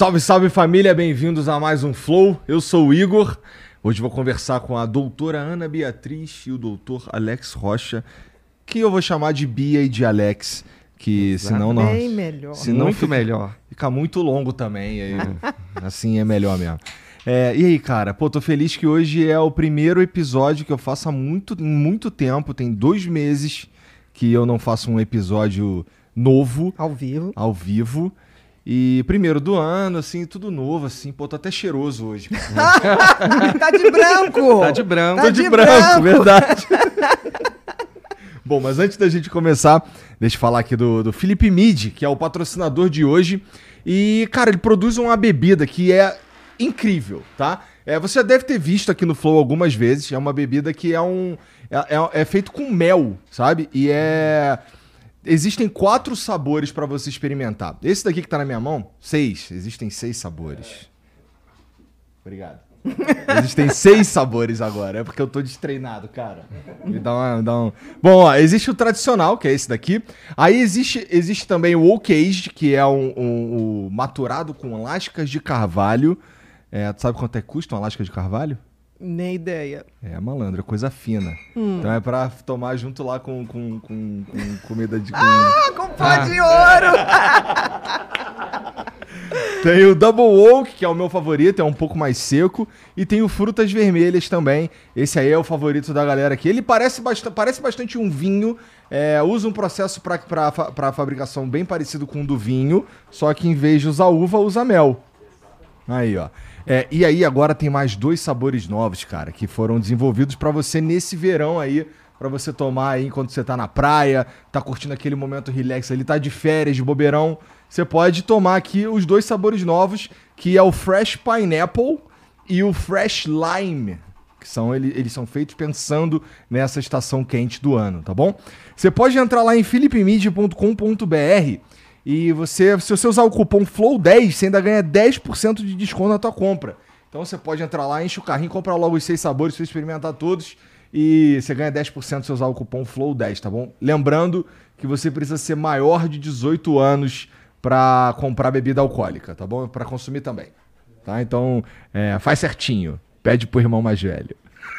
Salve, salve família, bem-vindos a mais um Flow. Eu sou o Igor. Hoje vou conversar com a doutora Ana Beatriz e o doutor Alex Rocha, que eu vou chamar de Bia e de Alex, que senão não. Bem melhor. Senão Muito fica, melhor. Fica muito longo também, aí, assim é melhor mesmo. É, e aí, cara, pô, tô feliz que hoje é o primeiro episódio que eu faço há muito, muito tempo, tem dois meses que eu não faço um episódio novo Ao vivo. ao vivo. E primeiro do ano, assim, tudo novo, assim. Pô, tô até cheiroso hoje. tá de branco! Tá de branco. Tá Tô de, de branco, branco. verdade. Bom, mas antes da gente começar, deixa eu falar aqui do, do Felipe Mid, que é o patrocinador de hoje. E, cara, ele produz uma bebida que é incrível, tá? É, você já deve ter visto aqui no Flow algumas vezes. É uma bebida que é um. É, é, é feito com mel, sabe? E é. Existem quatro sabores pra você experimentar. Esse daqui que tá na minha mão, seis. Existem seis sabores. Obrigado. Existem seis sabores agora. É porque eu tô destreinado, cara. Me dá uma, me dá um... Bom, ó, existe o tradicional, que é esse daqui. Aí existe, existe também o oak aged, que é um, um- um maturado com lascas de carvalho. É, tu sabe quanto é que custa uma lasca de carvalho? Nem ideia. É, malandro, é coisa fina. Então é pra tomar junto lá com, com, com, com comida de... com- Ah, com pó de ouro! Tem o Double Oak, que é o meu favorito, é um pouco mais seco. E tem o Frutas Vermelhas também. Esse aí é o favorito da galera aqui. Ele parece, basta parece bastante um vinho. é, usa um processo para fabricação bem parecido com o do vinho. Só que em vez de usar uva, usa mel. Aí, ó. É, e aí agora tem mais dois sabores novos, cara, que foram desenvolvidos pra você nesse verão aí, pra você tomar aí enquanto você tá na praia, tá curtindo aquele momento relax ali, tá de férias, de bobeirão. Você pode tomar aqui os dois sabores novos, que é o Fresh Pineapple e o Fresh Lime. Que são, ele- eles são feitos pensando nessa estação quente do ano, tá bom? Você pode entrar lá em philipmedia.com.br e você, se você usar o cupom FLOW10, você ainda ganha 10% de desconto na tua compra. Então você pode entrar lá, enche o carrinho, compra logo os seis sabores, você experimentar todos e você ganha 10% se usar o cupom FLOW10, tá bom? Lembrando que você precisa ser maior de 18 anos pra comprar bebida alcoólica, tá bom? Pra consumir também. Tá? Então, é, faz certinho. Pede pro irmão mais velho.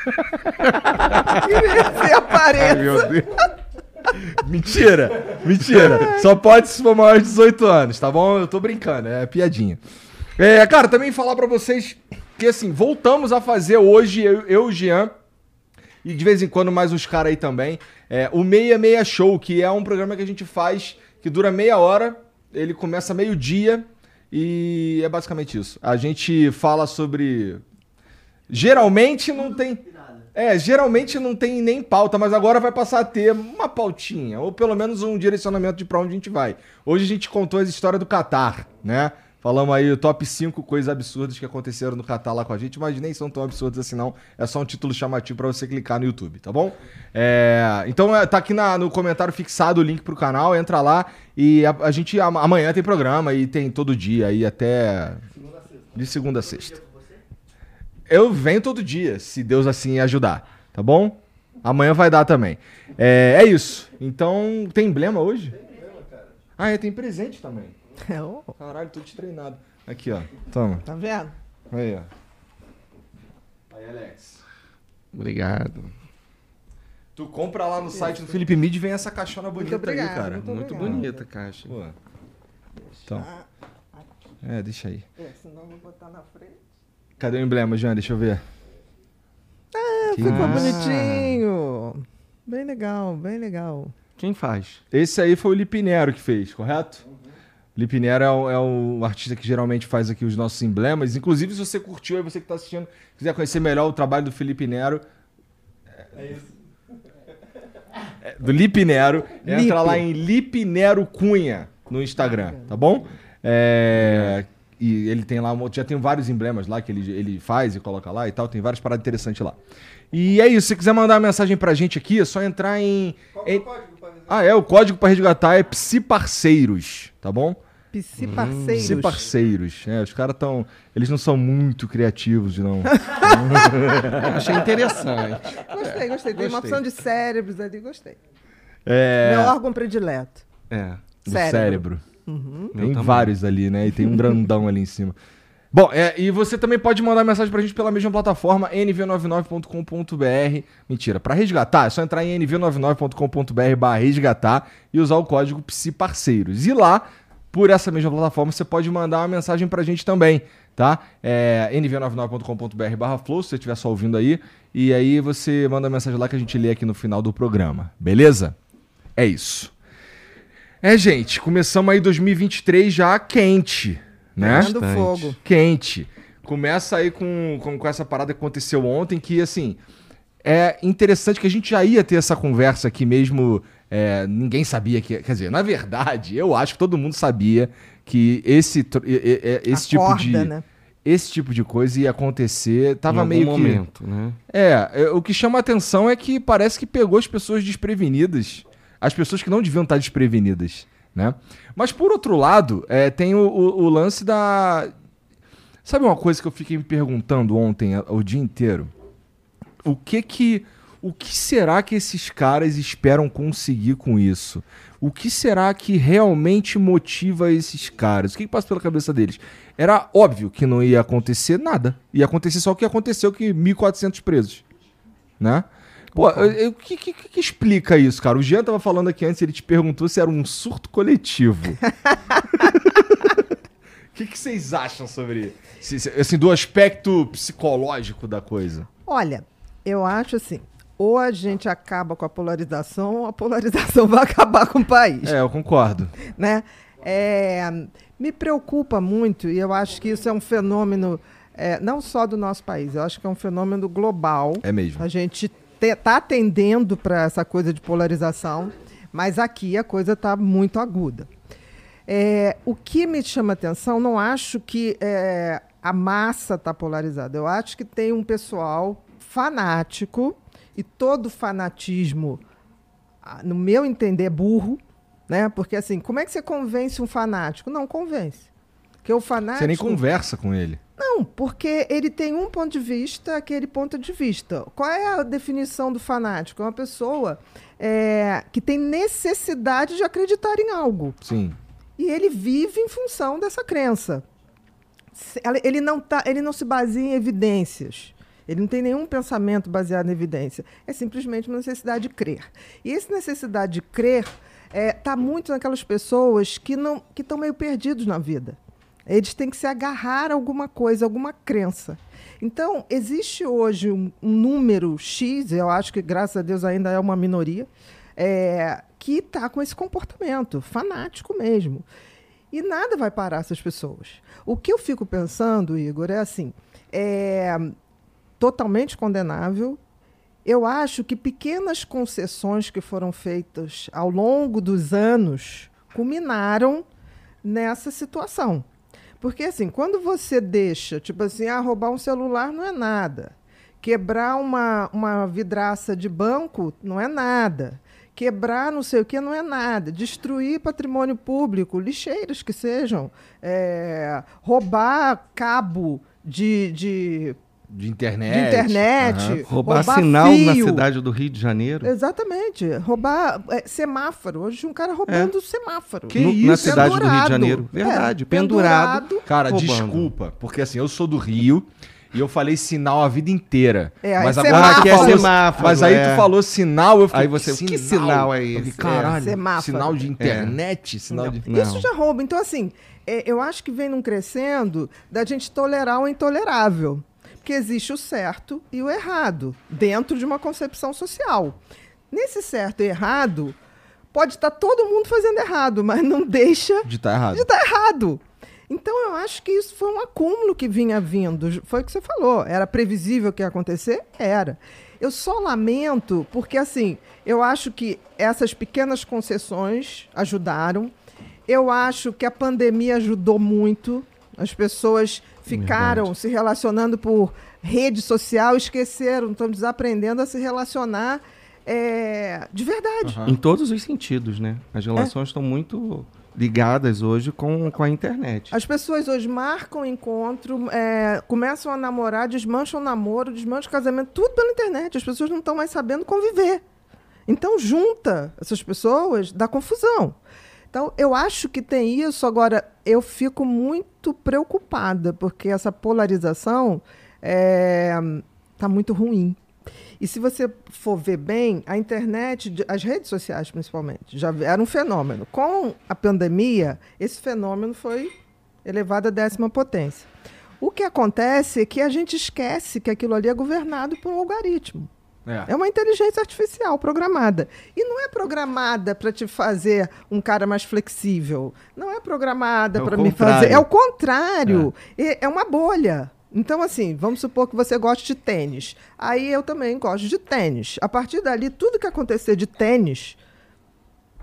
Se apareça. Meu Deus. Mentira, mentira. Só pode se for maior de 18 anos, tá bom? Eu tô brincando, é piadinha. É, cara, também falar pra vocês que assim, voltamos a fazer hoje, eu, eu o Jean, e de vez em quando mais uns caras aí também, é, o Meia Meia Show, que é um programa que a gente faz que dura meia hora, ele começa meio-dia e é basicamente isso. A gente fala sobre. Geralmente não tem. É, geralmente não tem nem pauta, mas agora vai passar a ter uma pautinha, ou pelo menos um direcionamento de pra onde a gente vai. Hoje a gente contou as histórias do Catar, né? Falamos aí o top 5 coisas absurdas que aconteceram no Catar lá com a gente, mas nem são tão absurdas assim não. É só um título chamativo pra você clicar no YouTube, tá bom? É, então é, tá aqui na- no comentário fixado o link pro canal, entra lá e a, a gente am- amanhã tem programa e tem todo dia aí até de segunda a sexta. Eu venho todo dia, se Deus assim ajudar, tá bom? Amanhã vai dar também. É, é isso. Então, tem emblema hoje? Ah, é, tem presente também. É, ó, Caralho, tô destreinado. Aqui, ó. Toma. tá vendo? Aí, ó. Aí, Alex. Obrigado. Tu compra lá no site do Felipe Mid e vem essa caixona bonita aí, obrigado, cara. muito Muito bonita a caixa. Pô. Então. É, deixa aí. É, senão eu vou botar na frente. Cadê o emblema, Jean? Deixa eu ver. É, Que ficou Ah. bonitinho. Bem legal, bem legal. Quem faz? Esse aí foi o Lipinero que fez, correto? O Lipinero é o, é o artista que geralmente faz aqui os nossos emblemas. Inclusive, se você curtiu aí, você que tá assistindo, quiser conhecer melhor o trabalho do Felipe Nero. É, do Lipinero, entra Lipe. lá em Lipinero Cunha no Instagram, tá bom? É, e ele tem lá, um já tem vários emblemas lá que ele, ele faz e coloca lá e tal, tem várias paradas interessantes lá. E é isso, se quiser mandar uma mensagem pra gente aqui, é só entrar em. em- ah, é, o código pra resgatar é Psiparceiros, tá bom? Psi parceiros. Psiparceiros. É, os caras tão. Eles não são muito criativos, não. Achei interessante. Gostei, gostei. Tem uma opção de cérebros ali, gostei. É. Meu órgão predileto. É. Do Cérebro. Meu Tem também. vários ali, né? E tem um grandão ali em cima. Bom, é, e você também pode mandar mensagem pra gente pela mesma plataforma, nv99.com.br. Mentira, pra resgatar, é só entrar em nv99.com.br barra resgatar e usar o código PSIParceiros. E lá, por essa mesma plataforma, você pode mandar uma mensagem pra gente também, tá? É nv99.com.br barra flow, se você estiver só ouvindo aí. E aí você manda a mensagem lá que a gente lê aqui no final do programa, beleza? É isso. É, gente, começamos aí 2023 já quente, né? Pegando fogo. Quente. Começa aí com, com, com essa parada que aconteceu ontem, que assim. É interessante que a gente já ia ter essa conversa aqui mesmo. é, ninguém sabia que. Quer dizer, na verdade, eu acho que todo mundo sabia que esse, esse tipo de. né? Esse tipo de coisa ia acontecer. Tava meio que. momento, né? É, é, o que chama a atenção é que parece que pegou as pessoas desprevenidas. As pessoas que não deviam estar desprevenidas, né? Mas por outro lado, é, tem o, o- o lance da... Sabe uma coisa que eu fiquei me perguntando ontem, o dia inteiro? O que que... O que será que esses caras esperam conseguir com isso? O que será que realmente motiva esses caras? O que, que passa pela cabeça deles? Era óbvio que não ia acontecer nada. Ia acontecer só o que aconteceu, que 1.400 presos. Né? Pô, o que, que- que explica isso, cara? O Jean tava falando aqui antes, ele te perguntou se era um surto coletivo. O que, que vocês acham sobre... Assim, do aspecto psicológico da coisa. Olha, eu acho assim, ou a gente acaba com a polarização, ou a polarização vai acabar com o país. É, eu concordo. né? É, me preocupa muito, e eu acho que isso é um fenômeno é, não só do nosso país, eu acho que é um fenômeno global. É mesmo. A gente está atendendo para essa coisa de polarização, mas aqui a coisa está muito aguda. É, o que me chama atenção, não acho que é, a massa está polarizada. Eu acho que tem um pessoal fanático, e todo fanatismo, ah, no meu entender, é burro. Né? Porque assim, como é que você convence um fanático? Não convence. Porque o fanático. Você nem conversa com ele. Não, porque ele tem um ponto de vista, aquele ponto de vista. Qual é a definição do fanático? É uma pessoa é, que tem necessidade de acreditar em algo. Sim. E ele vive em função dessa crença. Ele não, tá, ele não se baseia em evidências. Ele não tem nenhum pensamento baseado em evidência. É simplesmente uma necessidade de crer. E essa necessidade de crer está muito naquelas pessoas que não que estão meio perdidos na vida. Eles têm que se agarrar a alguma coisa, alguma crença. Então, existe hoje um, um número X, eu acho que, graças a Deus, ainda é uma minoria, é, que está com esse comportamento fanático mesmo. E nada vai parar essas pessoas. O que eu fico pensando, Igor, é assim: é totalmente condenável. Eu acho que pequenas concessões que foram feitas ao longo dos anos culminaram nessa situação. Porque, assim, quando você deixa, tipo assim, ah, roubar um celular não é nada. Quebrar uma, uma vidraça de banco não é nada. Quebrar não sei o que não é nada. Destruir patrimônio público, lixeiras que sejam. é, roubar cabo de, de, De internet. de internet. Aham. Roubar, sinal na fio. cidade do Rio de Janeiro. Exatamente. Roubar é, semáforo. Hoje um cara roubando semáforo. Que No- isso? Na cidade do Rio de Pendurado. Janeiro. É, Verdade. pendurado. Cara, roubando. desculpa, porque assim, eu sou do Rio e eu falei sinal a vida inteira. É, aí mas agora que é falou, semáforo, mas aí é. tu falou sinal, eu fiquei, Aí você, que sinal é esse? fiquei, Caralho, É, semáforo. sinal de internet, sinal Não, de... Não. Isso já rouba. Então, assim, é, eu acho que vem num crescendo da gente tolerar o intolerável. Porque existe o certo e o errado dentro de uma concepção social. Nesse certo e errado, pode estar todo mundo fazendo errado, mas não deixa De tá errado. de estar errado. Então, eu acho que isso foi um acúmulo que vinha vindo. Foi o que você falou. Era previsível que ia acontecer? Era. Eu só lamento porque, assim, eu acho que essas pequenas concessões ajudaram. Eu acho que a pandemia ajudou muito. As pessoas ficaram se relacionando por rede social, esqueceram, estão desaprendendo a se relacionar é, de verdade. Aham. Em todos os sentidos, né? As relações estão muito ligadas hoje com, com a internet. As pessoas hoje marcam encontro, é, começam a namorar, desmancham o namoro, desmancham o casamento, tudo pela internet. As pessoas não estão mais sabendo conviver. Então, junta essas pessoas, dá confusão. Então, eu acho que tem isso. Agora, eu fico muito preocupada, porque essa polarização está muito ruim. E se você for ver bem, a internet, as redes sociais principalmente, já era um fenômeno. Com a pandemia, esse fenômeno foi elevado à décima potência. O que acontece é que a gente esquece que aquilo ali é governado por um algoritmo. É. é. uma inteligência artificial programada. E não é programada para te fazer um cara mais flexível. Não é programada é para me fazer. É o contrário. É. é uma bolha. Então, assim, vamos supor que você goste de tênis. Aí eu também gosto de tênis. A partir dali, tudo que acontecer de tênis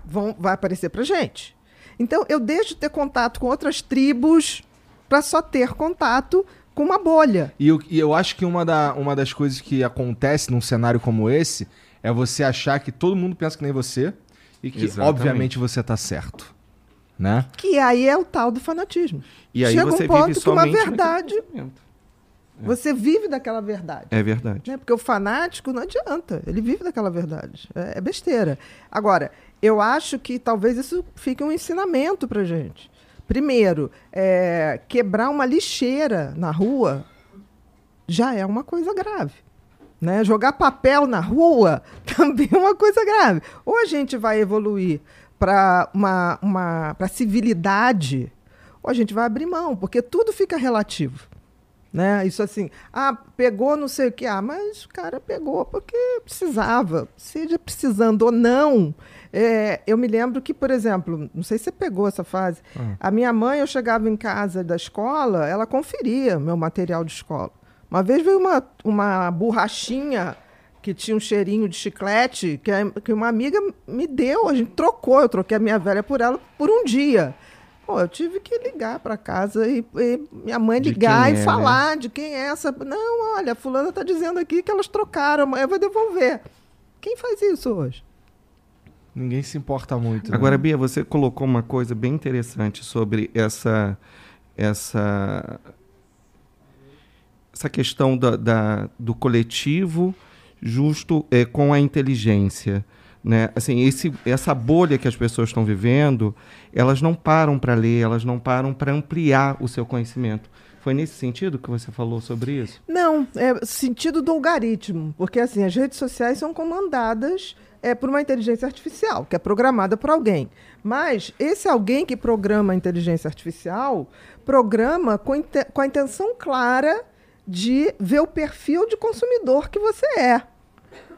vão, vai aparecer pra gente. Então, eu deixo de ter contato com outras tribos para só ter contato com uma bolha. E eu, e eu acho que uma, da, uma das coisas que acontece num cenário como esse é você achar que todo mundo pensa que nem você e que, Exatamente. obviamente, você tá certo. Né? Que aí é o tal do fanatismo. E aí Chega você um ponto vive que uma verdade é. Você vive daquela verdade. É verdade. Né? Porque o fanático não adianta, ele vive daquela verdade. É, é besteira. Agora, eu acho que talvez isso fique um ensinamento para gente. Primeiro, é, quebrar uma lixeira na rua já é uma coisa grave. Né? Jogar papel na rua também é uma coisa grave. Ou a gente vai evoluir para uma, uma pra civilidade, ou a gente vai abrir mão, porque tudo fica relativo. Né? Isso assim, ah, pegou não sei o que, ah, mas o cara pegou porque precisava, seja precisando ou não. É, eu me lembro que, por exemplo, não sei se você pegou essa fase, uhum. a minha mãe, eu chegava em casa da escola, ela conferia meu material de escola. Uma vez veio uma, uma borrachinha que tinha um cheirinho de chiclete que, que uma amiga me deu, a gente trocou, eu troquei a minha velha por ela por um dia. Pô, eu tive que ligar para casa e, e, minha mãe ligar e é, né? falar né? de quem é essa. Não, olha, a fulana está dizendo aqui que elas trocaram, amanhã vai devolver. Quem faz isso hoje? Ninguém se importa muito. Né? Agora, Bia, você colocou uma coisa bem interessante sobre essa essa essa questão da, da do coletivo justo é, com a inteligência. Né? Assim, esse, essa bolha que as pessoas estão vivendo, elas não param para ler, elas não param para ampliar o seu conhecimento. Foi nesse sentido que você falou sobre isso? Não, é sentido do algoritmo, porque assim as redes sociais são comandadas é, por uma inteligência artificial, que é programada por alguém. Mas esse alguém que programa a inteligência artificial programa com, com a intenção clara de ver o perfil de consumidor que você é.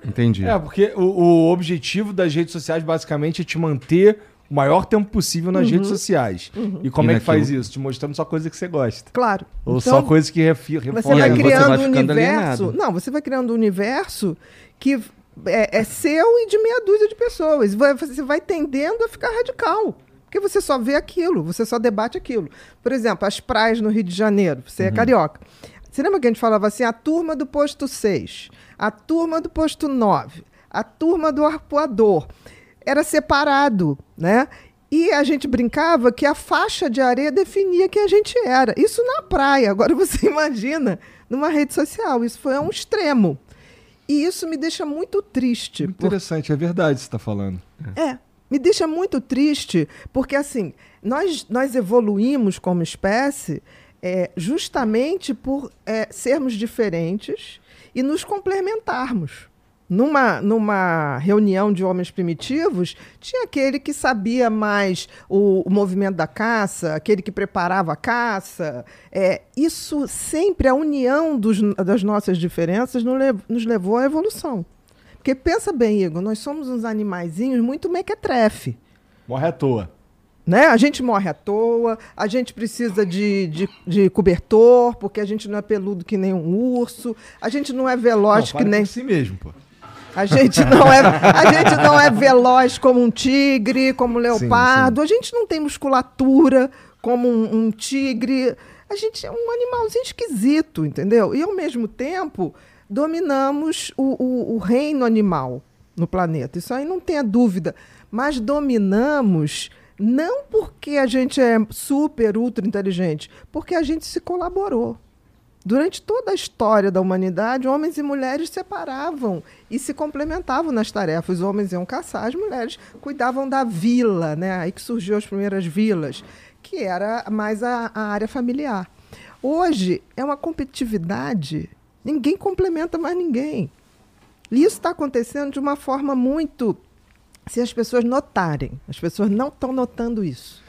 Entendi. É, porque o, o, objetivo das redes sociais basicamente é te manter o maior tempo possível nas uhum. redes sociais. Uhum. E como e é que faz isso? Te mostrando só coisa que você gosta. Claro. Ou então, só coisas que reforçam. Você vai criando você vai um universo. Alienado. Não, você vai criando um universo que é, é, seu e de meia dúzia de pessoas. Você vai tendendo a ficar radical. Porque você só vê aquilo, você só debate aquilo. Por exemplo, as praias no Rio de Janeiro, você é uhum. é carioca. Você lembra que a gente falava assim, a turma do posto 6? A turma do posto 9, a turma do arpoador. Era separado, né? E a gente brincava que a faixa de areia definia quem a gente era. Isso na praia. Agora você imagina numa rede social. Isso foi um extremo. E isso me deixa muito triste. Interessante, por... é verdade você está falando. É, me deixa muito triste, porque assim, nós, nós evoluímos como espécie é, justamente por é, sermos diferentes e nos complementarmos. Numa, numa reunião de homens primitivos, tinha aquele que sabia mais o, o movimento da caça, aquele que preparava a caça. É, isso sempre, a união dos, das nossas diferenças nos, nos levou à evolução. Porque pensa bem, Igor, nós somos uns animaizinhos muito mequetrefe. Morre à toa. Né? A gente morre à toa, a gente precisa de, de, de, cobertor, porque a gente não é peludo que nem um urso, a gente não é veloz não, que nem. si mesmo, pô. A gente, não é, a gente não é veloz como um tigre, como um leopardo, sim, sim. a gente não tem musculatura como um, um tigre. A gente é um animalzinho esquisito, entendeu? E ao mesmo tempo dominamos o, o, o reino animal no planeta. Isso aí não tenha dúvida. Mas dominamos não porque a gente é super, ultra inteligente, porque a gente se colaborou. Durante toda a história da humanidade, homens e mulheres separavam e se complementavam nas tarefas. Os homens iam caçar, as mulheres cuidavam da vila, né? Aí que surgiu as primeiras vilas, que era mais a, a área familiar. Hoje é uma competitividade, ninguém complementa mais ninguém. E isso está acontecendo de uma forma muito. Se as pessoas notarem, as pessoas não estão notando isso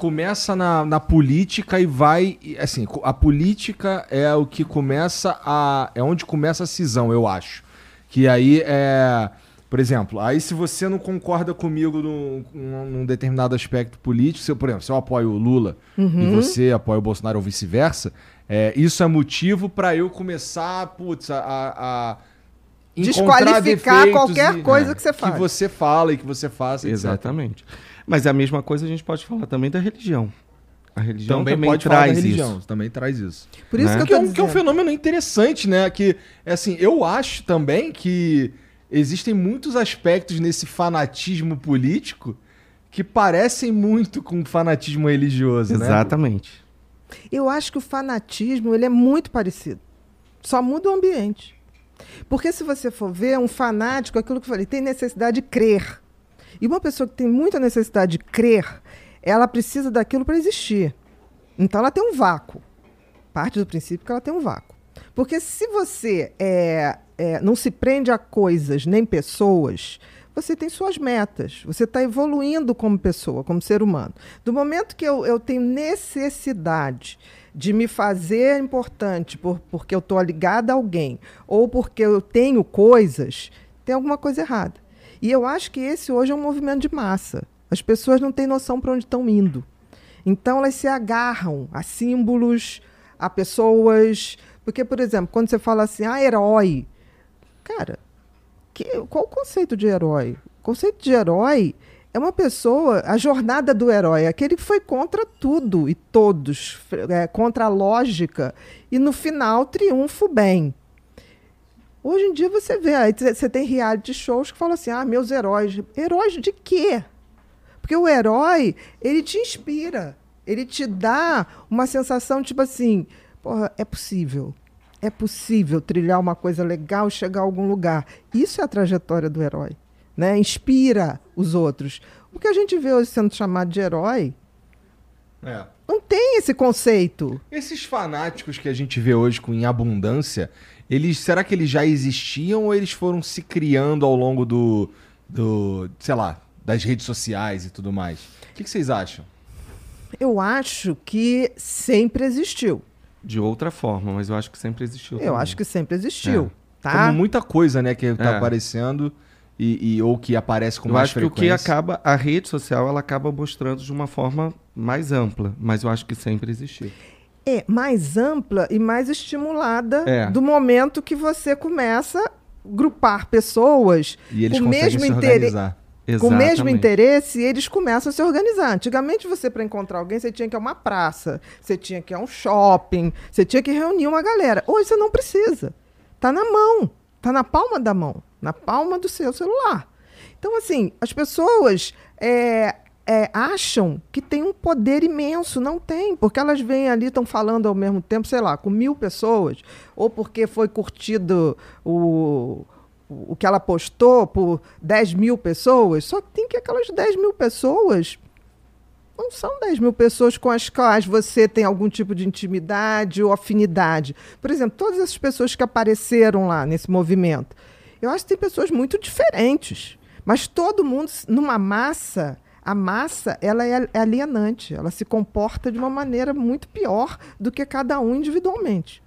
começa na, na política e vai. Assim, a política é o que começa a. É onde começa a cisão, eu acho. Que aí é. Por exemplo, aí se você não concorda comigo num, num determinado aspecto político, se eu, por exemplo, se eu apoio o Lula uhum. e você apoia o Bolsonaro ou vice-versa, é, isso é motivo para eu começar, putz, a, a, a desqualificar qualquer e, coisa é, que você faz. Que você fala e que você faça. Exatamente. Etc. Mas é a mesma coisa a gente pode falar também da religião. A religião também, também pode traz religião, isso. Também traz isso. Por isso né? que, é, que é um fenômeno interessante, né? Que, assim, eu acho também que existem muitos aspectos nesse fanatismo político que parecem muito com fanatismo religioso, né? Exatamente. Eu acho que o fanatismo ele é muito parecido. Só muda o ambiente. Porque se você for ver, um fanático, aquilo que eu falei, tem necessidade de crer. E uma pessoa que tem muita necessidade de crer, ela precisa daquilo para existir. Então ela tem um vácuo. Parte do princípio que ela tem um vácuo. Porque se você é, é, não se prende a coisas nem pessoas, você tem suas metas. Você está evoluindo como pessoa, como ser humano. Do momento que eu, eu tenho necessidade de me fazer importante por, porque eu estou ligada a alguém ou porque eu tenho coisas, tem alguma coisa errada. E eu acho que esse hoje é um movimento de massa. As pessoas não têm noção para onde estão indo. Então elas se agarram a símbolos, a pessoas. Porque, por exemplo, quando você fala assim, ah, herói. Cara, que, qual o conceito de herói? O conceito de herói é uma pessoa, a jornada do herói, aquele que foi contra tudo e todos, é, contra a lógica, e no final triunfa o bem. Hoje em dia você vê, aí você tem reality shows que falam assim: ah, meus heróis. Heróis de quê? Porque o herói, ele te inspira. Ele te dá uma sensação tipo assim: porra, é possível. É possível trilhar uma coisa legal chegar a algum lugar. Isso é a trajetória do herói. Né? Inspira os outros. O que a gente vê hoje sendo chamado de herói é. não tem esse conceito. Esses fanáticos que a gente vê hoje com em abundância, eles, será que eles já existiam ou eles foram se criando ao longo do, do sei lá, das redes sociais e tudo mais? O que, que vocês acham? Eu acho que sempre existiu. De outra forma, mas eu acho que sempre existiu. Eu também. acho que sempre existiu. É. Tá? Como muita coisa, né, que tá é. aparecendo e, e, ou que aparece com eu mais frequência. Eu acho que o que acaba, a rede social, ela acaba mostrando de uma forma mais ampla, mas eu acho que sempre existiu é mais ampla e mais estimulada é. do momento que você começa a grupar pessoas e eles com o mesmo interesse. Com o mesmo interesse, eles começam a se organizar. Antigamente, você, para encontrar alguém, você tinha que ir a uma praça, você tinha que ir a um shopping, você tinha que reunir uma galera. Hoje você não precisa. Está na mão, está na palma da mão, na palma do seu celular. Então, assim, as pessoas é, é, acham que tem um poder imenso. Não tem, porque elas vêm ali, estão falando ao mesmo tempo, sei lá, com mil pessoas, ou porque foi curtido o, o que ela postou por 10 mil pessoas. Só tem que aquelas 10 mil pessoas não são 10 mil pessoas com as quais você tem algum tipo de intimidade ou afinidade. Por exemplo, todas essas pessoas que apareceram lá nesse movimento, eu acho que tem pessoas muito diferentes. Mas todo mundo, numa massa, a massa ela é alienante, ela se comporta de uma maneira muito pior do que cada um individualmente.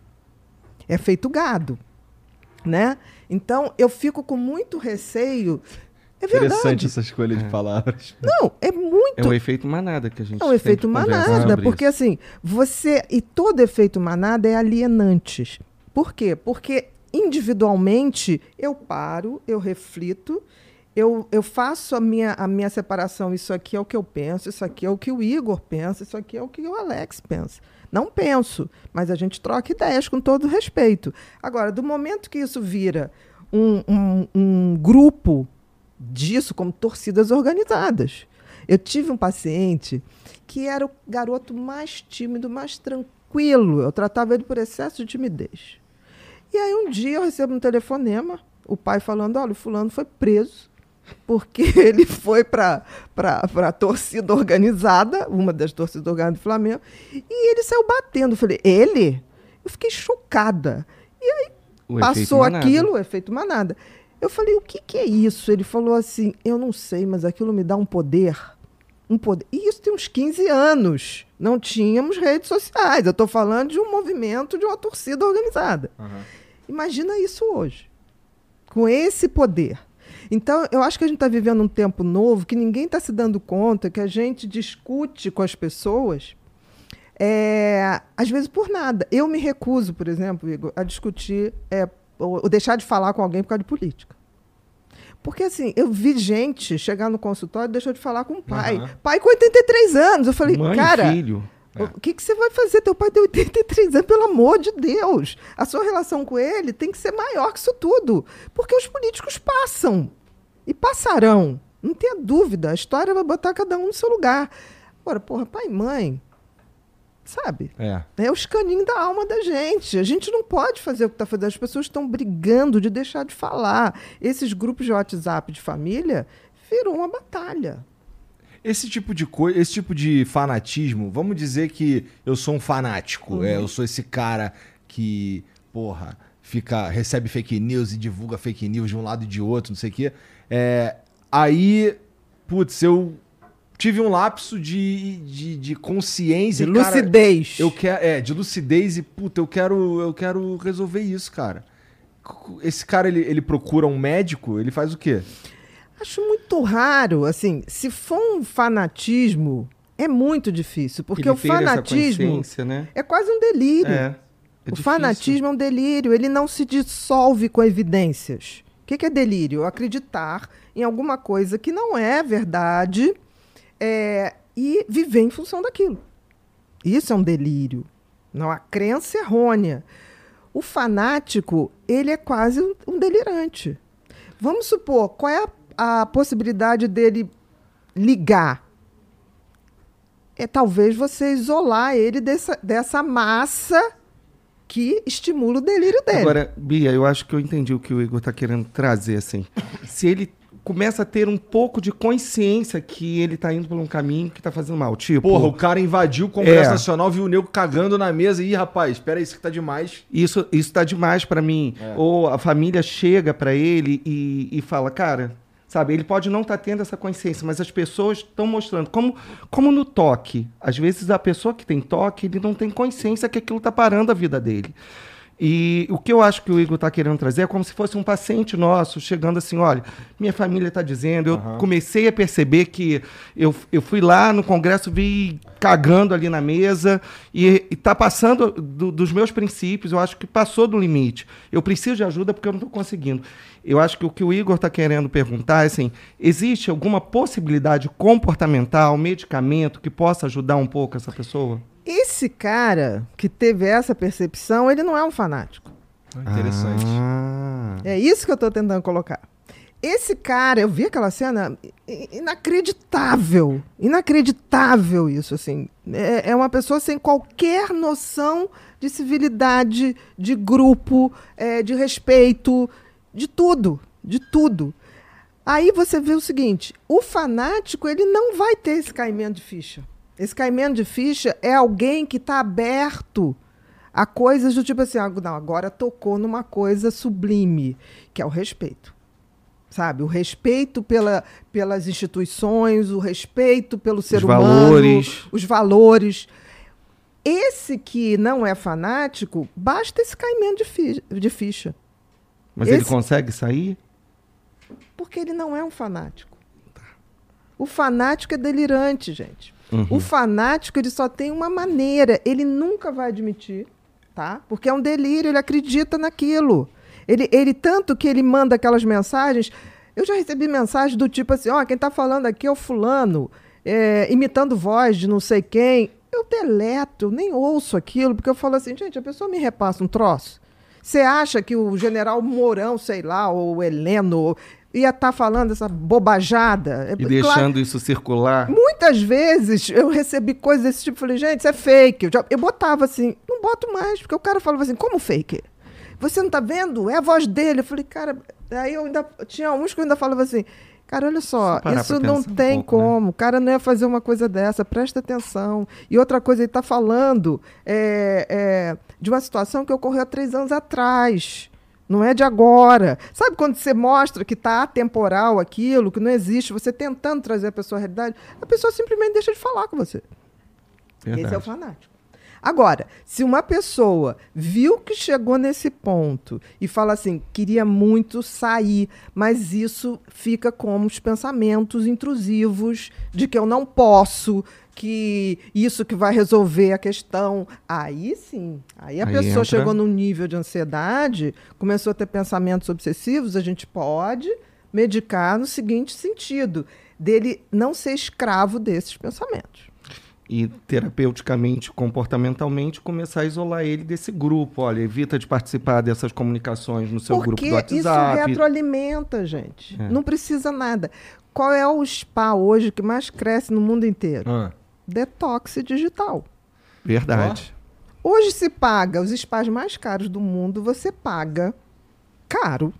É feito gado, né? Então eu fico com muito receio. É verdade. Interessante essa escolha de é. palavras. Não, é muito. É o efeito manada que a gente. É o efeito manada, porque isso. assim você e todo efeito manada é alienante. Por quê? Porque individualmente eu paro, eu reflito eu, eu faço a minha, a minha separação. Isso aqui é o que eu penso, isso aqui é o que o Igor pensa, isso aqui é o que o Alex pensa. Não penso, mas a gente troca ideias com todo respeito. Agora, do momento que isso vira um, um, um grupo disso, como torcidas organizadas. Eu tive um paciente que era o garoto mais tímido, mais tranquilo. Eu tratava ele por excesso de timidez. E aí um dia eu recebo um telefonema, o pai falando, olha, o fulano foi preso porque ele foi para a torcida organizada, uma das torcidas organizadas do Flamengo, e ele saiu batendo. Eu falei, ele? Eu fiquei chocada. E aí o passou aquilo, o efeito manada. Eu falei, o que, que é isso? Ele falou assim, eu não sei, mas aquilo me dá um poder. Um poder. E isso tem uns 15 anos. Não tínhamos redes sociais. Eu estou falando de um movimento, de uma torcida organizada. Uhum. Imagina isso hoje. Com esse poder. Então, eu acho que a gente está vivendo um tempo novo que ninguém está se dando conta que a gente discute com as pessoas, é, às vezes por nada. Eu me recuso, por exemplo, Igor, a discutir, é, ou, deixar de falar com alguém por causa de política. Porque, assim, eu vi gente chegar no consultório e deixou de falar com o pai. Uhum. Pai com 83 anos. Eu falei, Mãe, cara. Filho. É. O que, que você vai fazer? Teu pai tem 83 anos, pelo amor de Deus. A sua relação com ele tem que ser maior que isso tudo. Porque os políticos passam. E passarão. Não tenha dúvida. A história vai botar cada um no seu lugar. Agora, porra, pai e mãe. Sabe? É. É os caninhos da alma da gente. A gente não pode fazer o que está fazendo. As pessoas estão brigando de deixar de falar. Esses grupos de WhatsApp de família virou uma batalha. Esse tipo de coisa, esse tipo de fanatismo, vamos dizer que eu sou um fanático, uhum. é, eu sou esse cara que, porra, fica recebe fake news e divulga fake news de um lado e de outro, não sei o quê. É, aí, putz, eu tive um lapso de, de, de consciência. De lucidez. eu quero, é, de lucidez e, puta, eu quero, eu quero resolver isso, cara. Esse cara, ele, ele procura um médico, ele faz o quê? Acho muito raro, assim, se for um fanatismo, é muito difícil, porque o fanatismo né? é quase um delírio. É, é o difícil. fanatismo é um delírio, ele não se dissolve com evidências. O que, que é delírio? Acreditar em alguma coisa que não é verdade é, e viver em função daquilo. Isso é um delírio, não a crença errônea. O fanático, ele é quase um, um delirante. Vamos supor, qual é a a possibilidade dele ligar é talvez você isolar ele dessa, dessa massa que estimula o delírio dele. Agora, Bia, eu acho que eu entendi o que o Igor está querendo trazer, assim. Se ele começa a ter um pouco de consciência que ele tá indo por um caminho que tá fazendo mal. Tipo. Porra, o cara invadiu o Congresso é, Nacional, viu o nego cagando na mesa. Ih, rapaz, espera isso que tá demais. Isso, isso tá demais para mim. É. Ou a família chega para ele e, e fala, cara, Sabe, ele pode não estar tá tendo essa consciência, mas as pessoas estão mostrando. Como, como no toque. Às vezes a pessoa que tem toque, ele não tem consciência que aquilo está parando a vida dele. E o que eu acho que o Igor está querendo trazer é como se fosse um paciente nosso chegando assim: olha, minha família está dizendo, eu uhum. comecei a perceber que eu, eu fui lá no congresso, vi cagando ali na mesa e está passando do, dos meus princípios, eu acho que passou do limite. Eu preciso de ajuda porque eu não estou conseguindo. Eu acho que o que o Igor está querendo perguntar é assim: existe alguma possibilidade comportamental, medicamento que possa ajudar um pouco essa pessoa? Esse cara que teve essa percepção, ele não é um fanático. Ah, interessante. Ah. É isso que eu estou tentando colocar. Esse cara, eu vi aquela cena inacreditável. Inacreditável isso, assim. É, é uma pessoa sem qualquer noção de civilidade, de grupo, é, de respeito, de tudo. De tudo. Aí você vê o seguinte: o fanático, ele não vai ter esse caimento de ficha. Esse caimento de ficha é alguém que está aberto a coisas do tipo assim, ah, não, agora tocou numa coisa sublime, que é o respeito. Sabe? O respeito pela, pelas instituições, o respeito pelo ser os humano, valores. os valores. Esse que não é fanático, basta esse caimento de, fi de ficha. Mas esse... ele consegue sair? Porque ele não é um fanático. O fanático é delirante, gente. Uhum. O fanático, ele só tem uma maneira, ele nunca vai admitir, tá? Porque é um delírio, ele acredita naquilo. Ele, ele tanto que ele manda aquelas mensagens. Eu já recebi mensagem do tipo assim: ó, oh, quem está falando aqui é o fulano, é, imitando voz de não sei quem. Eu deleto, nem ouço aquilo, porque eu falo assim, gente, a pessoa me repassa um troço. Você acha que o general Mourão, sei lá, ou o Heleno, ia estar falando essa bobajada. É E claro- deixando isso circular. Muitas vezes eu recebi coisas desse tipo, falei, gente, isso é fake. Eu, já- eu botava assim, não boto mais, porque o cara falava assim, como fake? Você não tá vendo? É a voz dele. Eu falei, cara, aí eu ainda tinha uns que eu ainda falava assim, cara, olha só, isso não pensar um tem pouco, né? como. O cara não ia fazer uma coisa dessa, presta atenção. E outra coisa, ele tá falando é, é, de uma situação que ocorreu há três anos atrás. Não é de agora. Sabe quando você mostra que está atemporal aquilo, que não existe, você tentando trazer a pessoa à realidade, a pessoa simplesmente deixa de falar com você. Esse é o Verdade. fanático. Agora, se uma pessoa viu que chegou nesse ponto e fala assim, queria muito sair, mas isso fica como os pensamentos intrusivos de que eu não posso, que isso que vai resolver a questão. Aí sim. Aí a Aí pessoa entra- chegou num nível de ansiedade, começou a ter pensamentos obsessivos, a gente pode medicar no seguinte sentido, dele não ser escravo desses pensamentos. E terapeuticamente, comportamentalmente, começar a isolar ele desse grupo. Olha, evita de participar dessas comunicações no seu grupo Porque do isso WhatsApp. retroalimenta, gente. É. Não precisa nada. Qual é o spa hoje que mais cresce no mundo inteiro? Ah. Detox digital. Verdade. Hoje se paga, os spas mais caros do mundo, você paga caro.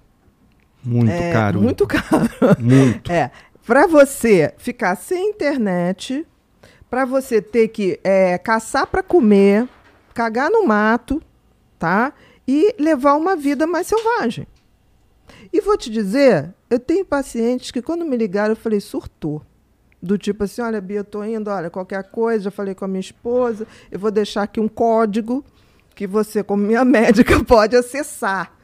Muito É, caro. Muito caro. Muito. É. Pra você ficar sem internet, pra você ter que é, caçar pra comer, cagar no mato, tá? E levar uma vida mais selvagem. E vou te dizer, eu tenho pacientes que quando me ligaram, eu falei, surtou. Do tipo assim, olha, Bia, eu tô indo, olha, qualquer coisa, já falei com a minha esposa, eu vou deixar aqui um código que você, como minha médica, pode acessar.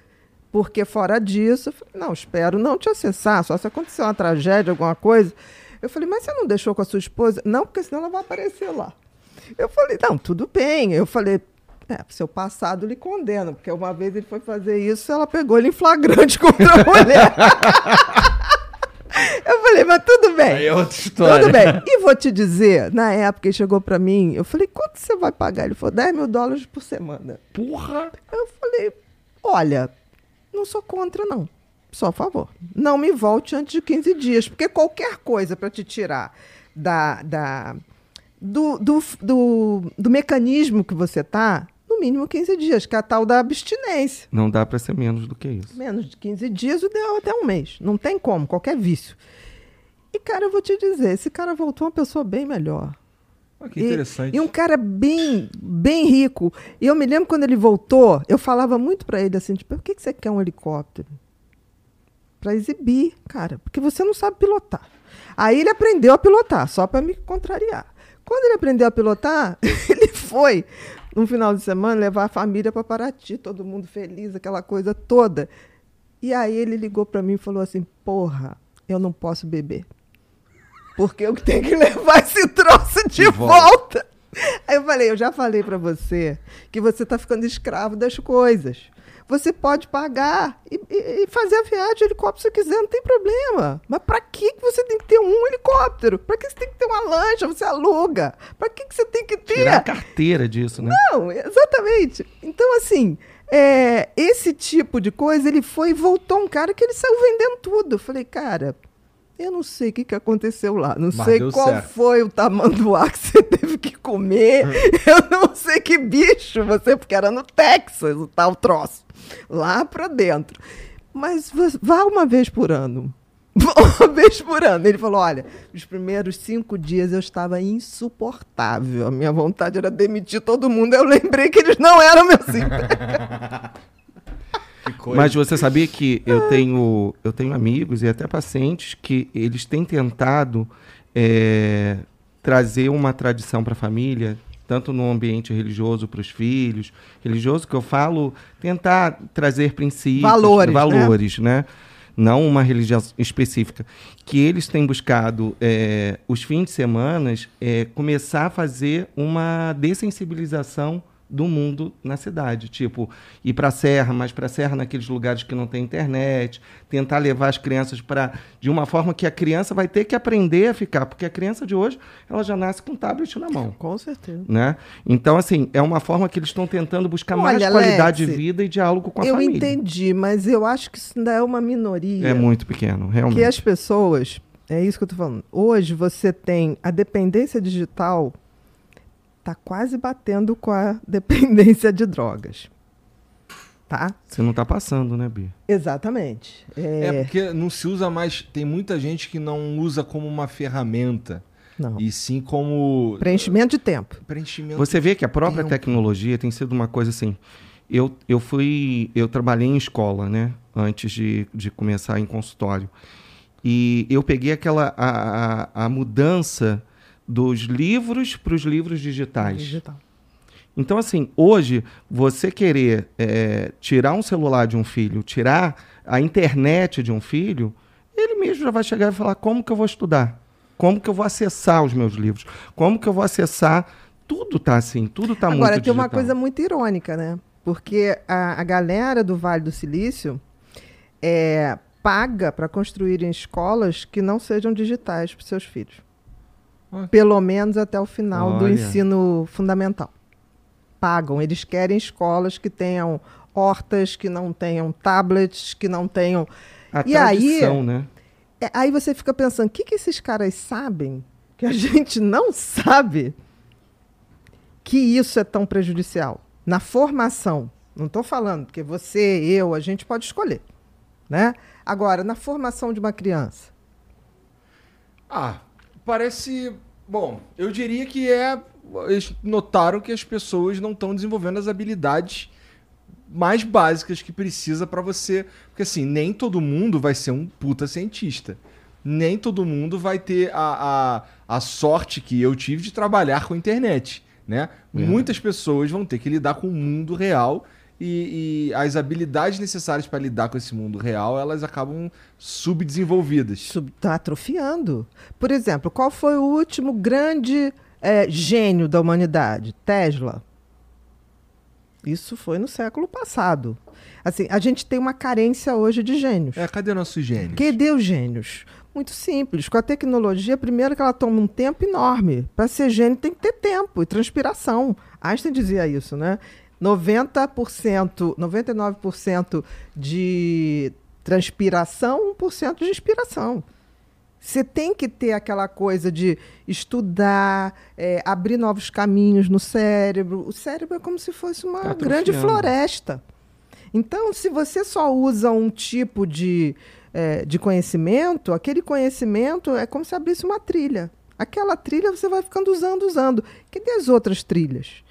Porque fora disso, eu falei, não, espero não te acessar, só se acontecer uma tragédia, alguma coisa. Eu falei, mas você não deixou com a sua esposa? Não, porque senão ela vai aparecer lá. Eu falei, não, tudo bem. Eu falei, é, seu passado lhe condena, porque uma vez ele foi fazer isso, ela pegou ele em flagrante contra a mulher. eu falei, mas tudo bem. Aí é outra história. Tudo bem. E vou te dizer, na época ele chegou pra mim, eu falei, quanto você vai pagar? Ele falou, 10 mil dólares por semana. Porra! Eu falei, olha, não sou contra, não. Só a favor. Não me volte antes de 15 dias, porque qualquer coisa para te tirar da, da, do, do, do, do mecanismo que você tá, no mínimo 15 dias, que é a tal da abstinência. Não dá para ser menos do que isso. Menos de 15 dias, o ideal é até um mês. Não tem como, qualquer vício. E, cara, eu vou te dizer, esse cara voltou uma pessoa bem melhor. Ah, que E- interessante. E, um cara bem, bem rico. E eu me lembro quando ele voltou, eu falava muito pra ele assim, tipo, por que, que você quer um helicóptero? Pra exibir, cara, porque você não sabe pilotar. Aí ele aprendeu a pilotar, só pra me contrariar. Quando ele aprendeu a pilotar, ele foi, no final de semana, levar a família pra Paraty, todo mundo feliz, aquela coisa toda. E aí ele ligou pra mim e falou assim, porra, eu não posso beber. Porque eu tenho que levar esse troço de, De volta. volta. Aí eu falei, eu já falei pra você que você tá ficando escravo das coisas. Você pode pagar e, e- e fazer a viagem de helicóptero se quiser, não tem problema. Mas pra que você tem que ter um helicóptero? Pra que você tem que ter uma lancha? Você aluga? Pra que que você tem que ter? Tirar a carteira disso, né? Não, exatamente. Então, assim, é, esse tipo de coisa, ele foi e voltou um cara que ele saiu vendendo tudo. Eu falei, cara, eu não sei o que, que aconteceu lá. Não Mas sei qual certo. foi o tamanduá que você teve que comer. eu não sei que bicho você, porque era no Texas o tal troço. Lá pra dentro. Mas vá uma vez por ano. Uma vez por ano. Ele falou: olha, os primeiros cinco dias eu estava insuportável. A minha vontade era demitir todo mundo. Eu lembrei que eles não eram meus empregos. Mas você sabia que eu tenho, eu tenho amigos e até pacientes que eles têm tentado é, trazer uma tradição para a família, tanto no ambiente religioso para os filhos, religioso que eu falo, tentar trazer princípios, Valores, né? valores, né? Não uma religião específica. Que eles têm buscado, é, os fins de semana, é, começar a fazer uma dessensibilização do mundo na cidade. Tipo, ir para a serra, mas para a serra naqueles lugares que não tem internet, tentar levar as crianças para. de uma forma que a criança vai ter que aprender a ficar, porque a criança de hoje, ela já nasce com tablet na mão. Com certeza. Né? Então, assim, é uma forma que eles estão tentando buscar Olha, mais qualidade Lexi, de vida e diálogo com a eu família. entendi, mas eu acho que isso ainda é uma minoria. É muito pequeno, realmente. Que as pessoas. É isso que eu tô falando. Hoje você tem a dependência digital tá quase batendo com a dependência de drogas. Tá? Você não está passando, né, Bia? Exatamente. É É, porque não se usa mais. Tem muita gente que não usa como uma ferramenta, não. e sim como Preenchimento de tempo. preenchimento. Você vê que a própria Tempo. tecnologia tem sido uma coisa assim. Eu, eu fui. Eu trabalhei em escola, né? Antes de, de começar em consultório. E eu peguei aquela. a, a, a mudança dos livros para os livros digitais. Digital. Então, assim, hoje, você querer é, tirar um celular de um filho, tirar a internet de um filho, ele mesmo já vai chegar e falar: como que eu vou estudar? Como que eu vou acessar os meus livros? Como que eu vou acessar? Tudo tá assim, tudo tá muito Agora, tem uma digital. coisa muito irônica, né? Porque a, a galera do Vale do Silício é, paga para construírem escolas que não sejam digitais para seus filhos. Pelo menos até o final do Olha. ensino fundamental. Pagam. Eles querem escolas que tenham hortas, que não tenham tablets, que não tenham. A E aí- tradição, né? É, aí você fica pensando, o que, que esses caras sabem que a gente não sabe que isso é tão prejudicial? Na formação. Não estou falando, porque você, eu, a gente pode escolher. Né? Agora, na formação de uma criança. Ah, parece. Bom, eu diria que é. Eles notaram que as pessoas não estão desenvolvendo as habilidades mais básicas que precisa pra você. Porque assim, nem todo mundo vai ser um puta cientista. Nem todo mundo vai ter a, a, a sorte que eu tive de trabalhar com a internet. Né? Muitas pessoas vão ter que lidar com o mundo real e, e as habilidades necessárias para lidar com esse mundo real elas acabam subdesenvolvidas. Está tá atrofiando. Por exemplo, qual foi o último grande eh, gênio da humanidade? Tesla. Isso foi no século passado. Assim, a gente tem uma carência hoje de gênios. É, cadê nossos gênios? Cadê os gênios? Muito simples. Com a tecnologia, primeiro que ela toma um tempo enorme. Para ser gênio tem que ter tempo e transpiração. Einstein dizia isso, né? 90%, 99% de transpiração, 1% de inspiração. Você tem que ter aquela coisa de estudar, é, abrir novos caminhos no cérebro. O cérebro é como se fosse uma Tá grande floresta. Então, se você só usa um tipo de, é, de conhecimento, aquele conhecimento é como se abrisse uma trilha. Aquela trilha você vai ficando usando, usando. Cadê as outras trilhas?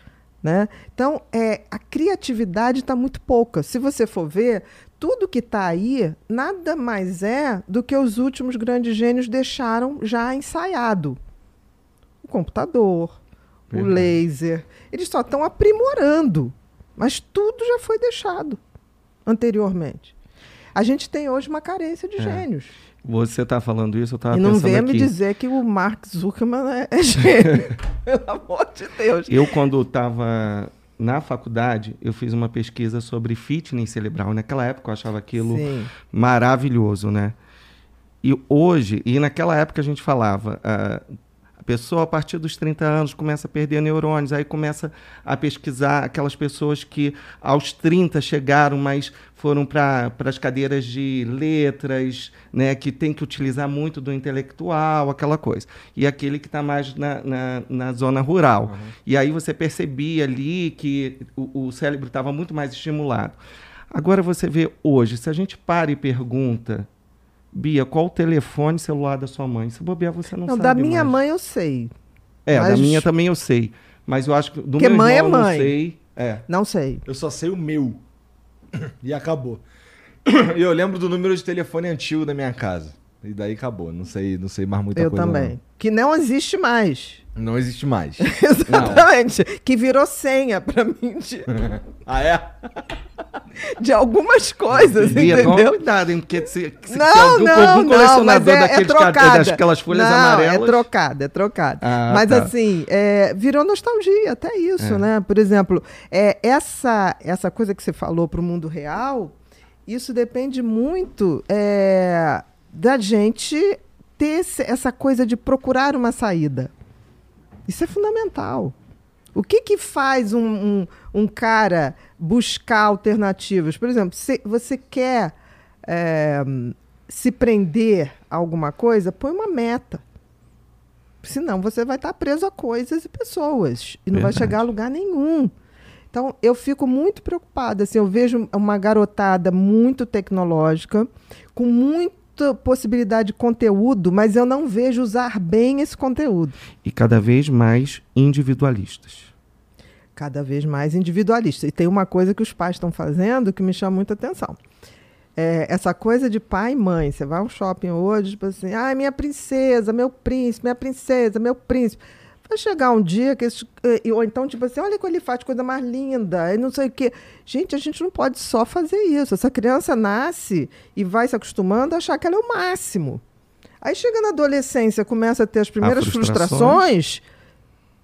Né? Então, é, a criatividade está muito pouca. Se você for ver, tudo que está aí nada mais é do que os últimos grandes gênios deixaram já ensaiado. O computador, o Verdade. laser. Eles só estão aprimorando. Mas tudo já foi deixado anteriormente. A gente tem hoje uma carência de É. gênios. Você está falando isso, eu estava e não pensando venha aqui. me dizer que o Mark Zuckerman é, é gênio. Pelo amor de Deus. Eu, quando estava na faculdade, eu fiz uma pesquisa sobre fitness cerebral. Naquela época eu achava aquilo Sim. maravilhoso, né? E hoje, e naquela época a gente falava, ah, a pessoa a partir dos 30 anos começa a perder neurônios, aí começa a pesquisar aquelas pessoas que aos 30 chegaram, mas foram para as cadeiras de letras, né, que tem que utilizar muito do intelectual, aquela coisa. E aquele que está mais na, na, na zona rural. E aí você percebia ali que o, o cérebro estava muito mais estimulado. Agora você vê hoje, se a gente para e pergunta, Bia, qual o telefone celular da sua mãe? Se bobear, você não, Não, sabe da minha mais. mãe eu sei. É, da mas- minha também eu sei. Mas eu acho que do Porque meu mãe é irmão eu mãe. não sei. É. Não sei. Eu só sei o meu. E acabou. E eu lembro do número de telefone antigo da minha casa. E daí acabou. Não sei, não sei mais muita eu coisa. também. Que não existe mais. Não, não existe mais. Exatamente. Que virou senha para mim de Ah, é? De algumas coisas, tomar entendeu? cuidado, hein? Porque se, se, Não, algum, não, algum não, colecionador mas é, é daqueles ca- trocada. daquelas folhas não, amarelas. é trocada, é trocada. Ah, mas tá. assim, é, virou nostalgia, até isso, É. né? Por exemplo, é, essa, essa coisa que você falou para o mundo real, isso depende muito é, da gente ter esse- essa coisa de procurar uma saída. Isso é fundamental. O que, que faz um, um, um cara buscar alternativas? Por exemplo, se você quer é, se prender a alguma coisa, põe uma meta. Senão você vai estar preso a coisas e pessoas. E não vai Verdade. chegar a lugar nenhum. Então, eu fico muito preocupada. Assim, eu vejo uma garotada muito tecnológica, com muita possibilidade de conteúdo, mas eu não vejo usar bem esse conteúdo. E cada vez mais individualistas. cada vez mais individualista. E tem uma coisa que os pais estão fazendo que me chama muita atenção. É, essa coisa de pai e mãe. Você vai ao shopping hoje, tipo assim, ah, minha princesa, meu príncipe, minha princesa, meu príncipe. Vai chegar um dia que esse, eh, ou então, tipo assim, olha que ele faz, coisa mais linda, e não sei o quê. Gente, a gente não pode só fazer isso. Essa criança nasce e vai se acostumando a achar que ela é o máximo. Aí chega na adolescência, começa a ter as primeiras frustrações. frustrações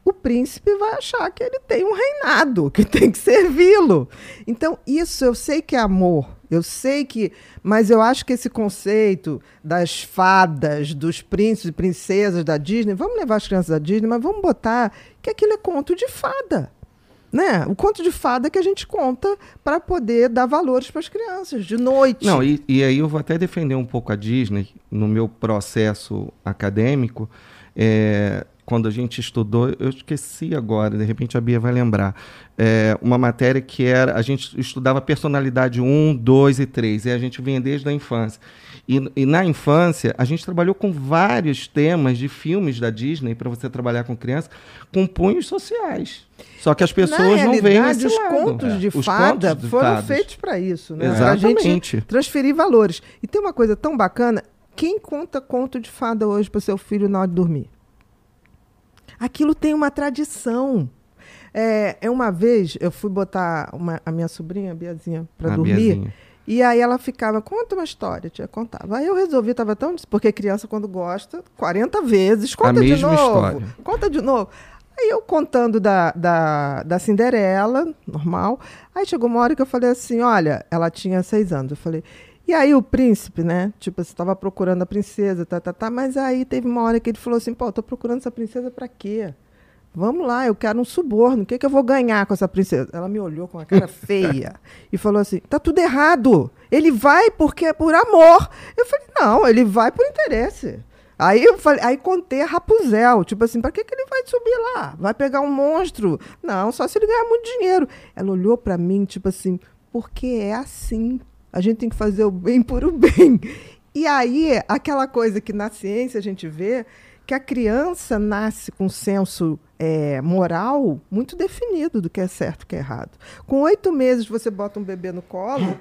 o príncipe vai achar que ele tem um reinado, que tem que servi-lo. Então, isso eu sei que é amor. Eu sei que. Mas eu acho que esse conceito das fadas, dos príncipes e princesas da Disney, vamos levar as crianças da Disney, mas vamos botar que aquilo é conto de fada. Né? O conto de fada que a gente conta para poder dar valores para as crianças, de noite. Não, e, e aí eu vou até defender um pouco a Disney no meu processo acadêmico. É, quando a gente estudou, eu esqueci agora, de repente a Bia vai lembrar, é, uma matéria que era, a gente estudava personalidade 1, 2 e 3, e a gente vinha desde a infância. E, e na infância, a gente trabalhou com vários temas de filmes da Disney, para você trabalhar com criança, com punhos sociais. Só que as pessoas não veem esse os lado. contos de Os fada contos de foram fadas. feitos para isso, né? Pra Exatamente. gente transferir valores. E tem uma coisa tão bacana, quem conta conto de fada hoje para seu filho na hora de dormir? Aquilo tem uma tradição. É, é uma vez eu fui botar uma- a minha sobrinha, a Biazinha, para dormir. Biazinha. E aí ela ficava, conta uma história, tia, contava. Aí eu resolvi, estava tão. Porque criança, quando gosta, 40 vezes, conta de novo. história. Conta de novo. Aí eu contando da, da, da Cinderela, normal. Aí chegou uma hora que eu falei assim: olha, ela tinha seis anos. Eu falei, e aí o príncipe, né? Tipo, você estava procurando a princesa, tá, tá, tá. Mas aí teve uma hora que ele falou assim: pô, tô procurando essa princesa pra quê? Vamos lá, eu quero um suborno. O que, que eu vou ganhar com essa princesa? Ela me olhou com uma cara feia e falou assim: tá tudo errado. Ele vai porque é por amor. Eu falei: não, ele vai por interesse. Aí eu falei, aí contei a Rapunzel, tipo assim, para que, que ele vai subir lá? Vai pegar um monstro? Não, só se ele ganhar muito dinheiro. Ela olhou para mim, tipo assim, porque é assim. A gente tem que fazer o bem por o bem. E aí, aquela coisa que na ciência a gente vê, que a criança nasce com um senso é, moral muito definido do que é certo e o que é errado. Com oito meses, você bota um bebê no colo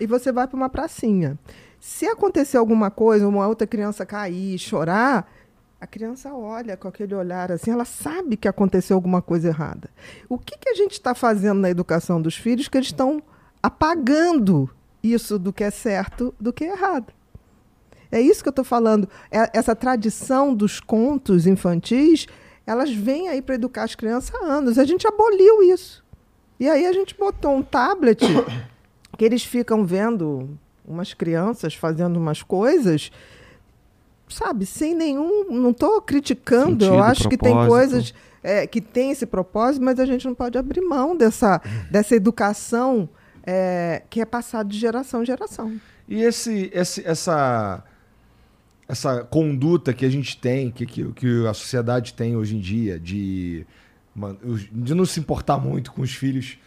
e você vai para uma pracinha. Se acontecer alguma coisa, uma outra criança cair, chorar, a criança olha com aquele olhar assim, ela sabe que aconteceu alguma coisa errada. O que, que a gente está fazendo na educação dos filhos que eles estão apagando isso do que é certo do que é errado? É isso que eu estou falando. É- Essa tradição dos contos infantis, elas vêm aí para educar as crianças há anos. A gente aboliu isso. E aí a gente botou um tablet que eles ficam vendo umas crianças fazendo umas coisas, sabe, sem nenhum. Não estou criticando, eu Sentido, acho que tem propósito. coisas é, que tem esse propósito, mas a gente não pode abrir mão dessa, dessa educação é, que é passada de geração em geração. E esse, esse, essa, essa conduta que a gente tem, que, que, que a sociedade tem hoje em dia, de, de não se importar muito com os filhos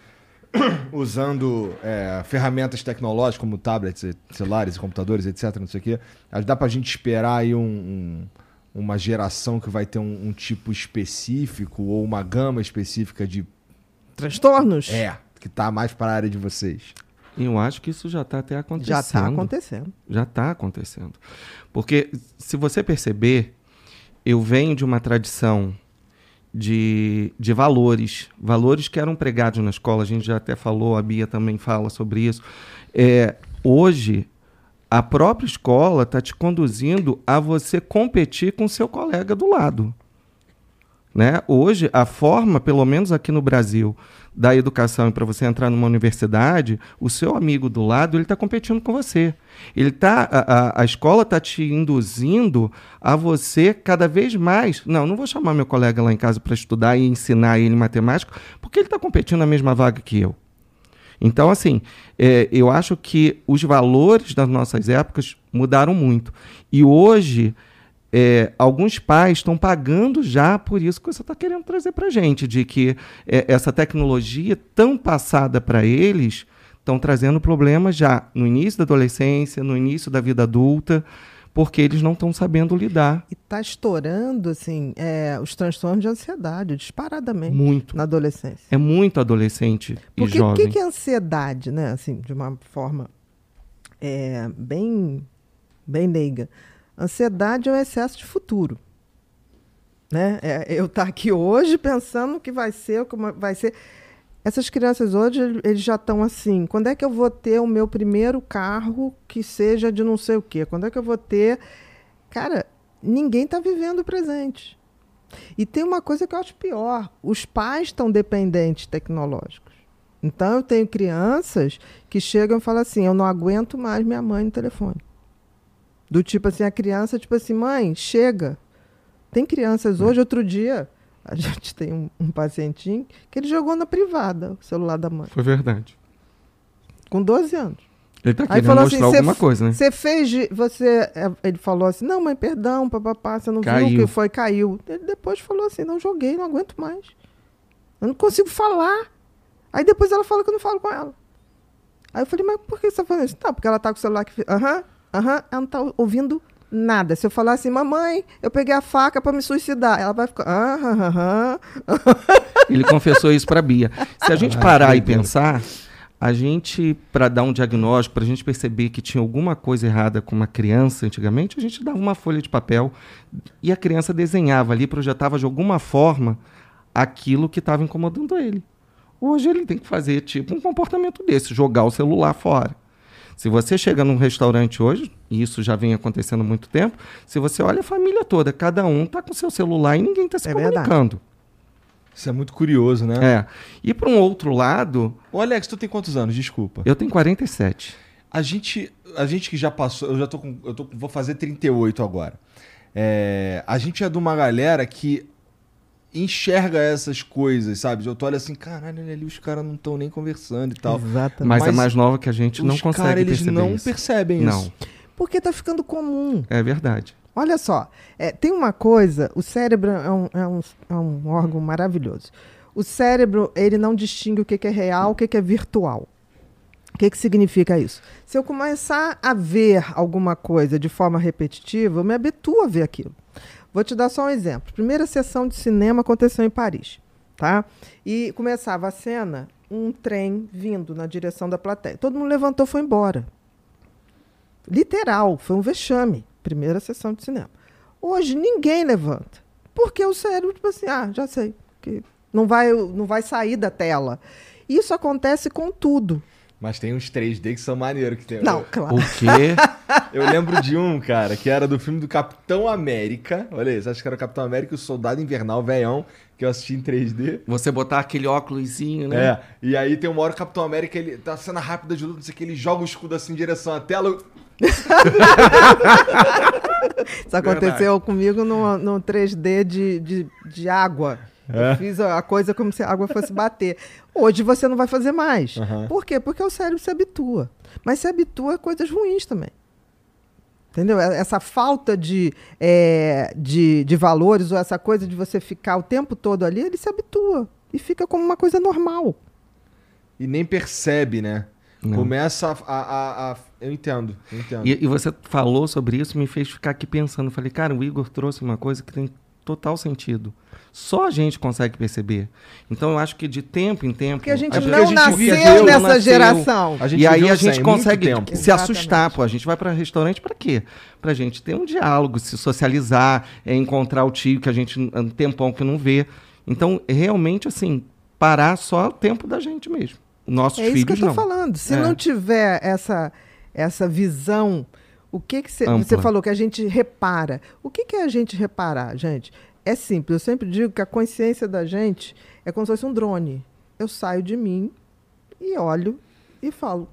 usando é, ferramentas tecnológicas como tablets, celulares, computadores, etc. Não sei o quê. Dá pra gente esperar aí um, um- uma geração que vai ter um, um tipo específico ou uma gama específica de. Transtornos? É, que tá mais para a área de vocês. Eu acho que isso já está até acontecendo. Já está acontecendo. Já está acontecendo. Porque, se você perceber, eu venho de uma tradição de, de valores, valores que eram pregados na escola. A gente já até falou, a Bia também fala sobre isso. É, hoje, a própria escola está te conduzindo a você competir com seu colega do lado. Né? Hoje, a forma, pelo menos aqui no Brasil, da educação para você entrar numa universidade, o seu amigo do lado ele está competindo com você. Ele tá, a, a escola está te induzindo a você cada vez mais. Não, não vou chamar meu colega lá em casa para estudar e ensinar ele matemática, porque ele está competindo na mesma vaga que eu. Então, assim, é, eu acho que os valores das nossas épocas mudaram muito. E hoje é, alguns pais estão pagando já por isso que você está querendo trazer para a gente, de que é, essa tecnologia tão passada para eles estão trazendo problemas já no início da adolescência, no início da vida adulta, porque eles não estão sabendo lidar. E está estourando assim é, os transtornos de ansiedade, disparadamente. Muito. Na adolescência. É muito adolescente porque e jovem. O que, é ansiedade, né? Assim, de uma forma é, bem, bem leiga. Ansiedade é um excesso de futuro. Né? É, eu estar tá aqui hoje pensando o que vai ser, como vai ser. Essas crianças hoje, eles já estão assim. Quando é que eu vou ter o meu primeiro carro que seja de não sei o quê? Quando é que eu vou ter. Cara, ninguém está vivendo o presente. E tem uma coisa que eu acho pior: os pais estão dependentes tecnológicos. Então, eu tenho crianças que chegam e falam assim: eu não aguento mais minha mãe no telefone. Do tipo assim, a criança, tipo assim, mãe, chega. Tem crianças hoje, outro dia, a gente tem um, um pacientinho que ele jogou na privada o celular da mãe. Foi verdade. Com 12 anos. Ele tá querendo mostrar assim, alguma coisa, né? Você fez. Você, é, ele falou assim: não, mãe, perdão, papapá, você não caiu. viu o que foi, caiu. Ele depois falou assim: não joguei, não aguento mais. Eu não consigo falar. Aí depois ela fala que eu não falo com ela. Aí eu falei, mas por que você tá falando isso? Não, porque ela tá com o celular que. Aham. Aham, ela não tá ouvindo nada. Se eu falar assim, mamãe, eu peguei a faca para me suicidar, ela vai ficar. Ah, Ele confessou isso para Bia. Se a gente parar e pensar, a gente, para dar um diagnóstico, para a gente perceber que tinha alguma coisa errada com uma criança antigamente, a gente dava uma folha de papel e a criança desenhava ali, projetava de alguma forma aquilo que estava incomodando ele. Hoje ele tem que fazer tipo um comportamento desse, jogar o celular fora. Se você chega num restaurante hoje, e isso já vem acontecendo há muito tempo, se você olha a família toda, cada um está com seu celular e ninguém está se é comunicando. Verdade. Isso é muito curioso, né? É. E para um outro lado. Ô, Alex, tu tem quantos anos? Desculpa. Eu tenho 47. A gente, a gente que já passou, eu já tô com. Eu tô, vou fazer 38 agora. É, a gente é de uma galera que enxerga essas coisas, sabe? Eu tô olhando assim, caralho, ali os caras não estão nem conversando e tal. Exatamente. Mas, Mas é mais nova que a gente não consegue cara, eles perceber não isso. percebem não. isso. Porque tá ficando comum. É verdade. Olha só, é, tem uma coisa, o cérebro é um, é, um, é um, órgão maravilhoso. O cérebro, ele não distingue o que, que é real, o que, que é virtual. O que, que significa isso? Se eu começar a ver alguma coisa de forma repetitiva, eu me habituo a ver aquilo. Vou te dar só um exemplo. Primeira sessão de cinema aconteceu em Paris, tá? E começava a cena, um trem vindo na direção da plateia. Todo mundo levantou, foi embora. Literal, foi um vexame. Primeira sessão de cinema. Hoje ninguém levanta, porque o cérebro tipo assim, ah, já sei, que não vai, não vai sair da tela. Isso acontece com tudo. Mas tem uns 3D que são maneiros que tem. Não, claro. O quê? Eu lembro de um, cara, que era do filme do Capitão América. Olha isso, acho que era o Capitão América e o Soldado Invernal, velhão, que eu assisti em 3D. Você botar aquele óculosinho, né? É. E aí tem uma hora o Capitão América, ele tá cena rápida de luta, não sei o que, ele joga o escudo assim em direção à tela. Isso aconteceu Verdade. comigo no, no 3D de, de, de água. É. Eu fiz a coisa como se a água fosse bater. Hoje você não vai fazer mais. Uhum. Por quê? Porque o cérebro se habitua. Mas se habitua a coisas ruins também. Entendeu? Essa falta de, é, de, de valores ou essa coisa de você ficar o tempo todo ali, ele se habitua. E fica como uma coisa normal. E nem percebe, né? Não. Começa a, a, a, a, Eu entendo, eu entendo. E, e, você falou sobre isso, me fez ficar aqui pensando. Falei, cara, o Igor trouxe uma coisa que tem total sentido. Só a gente consegue perceber. Então eu acho que de tempo em tempo. Porque a gente a não gente nasceu viveu, nessa nasceu, geração. e aí a gente consegue se assustar. Pô, a gente vai para restaurante para quê? Para gente ter um diálogo, se socializar, é, encontrar o tio que a gente um tempão que não vê. Então, realmente, assim, parar só o tempo da gente mesmo. Nossos É filhos isso que eu tô não. falando. Se É. não tiver essa, essa visão, o que que você falou que a gente repara? O que, que é a gente reparar, gente? É simples. Eu sempre digo que a consciência da gente é como se fosse um drone. Eu saio de mim e olho e falo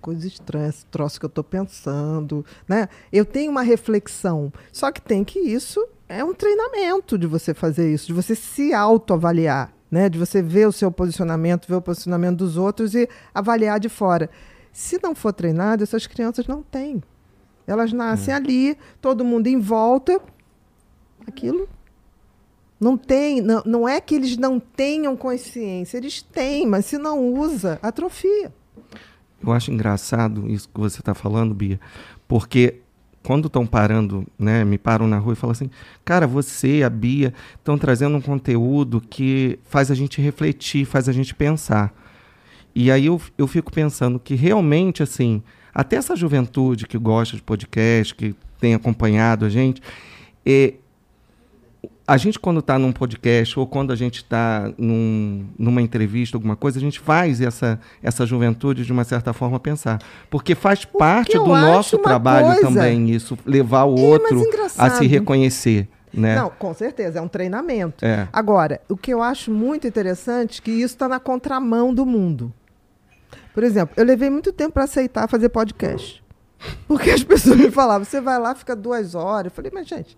coisa estranha, esse troço que eu estou pensando, né? Eu tenho uma reflexão, só que tem que isso é um treinamento de você fazer isso, de você se autoavaliar, né? De você ver o seu posicionamento, ver o posicionamento dos outros e avaliar de fora. Se não for treinado, essas crianças não têm. Elas nascem ali, todo mundo em volta, aquilo não tem, não, não é que eles não tenham consciência, eles têm, mas se não usa, atrofia. Eu acho engraçado isso que você está falando, Bia, porque quando estão parando, né, me param na rua e falam assim, cara, você, a Bia, estão trazendo um conteúdo que faz a gente refletir, faz a gente pensar. E aí eu, eu fico pensando que realmente, assim, até essa juventude que gosta de podcast, que tem acompanhado a gente, é, a gente quando está num podcast ou quando a gente está num, numa entrevista, alguma coisa, a gente faz essa, essa juventude de uma certa forma pensar. Porque faz parte eu do nosso trabalho coisa- também isso, levar o É, outro a se reconhecer. Né? Não, com certeza, é um treinamento. É. Agora, o que eu acho muito interessante é que isso está na contramão do mundo. Por exemplo, eu levei muito tempo para aceitar fazer podcast. Porque as pessoas me falavam, você vai lá, fica duas horas. Eu falei, mas gente,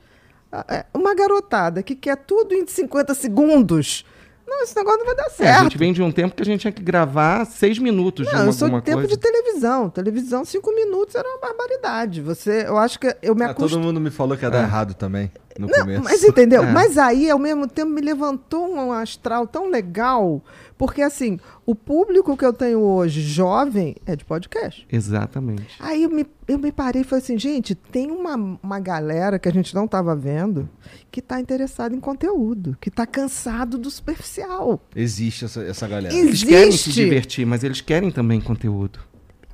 uma garotada que quer tudo em 50 segundos. Não, esse negócio não vai dar É, a certo. gente vem de um tempo que a gente tinha que gravar seis minutos de Não, uma, eu sou alguma de tempo coisa. de televisão. Televisão, cinco minutos era uma barbaridade. Você, eu acho que eu me Ah, todo mundo me falou que ia dar É. errado também, no Não, começo. mas entendeu? É. Mas aí, ao mesmo tempo, me levantou um astral tão legal, porque assim, o público que eu tenho hoje, jovem, é de podcast. Exatamente. Aí eu me, eu me parei e falei assim, gente, tem uma, uma galera que a gente não estava vendo que está interessada em conteúdo, que está cansado do superficial. Existe essa, essa galera. E- Eles querem se Existe. divertir, mas eles querem também conteúdo.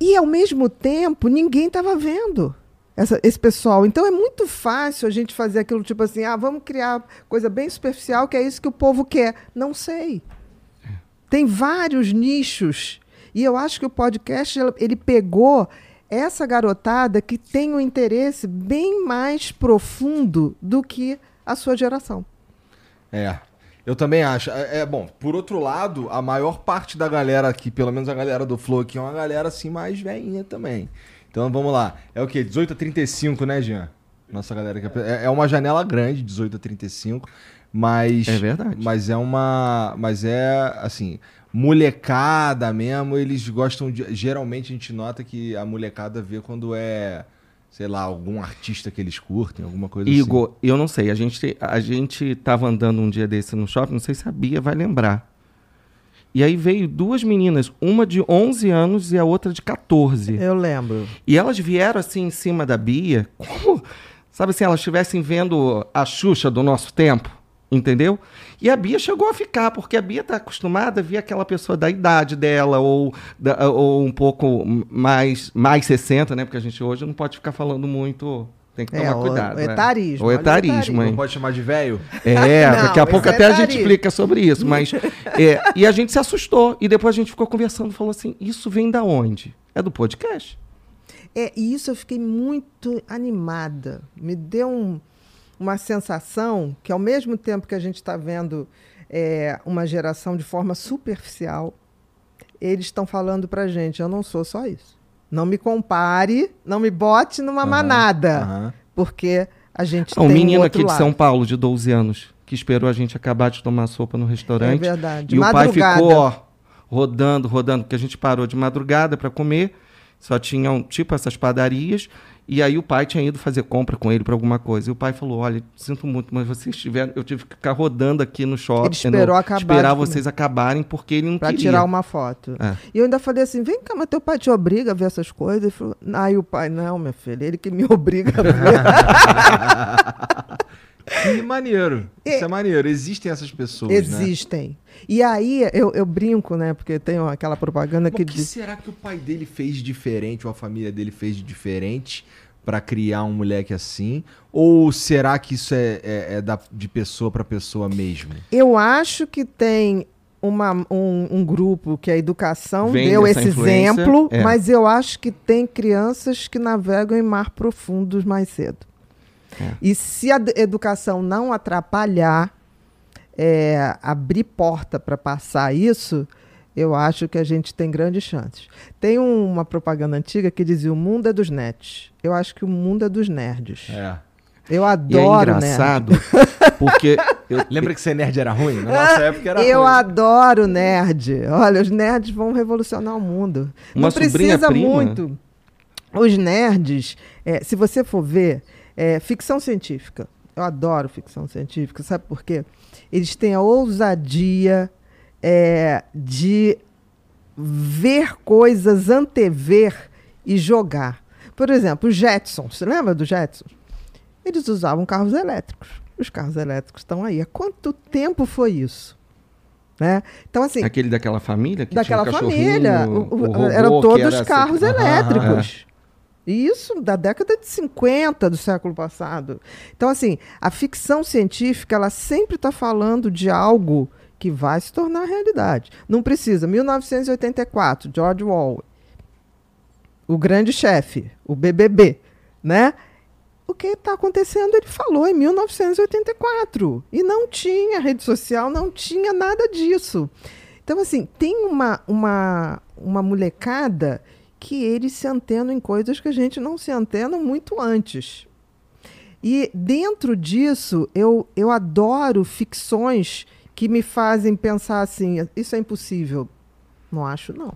E ao mesmo tempo, ninguém estava vendo essa- esse pessoal. Então é muito fácil a gente fazer aquilo tipo assim: ah, vamos criar coisa bem superficial, que é isso que o povo quer. Não sei. Tem vários nichos. E eu acho que o podcast ele- pegou essa garotada que tem um interesse bem mais profundo do que a sua geração. É. Eu também acho. É, é, bom, por outro lado, a maior parte da galera aqui, pelo menos a galera do Flow aqui, é uma galera assim mais velhinha também. Então vamos lá. É o quê? 18 a 35, né, Jean? Nossa galera aqui. É, é uma janela grande, 18 a 35. Mas. É verdade. Mas é uma. Mas é assim. Molecada mesmo, eles gostam de. Geralmente a gente nota que a molecada vê quando é. Sei lá, algum artista que eles curtem, alguma coisa assim. Igor, eu não sei. A gente, a gente tava andando um dia desse no shopping, não sei se a Bia vai lembrar. E aí veio duas meninas, uma de 11 anos e a outra de 14. Eu lembro. E elas vieram assim em cima da Bia, como, sabe assim, elas estivessem vendo a Xuxa do nosso tempo, entendeu? E a Bia chegou a ficar, porque a Bia está acostumada a ver aquela pessoa da idade dela, ou, da- ou um pouco mais, mais 60, né? Porque a gente hoje não pode ficar falando muito. Tem que É, tomar o- cuidado. o né? etarismo, O olha o etarismo, etarismo. hein? Não pode chamar de velho? É, Não, daqui a pouco é até a gente explica sobre isso, mas é, e a gente se assustou e depois a gente ficou conversando, falou assim, isso vem da onde? É do podcast. É, e isso eu fiquei muito animada. Me deu um- uma sensação que, ao mesmo tempo que a gente está vendo é, uma geração de forma superficial, eles estão falando para gente: eu não sou só isso. Não me compare, não me bote numa Aham, manada, aham. porque a gente Ah, um tem menino um outro aqui de lado. São Paulo, de 12 anos, que esperou a gente acabar de tomar sopa no É restaurante. verdade. e o pai Madrugada. ficou, ó, rodando, rodando, porque a gente parou de madrugada para comer. Só tinham, tipo, essas padarias. E aí o pai tinha ido fazer compra com ele para alguma coisa. E o pai falou: Olha, sinto muito, mas vocês tiveram. Eu tive que ficar rodando aqui no shopping. Ele esperou no- acabar Esperar vocês acabarem, porque ele não Para queria. tirar uma foto. É. E eu ainda falei assim: vem cá, mas teu pai te obriga a ver essas coisas? Ele falou, Aí o pai, não, minha filha, ele que me obriga a ver. Que maneiro. Isso é maneiro. Existem essas pessoas, né? Existem. E aí eu, eu brinco, né? Porque tem aquela propaganda Mas que o que diz. será que o pai dele fez diferente, ou a família dele fez de diferente, pra criar um moleque assim? Ou será que isso é, é- é da- de pessoa pra pessoa mesmo? Eu acho que tem uma- um, um grupo que a educação Vem deu esse exemplo, é. mas eu acho que tem crianças que navegam em mar profundos mais cedo. É. E se a educação não atrapalhar, é, abrir porta para passar isso, eu acho que a gente tem grandes chances. Tem um- uma propaganda antiga que dizia: o mundo é dos nets. Eu acho que o mundo é dos nerds. É. Eu E é adoro nerd. engraçado, porque eu, Lembra que ser nerd era ruim? Na nossa época era Eu ruim. adoro nerd. Olha, os nerds vão revolucionar o mundo. Uma Não precisa prima- muito. Os nerds, é, se você for ver, é, ficção científica. Eu adoro ficção científica. Sabe por quê? Eles têm a ousadia é, de ver coisas, antever e jogar. Por exemplo, os Jetsons. Você lembra dos Jetsons? Eles usavam carros elétricos. Os carros elétricos estão aí. Há quanto tempo foi isso? Né? Então, assim, aquele daquela família que daquela tinha família. o- o- o robô eram todos era assim. carros sempre- elétricos. Isso da década de 50 do século passado. Então, assim, a ficção científica, ela sempre está falando de algo que vai se tornar realidade. Não precisa. 1984, George Orwell. O grande chefe, o BBB, né? O que está acontecendo, ele falou em 1984. E não tinha rede social, não tinha nada disso. Então, assim, tem uma, uma, uma molecada que eles se antenam em coisas que a gente não se antena muito antes. E dentro disso, eu, eu adoro ficções que me fazem pensar assim: isso é impossível. Não acho, não.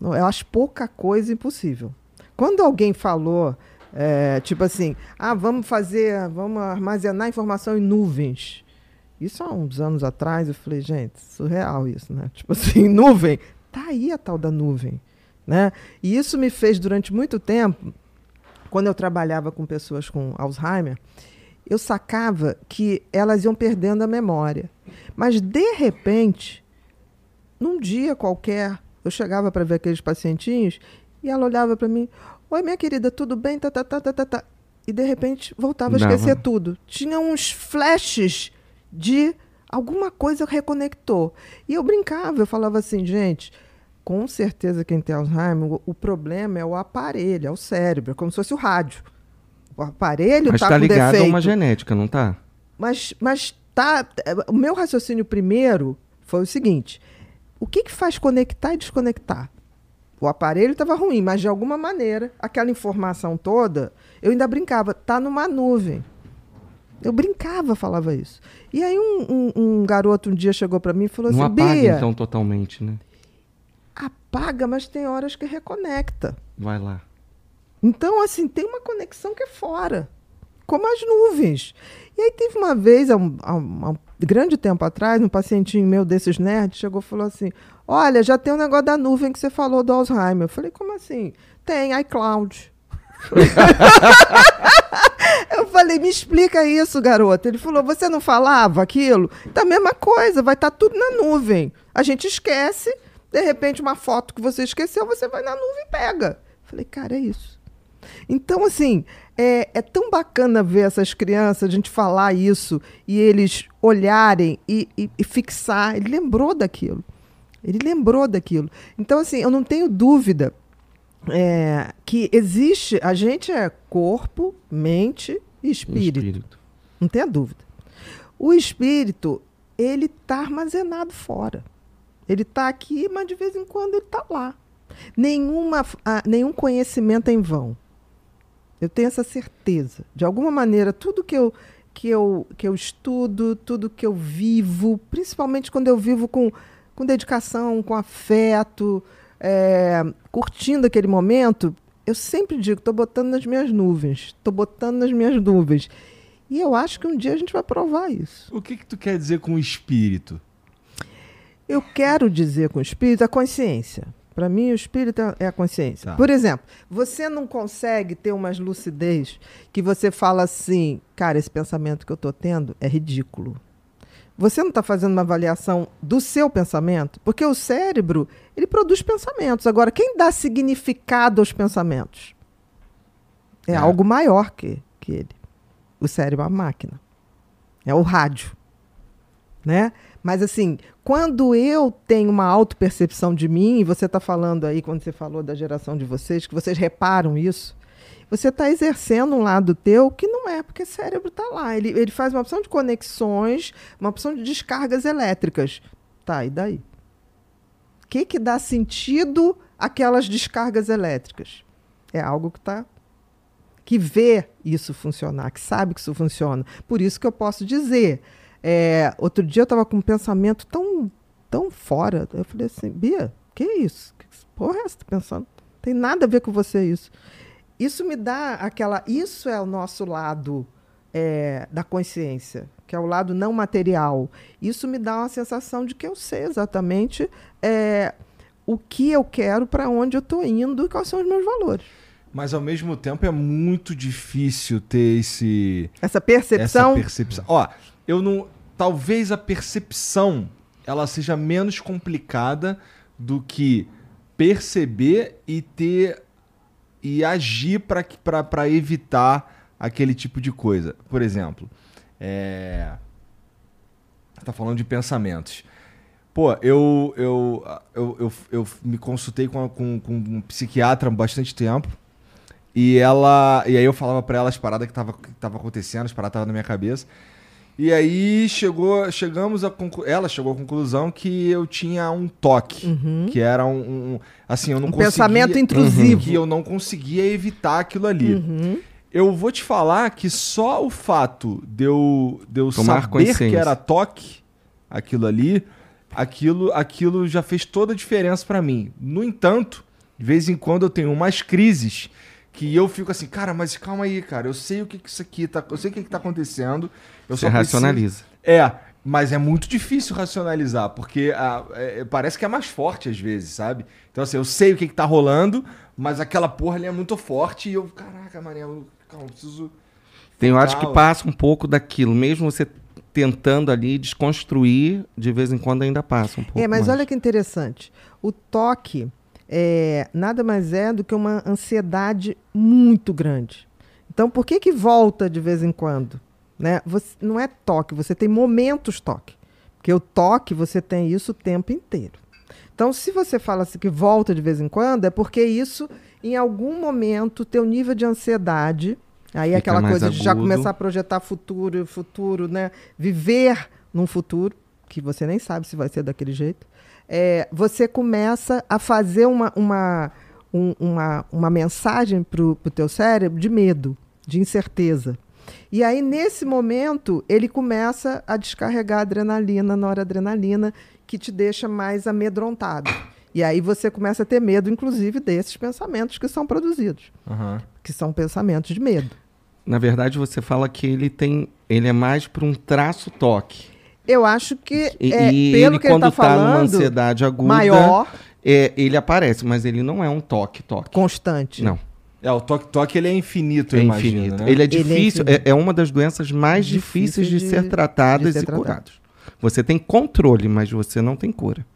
Eu acho pouca coisa impossível. Quando alguém falou, é, tipo assim, ah, vamos fazer, vamos armazenar informação em nuvens. Isso há uns anos atrás, eu falei, gente, surreal isso, né? Tipo assim, nuvem, tá aí a tal da nuvem, né? E isso me fez durante muito tempo, quando eu trabalhava com pessoas com Alzheimer, eu sacava que elas iam perdendo a memória. Mas de repente, num dia qualquer, eu chegava para ver aqueles pacientinhos e ela olhava para mim: Oi, minha querida, tudo bem? Tá, tá, tá, tá, tá, tá. E de repente voltava a esquecer tudo. Tinha uns flashes de alguma coisa reconectou. E eu brincava, eu falava assim, gente, com certeza quem tem Alzheimer, o, problema é o aparelho, é o cérebro, é como se fosse o rádio. O aparelho Mas tá tá com ligado a defeito. uma genética, não tá? Mas, mas tá. O meu raciocínio primeiro foi o seguinte: o que, que faz conectar e desconectar? O aparelho estava ruim, mas de alguma maneira, aquela informação toda, eu ainda brincava, tá numa nuvem. Eu brincava, falava isso. E aí um, um- um garoto um dia chegou para mim e falou não assim: apaga Bia, então totalmente, né? Apaga, mas tem horas que reconecta. Vai lá. Então, assim, tem uma conexão que é fora, como as nuvens. E aí teve uma vez, há um, há um- há um grande tempo atrás, um pacientinho meu desses nerds chegou e falou assim: Olha, já tem um negócio da nuvem que você falou do Alzheimer. Eu falei, como assim? Tem, iCloud. Eu falei, me explica isso, garoto. Ele falou, você não falava aquilo? Então, a mesma coisa, vai estar tudo na nuvem. A gente esquece, de repente, uma foto que você esqueceu, você vai na nuvem e pega. Falei, cara, é isso. Então, assim, é, é tão bacana ver essas crianças, a gente falar isso e eles olharem e, e- e fixar. Ele lembrou daquilo. Ele lembrou daquilo. Então, assim, eu não tenho dúvida é, que existe. A gente é corpo, mente e espírito. Espírito. Não tenha dúvida. O espírito, ele está armazenado fora. Ele está aqui, mas de vez em quando ele está lá. Nenhuma, ah, nenhum conhecimento é em vão. Eu tenho essa certeza. De alguma maneira, tudo que eu, que eu, que eu estudo, tudo que eu vivo, principalmente quando eu vivo com, com dedicação, com afeto, é, curtindo aquele momento, eu sempre digo, estou botando nas minhas nuvens, estou botando nas minhas nuvens. E eu acho que um dia a gente vai provar isso. O que, que tu quer dizer com espírito? Eu quero dizer com o espírito a consciência. Para mim, o espírito é- é a consciência. Tá. Por exemplo, você não consegue ter umas lucidez que você fala assim, cara, esse pensamento que eu estou tendo é ridículo. Você não está fazendo uma avaliação do seu pensamento, porque o cérebro ele produz pensamentos. Agora, quem dá significado aos pensamentos? É, É. algo maior que, que ele. O cérebro é uma máquina. É o rádio. Né? Mas assim, quando eu tenho uma autopercepção de mim, e você está falando aí, quando você falou da geração de vocês, que vocês reparam isso, você está exercendo um lado teu que não é, porque o cérebro está lá. Ele, ele faz uma opção de conexões, uma opção de descargas elétricas. Tá, e daí? O que, que dá sentido àquelas descargas elétricas? É algo que está que vê isso funcionar, que sabe que isso funciona. Por isso que eu posso dizer. É, outro dia eu estava com um pensamento tão, tão fora. Eu falei assim, Bia, que isso? Que porra é essa tá pensando? Tem nada a ver com você isso. Isso me dá aquela. Isso é o nosso lado é, da consciência, que é o lado não material. Isso me dá uma sensação de que eu sei exatamente é, o que eu quero, para onde eu estou indo e quais são os meus valores. Mas ao mesmo tempo é muito difícil ter esse Essa percepção. essa percepção. Ó, eu não, talvez a percepção ela seja menos complicada do que perceber e ter e agir para evitar aquele tipo de coisa. Por exemplo, é... tá falando de pensamentos. Pô, eu, eu, eu, eu, eu me consultei com, com, com um psiquiatra há bastante tempo. E ela. E aí eu falava pra ela as paradas que tava, que tava acontecendo, as paradas estavam na minha cabeça. E aí chegou, chegamos a conclu... ela chegou à conclusão que eu tinha um toque, que era um, um- assim, eu não Um conseguia pensamento intrusivo. que eu não conseguia evitar aquilo ali. Uhum. Eu vou te falar que só o fato de eu, de eu Tomar saber que era toque, aquilo ali, aquilo, aquilo já fez toda a diferença pra mim. No entanto, de vez em quando eu tenho umas crises que eu fico assim, cara, mas calma aí, cara, eu sei o que, que isso aqui tá, eu sei o que, que tá acontecendo. Eu Você preciso- racionaliza. É, mas é muito difícil racionalizar, porque ah, é, parece que é mais forte às vezes, sabe? Então, assim, eu sei o que, que tá rolando, mas aquela porra ali é muito forte e eu, caraca, mané, eu, calma, eu preciso. Tem horas que Calma. passa um pouco daquilo, mesmo você tentando ali desconstruir, de vez em quando ainda passa um pouco. É, mas mais. olha que interessante. O toque é, nada mais é do que uma ansiedade muito grande. Então, por que que volta de vez em quando? Né? Você, não é toque, você tem momentos toque. Porque o toque, você tem isso o tempo inteiro. Então, se você fala assim que volta de vez em quando, é porque isso, em algum momento, teu nível de ansiedade, aí Fica aquela coisa de já agudo. começar a projetar futuro, futuro, né? Viver num futuro, que você nem sabe se vai ser daquele jeito. É, você começa a fazer uma, uma, um- uma, uma mensagem para o teu cérebro de medo, de incerteza. E aí, nesse momento, ele começa a descarregar adrenalina, noradrenalina, que te deixa mais amedrontado. E aí você começa a ter medo, inclusive, desses pensamentos que são produzidos, Aham. que são pensamentos de medo. Na verdade, você fala que ele tem. Ele é mais para um traço toque. Eu acho que, E, é, e pelo ele, que ele quando está tá numa falando, ansiedade aguda, maior, é, ele aparece, mas ele não é um toque, toque. constante. Não, É, o toque-toque ele é infinito, eu é imagino, infinito. né? Ele é Ele é difícil, é, infinito. é uma das doenças mais difíceis de, de- ser tratadas de ser e tratado. curadas. Você tem controle, mas você não tem cura.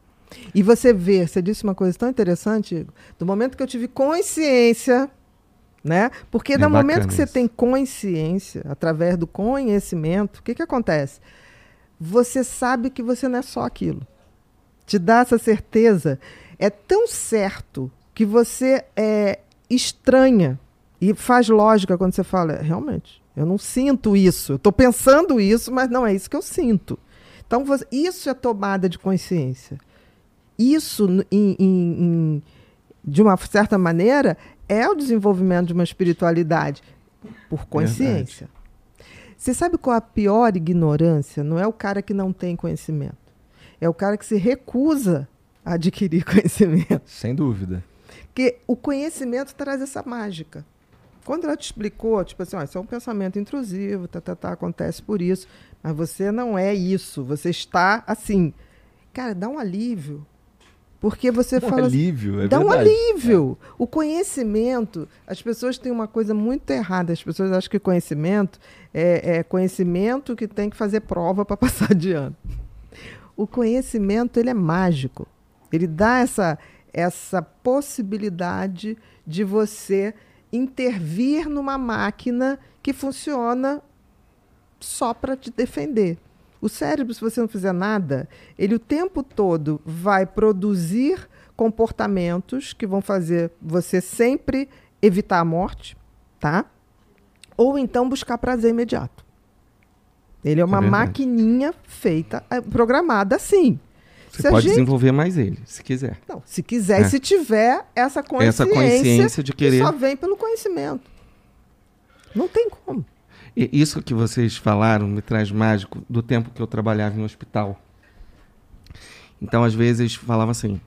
E você vê, você disse uma coisa tão interessante, Igor, do momento que eu tive consciência, né? Porque É no momento que você isso. tem consciência, através do conhecimento, o que, que acontece? Você sabe que você não é só aquilo. Te dá essa certeza. É tão certo que você é, estranha e faz lógica quando você fala, "É, realmente, eu não sinto isso. Eu estou pensando isso, mas não é isso que eu sinto. Então, você- isso é tomada de consciência. Isso, em- em- em- de uma certa maneira, é o desenvolvimento de uma espiritualidade por consciência. Você sabe qual é a pior ignorância? Não é o cara que não tem conhecimento. É o cara que se recusa a adquirir conhecimento. Sem dúvida. Porque o conhecimento traz essa mágica. Quando ela te explicou, tipo assim, ó, isso é um pensamento intrusivo, tá, tá, tá, acontece por isso, mas você não é isso, você está assim. Cara, dá um alívio. Porque você Um fala assim, alívio, é Dá um verdade. alívio. O conhecimento, as pessoas têm uma coisa muito errada. As pessoas acham que conhecimento é, é conhecimento que tem que fazer prova para passar de ano. O conhecimento ele é mágico. Ele dá essa, essa possibilidade de você intervir numa máquina que funciona só para te defender. O cérebro, se você não fizer nada, ele o tempo todo vai produzir comportamentos que vão fazer você sempre evitar a morte, tá? Ou então buscar prazer imediato. Ele é uma verdade. maquininha feita, eh, programada assim. Você Se pode gente- desenvolver mais ele, se quiser. Não, se quiser, É. e se tiver essa consciência, Essa consciência de que querer. só vem pelo conhecimento. Não tem como. E isso que vocês falaram me traz mágico do tempo que eu trabalhava em hospital. Então, às vezes, falava assim: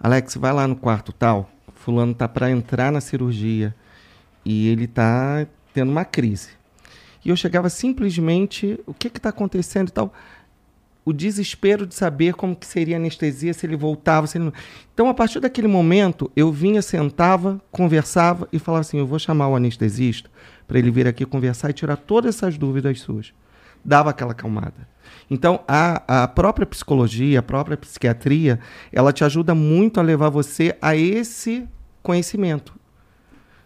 Alex, vai lá no quarto tal, fulano tá para entrar na cirurgia e ele tá tendo uma crise. E eu chegava simplesmente, o que que tá acontecendo e tal? O desespero de saber como que seria a anestesia, se ele voltava, se ele não... Então, a partir daquele momento, eu vinha, sentava, conversava e falava assim, eu vou chamar o anestesista para ele vir aqui conversar e tirar todas essas dúvidas suas. Dava aquela acalmada. Então, a, a própria psicologia, a própria psiquiatria, ela te ajuda muito a levar você a esse conhecimento.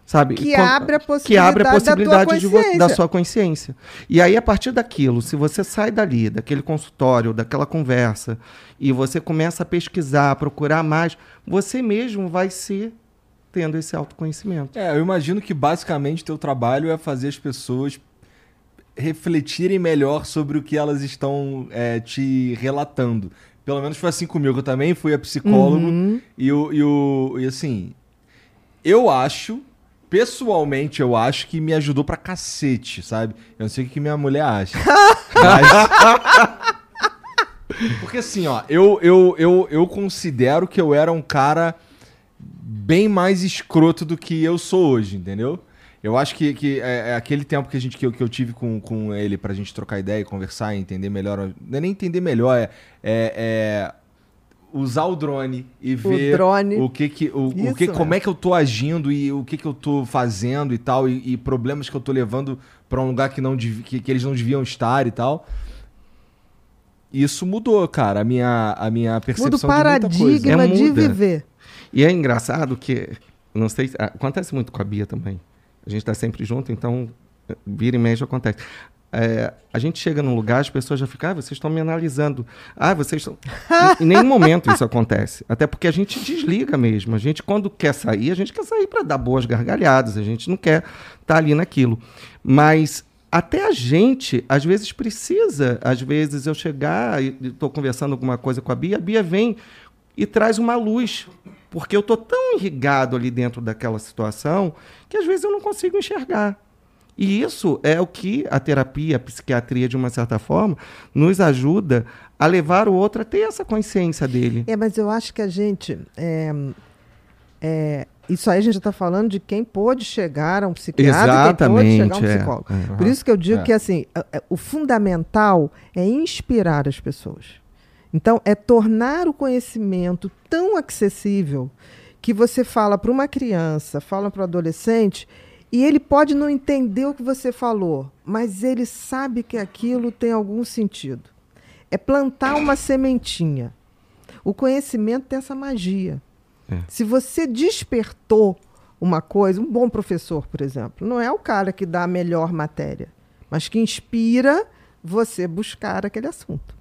Sabe? Que quando- abre a que abre a possibilidade da tua possibilidade de vo- da sua consciência. E aí, a partir daquilo, se você sai dali, daquele consultório, daquela conversa, e você começa a pesquisar, a procurar mais, você mesmo vai se tendo esse autoconhecimento. É, eu imagino que basicamente teu trabalho é fazer as pessoas refletirem melhor sobre o que elas estão é, te relatando. Pelo menos foi assim comigo. Eu também fui a psicólogo Uhum. e, o, e, o, e assim, eu acho, pessoalmente eu acho que me ajudou pra cacete, sabe? Eu não sei o que minha mulher acha. Mas... Porque assim, ó, eu, eu, eu, eu considero que eu era um cara bem mais escroto do que eu sou hoje, entendeu? Eu acho que, que é, é aquele tempo que, a gente, que, eu, que eu tive com, com ele pra gente trocar ideia e conversar e entender melhor. Não é nem entender melhor, é, é- é usar o drone e ver drone. o que que, o, o Isso, que é. como é que eu tô agindo e o que que eu tô fazendo e tal, e, e problemas que eu tô levando pra um lugar que, não, que, que eles não deviam estar e tal. Isso mudou, cara, a minha, a minha percepção Muda o de muita coisa. paradigma É, de viver. E é engraçado que, não sei, se- acontece muito com a Bia também. A gente está sempre junto, então vira e mexe acontece. É, a gente chega num lugar, as pessoas já ficam, ah, vocês estão me analisando. Ah, vocês estão. em, nenhum momento isso acontece. Até porque a gente desliga mesmo. A gente, quando quer sair, a gente quer sair para dar boas gargalhadas. A gente não quer estar ali naquilo. Mas até a gente, às vezes, precisa. Às vezes eu chegar e estou conversando alguma coisa com a Bia, a Bia vem e traz uma luz. Porque eu estou tão irrigado ali dentro daquela situação que às vezes eu não consigo enxergar. E isso é o que a terapia, a psiquiatria, de uma certa forma, nos ajuda a levar o outro a ter essa consciência dele. É, mas eu acho que a gente. é, é, isso aí a gente está falando de quem pôde chegar a um psiquiatra, quem pôde chegar a um Exatamente, é. psicólogo. É. Por isso que eu digo É. que assim, o fundamental é inspirar as pessoas. Então, é tornar o conhecimento tão acessível que você fala para uma criança, fala para o adolescente, e ele pode não entender o que você falou, mas ele sabe que aquilo tem algum sentido. É plantar uma sementinha. O conhecimento tem essa magia. É. Se você despertou uma coisa, um bom professor, por exemplo, não é o cara que dá a melhor matéria, mas que inspira você buscar aquele assunto.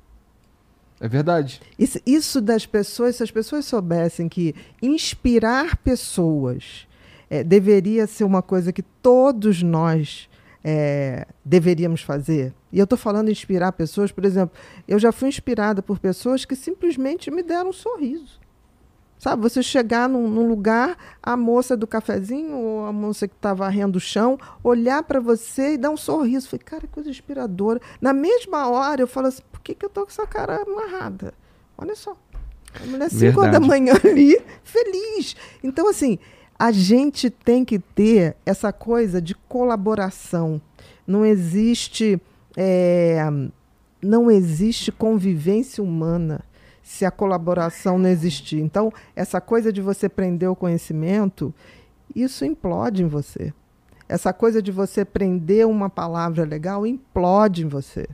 É verdade. Isso, isso das pessoas, se as pessoas soubessem que inspirar pessoas eh, deveria ser uma coisa que todos nós eh, deveríamos fazer. E eu estou falando inspirar pessoas, por exemplo, eu já fui inspirada por pessoas que simplesmente me deram um sorriso. Sabe, você chegar num, num lugar, a moça do cafezinho ou a moça que está varrendo o chão, olhar para você e dar um sorriso. Falei, cara, que coisa inspiradora. Na mesma hora, eu falo assim, por que, que eu tô com essa cara amarrada? Olha só. A mulher 5 horas da manhã ali, feliz. Então, assim, a gente tem que ter essa coisa de colaboração. Não existe, é, não existe convivência humana se a colaboração não existir. Então, essa coisa de você prender o conhecimento, isso implode em você. Essa coisa de você prender uma palavra legal implode em você.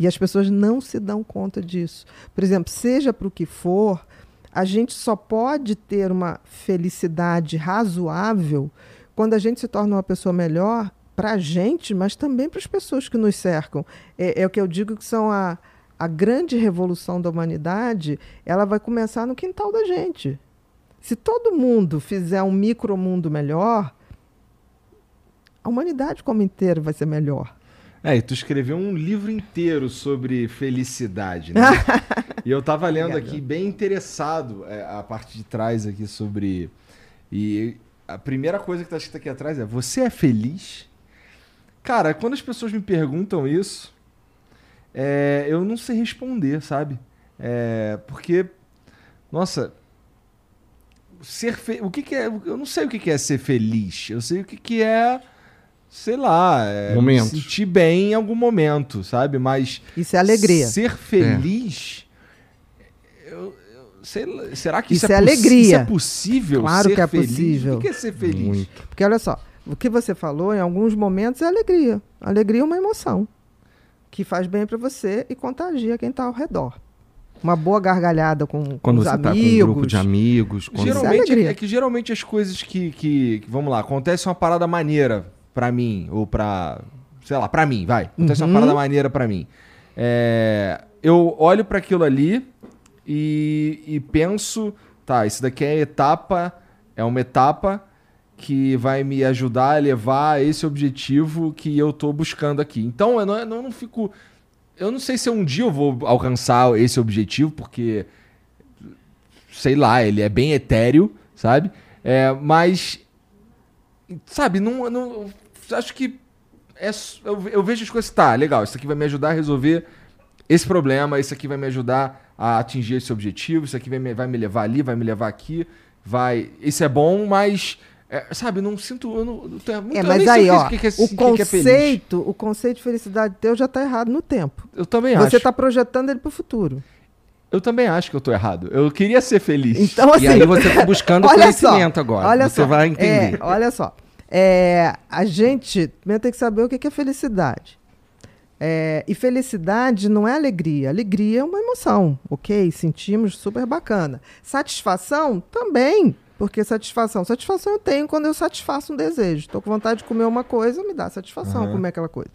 E as pessoas não se dão conta disso. Por exemplo, seja para o que for, a gente só pode ter uma felicidade razoável quando a gente se torna uma pessoa melhor, para a gente, mas também para as pessoas que nos cercam. É, é, o que eu digo que são a, a grande revolução da humanidade, ela vai começar no quintal da gente. Se todo mundo fizer um micromundo melhor, a humanidade como inteira vai ser melhor. É, e tu escreveu um livro inteiro sobre felicidade, né? e eu tava lendo aqui, bem interessado, é, a parte de trás aqui sobre. E a primeira coisa que tá escrita aqui atrás é: Você é feliz? Cara, quando as pessoas me perguntam isso, é, eu não sei responder, sabe? É, porque, nossa, ser fe... o que, que, é? Eu não sei o que, que é ser feliz. Eu sei o que, que é sei lá, é, sentir bem em algum momento, sabe? Mas. Isso é alegria. Ser feliz. É. Eu, eu, sei, será que isso, isso é, é alegria? Isso é possível? Claro que é feliz? possível. O que é ser feliz? Muito. Porque olha só, o que você falou, em alguns momentos, é alegria. Alegria é uma emoção que faz bem para você e contagia quem está ao redor uma boa gargalhada com, quando os você amigos. Tá com um grupo de amigos. Quando... Geralmente é, é, que geralmente as coisas que, que, que, vamos lá, acontece uma parada maneira para mim, ou pra. Sei lá, pra mim, vai. Acontece uhum. uma parada maneira para mim. É, eu olho para aquilo ali e, e penso, tá, isso daqui é etapa, é uma etapa que vai me ajudar a levar a esse objetivo que eu tô buscando aqui. Então eu não, eu não fico. Eu não sei se um dia eu vou alcançar esse objetivo, porque. Sei lá, ele é bem etéreo, sabe? É, mas. Sabe, não, não, acho que é, eu, eu vejo as coisas, tá, legal, isso aqui vai me ajudar a resolver esse problema, isso aqui vai me ajudar a atingir esse objetivo, isso aqui vai me, vai me levar ali, vai me levar aqui, vai. Isso é bom, mas. É, sabe, não sinto. Eu não, eu muito, é, mas aí, ó, que, que, que, o conceito, o conceito de felicidade teu já está errado no tempo. Eu também Você acho. Você está projetando ele para o futuro. Eu também acho que eu estou errado. Eu queria ser feliz. Então, assim, e aí você está buscando conhecimento só, agora. Olha você só, vai entender. É, olha só. É, a gente tem que saber o que é felicidade. É, e felicidade não é alegria. Alegria é uma emoção, ok? Sentimos super bacana. Satisfação também, porque satisfação. Satisfação eu tenho quando eu satisfaço um desejo. Estou com vontade de comer uma coisa, me dá satisfação uhum. comer aquela coisa.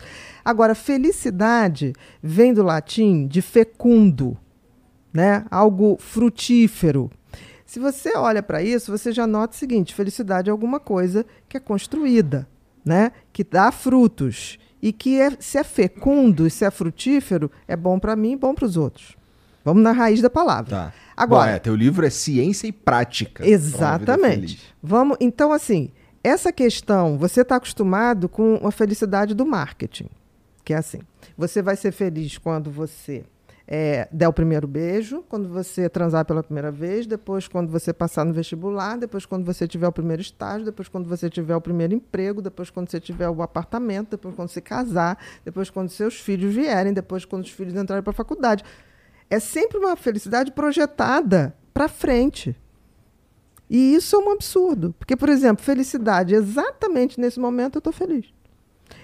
Agora, felicidade vem do latim de fecundo, né? Algo frutífero. Se você olha para isso, você já nota o seguinte: felicidade é alguma coisa que é construída, né? que dá frutos. E que é, se é fecundo e se é frutífero, é bom para mim e bom para os outros. Vamos na raiz da palavra. Tá. Agora, Bom, é, teu livro é ciência e prática. Exatamente. Vamos, então assim, essa questão, você está acostumado com a felicidade do marketing, que é assim. Você vai ser feliz quando você é, der o primeiro beijo, quando você transar pela primeira vez, depois quando você passar no vestibular, depois quando você tiver o primeiro estágio, depois quando você tiver o primeiro emprego, depois quando você tiver o apartamento, depois quando você casar, depois quando seus filhos vierem, depois quando os filhos entrarem para a faculdade. É sempre uma felicidade projetada para frente. E isso é um absurdo. Porque, por exemplo, felicidade, exatamente nesse momento eu estou feliz.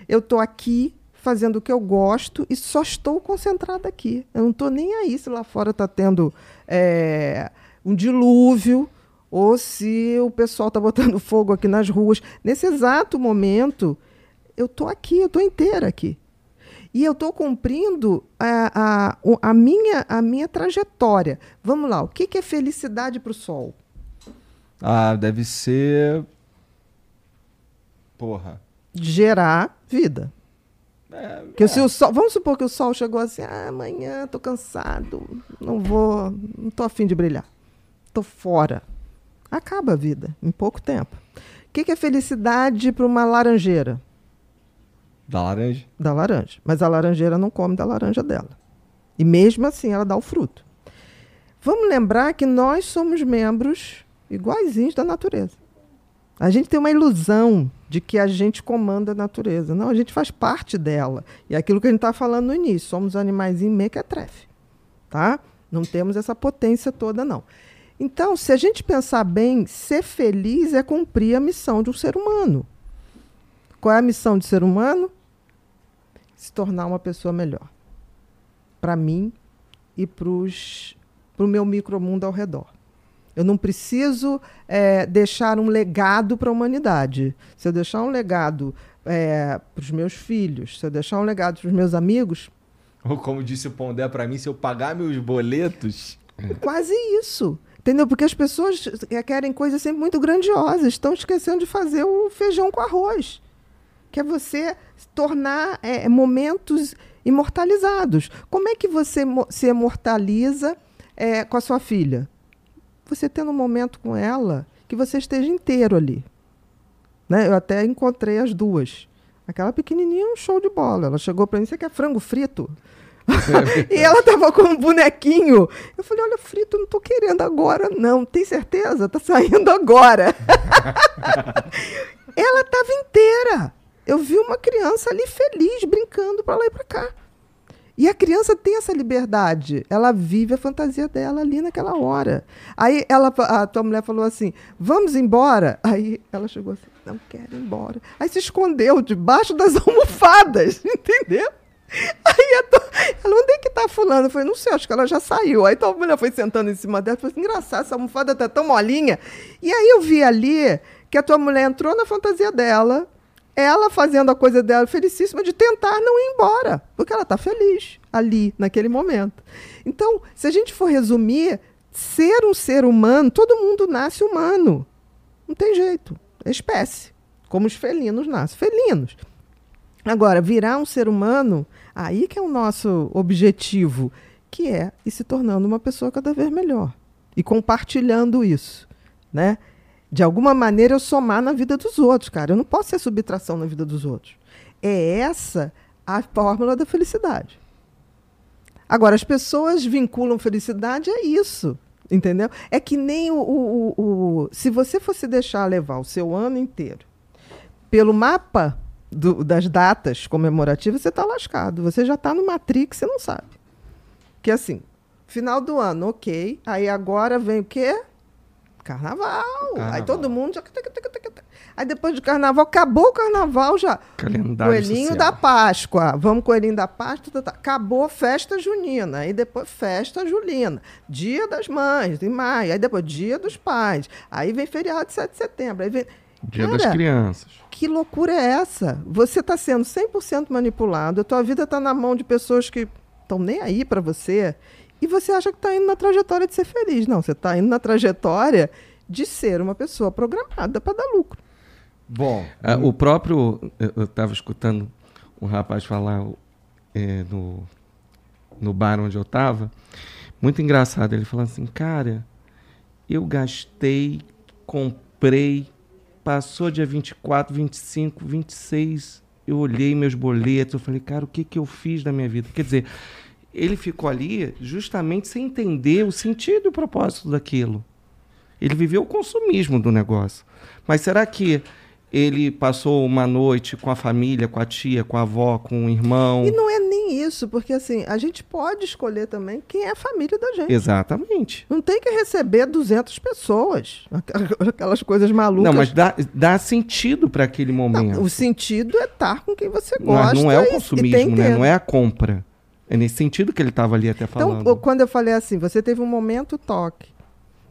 Eu estou aqui fazendo o que eu gosto e só estou concentrada aqui. Eu não estou nem aí se lá fora está tendo é, um dilúvio ou se o pessoal está botando fogo aqui nas ruas. Nesse exato momento, eu estou aqui, eu estou inteira aqui. E eu estou cumprindo a, a, a, minha, a minha trajetória. Vamos lá, o que, que é felicidade para o sol? Ah, deve ser. Porra. Gerar vida. É, que é. se o sol, vamos supor que o sol chegou assim, ah, amanhã tô cansado, não vou, não tô afim de brilhar, tô fora. Acaba a vida em pouco tempo. O que, que é felicidade para uma laranjeira? Da laranja? Da laranja. Mas a laranjeira não come da laranja dela. E mesmo assim ela dá o fruto. Vamos lembrar que nós somos membros iguaizinhos da natureza. A gente tem uma ilusão de que a gente comanda a natureza. Não, a gente faz parte dela. E é aquilo que a gente está falando no início, somos animais em mequetrefe. Tá? Não temos essa potência toda, não. Então, se a gente pensar bem, ser feliz é cumprir a missão de um ser humano. Qual é a missão de ser humano? Se tornar uma pessoa melhor. Para mim e para o meu micromundo ao redor. Eu não preciso é, deixar um legado para a humanidade. Se eu deixar um legado é, para os meus filhos, se eu deixar um legado para os meus amigos. Ou como disse o Pondé para mim, se eu pagar meus boletos. Quase isso. Entendeu? Porque as pessoas querem coisas sempre muito grandiosas, estão esquecendo de fazer o feijão com arroz. Que é você tornar é, momentos imortalizados. Como é que você se imortaliza é, com a sua filha? Você tendo um momento com ela que você esteja inteiro ali. Né? Eu até encontrei as duas. Aquela pequenininha, um show de bola. Ela chegou para mim, você quer frango frito? e ela tava com um bonequinho. Eu falei, olha, frito, não tô querendo agora, não. Tem certeza? Tá saindo agora. ela tava inteira. Eu vi uma criança ali feliz, brincando para lá e para cá. E a criança tem essa liberdade. Ela vive a fantasia dela ali naquela hora. Aí ela, a tua mulher falou assim: vamos embora. Aí ela chegou assim: não quero ir embora. Aí se escondeu debaixo das almofadas, entendeu? Aí tua, ela, onde é que tá fulano? Eu falei, não sei, acho que ela já saiu. Aí tua mulher foi sentando em cima dela, falei, engraçado, essa almofada tá tão molinha. E aí eu vi ali que a tua mulher entrou na fantasia dela, ela fazendo a coisa dela felicíssima de tentar não ir embora, porque ela está feliz ali, naquele momento. Então, se a gente for resumir, ser um ser humano, todo mundo nasce humano. Não tem jeito. É espécie. Como os felinos nascem. Felinos. Agora, virar um ser humano, aí que é o nosso objetivo, que é ir se tornando uma pessoa cada vez melhor. E compartilhando isso. Né? De alguma maneira eu somar na vida dos outros, cara. Eu não posso ser subtração na vida dos outros. É essa a fórmula da felicidade. Agora, as pessoas vinculam felicidade a isso, entendeu? É que nem o, o, o, se você fosse deixar levar o seu ano inteiro pelo mapa do, das datas comemorativas, você está lascado. Você já está no Matrix, você não sabe. Que assim, final do ano, ok. Aí agora vem o quê? Carnaval. carnaval. Aí todo mundo já. Aí depois do carnaval, acabou o carnaval já. Calendário Coelhinho social. da Páscoa. Vamos, Coelhinho da Páscoa. Tá, tá. Acabou festa junina. Aí depois festa julina. Dia das Mães, em maio. Aí depois Dia dos Pais. Aí vem feriado de 7 de setembro. Aí vem. Dia Cara, das Crianças. Que loucura é essa? Você está sendo 100% manipulado. A tua vida está na mão de pessoas que estão nem aí para você e você acha que está indo na trajetória de ser feliz. Não, você está indo na trajetória de ser uma pessoa programada para dar lucro. Bom, ah, o próprio. Eu estava escutando um rapaz falar é, no, no bar onde eu estava. Muito engraçado. Ele falou assim: Cara, eu gastei, comprei, passou dia 24, 25, 26. Eu olhei meus boletos. Eu falei, cara, o que, que eu fiz da minha vida? Quer dizer, ele ficou ali justamente sem entender o sentido e o propósito daquilo. Ele viveu o consumismo do negócio. Mas será que ele passou uma noite com a família, com a tia, com a avó, com o irmão? E não é nem isso, porque assim, a gente pode escolher também quem é a família da gente. Exatamente. Não tem que receber 200 pessoas, aquelas coisas malucas. Não, mas dá, dá sentido para aquele momento. Não, o sentido é estar com quem você gosta. Mas não é o consumismo, né? não é a compra. É nesse sentido que ele estava ali até então, falando. Então, quando eu falei assim, você teve um momento toque.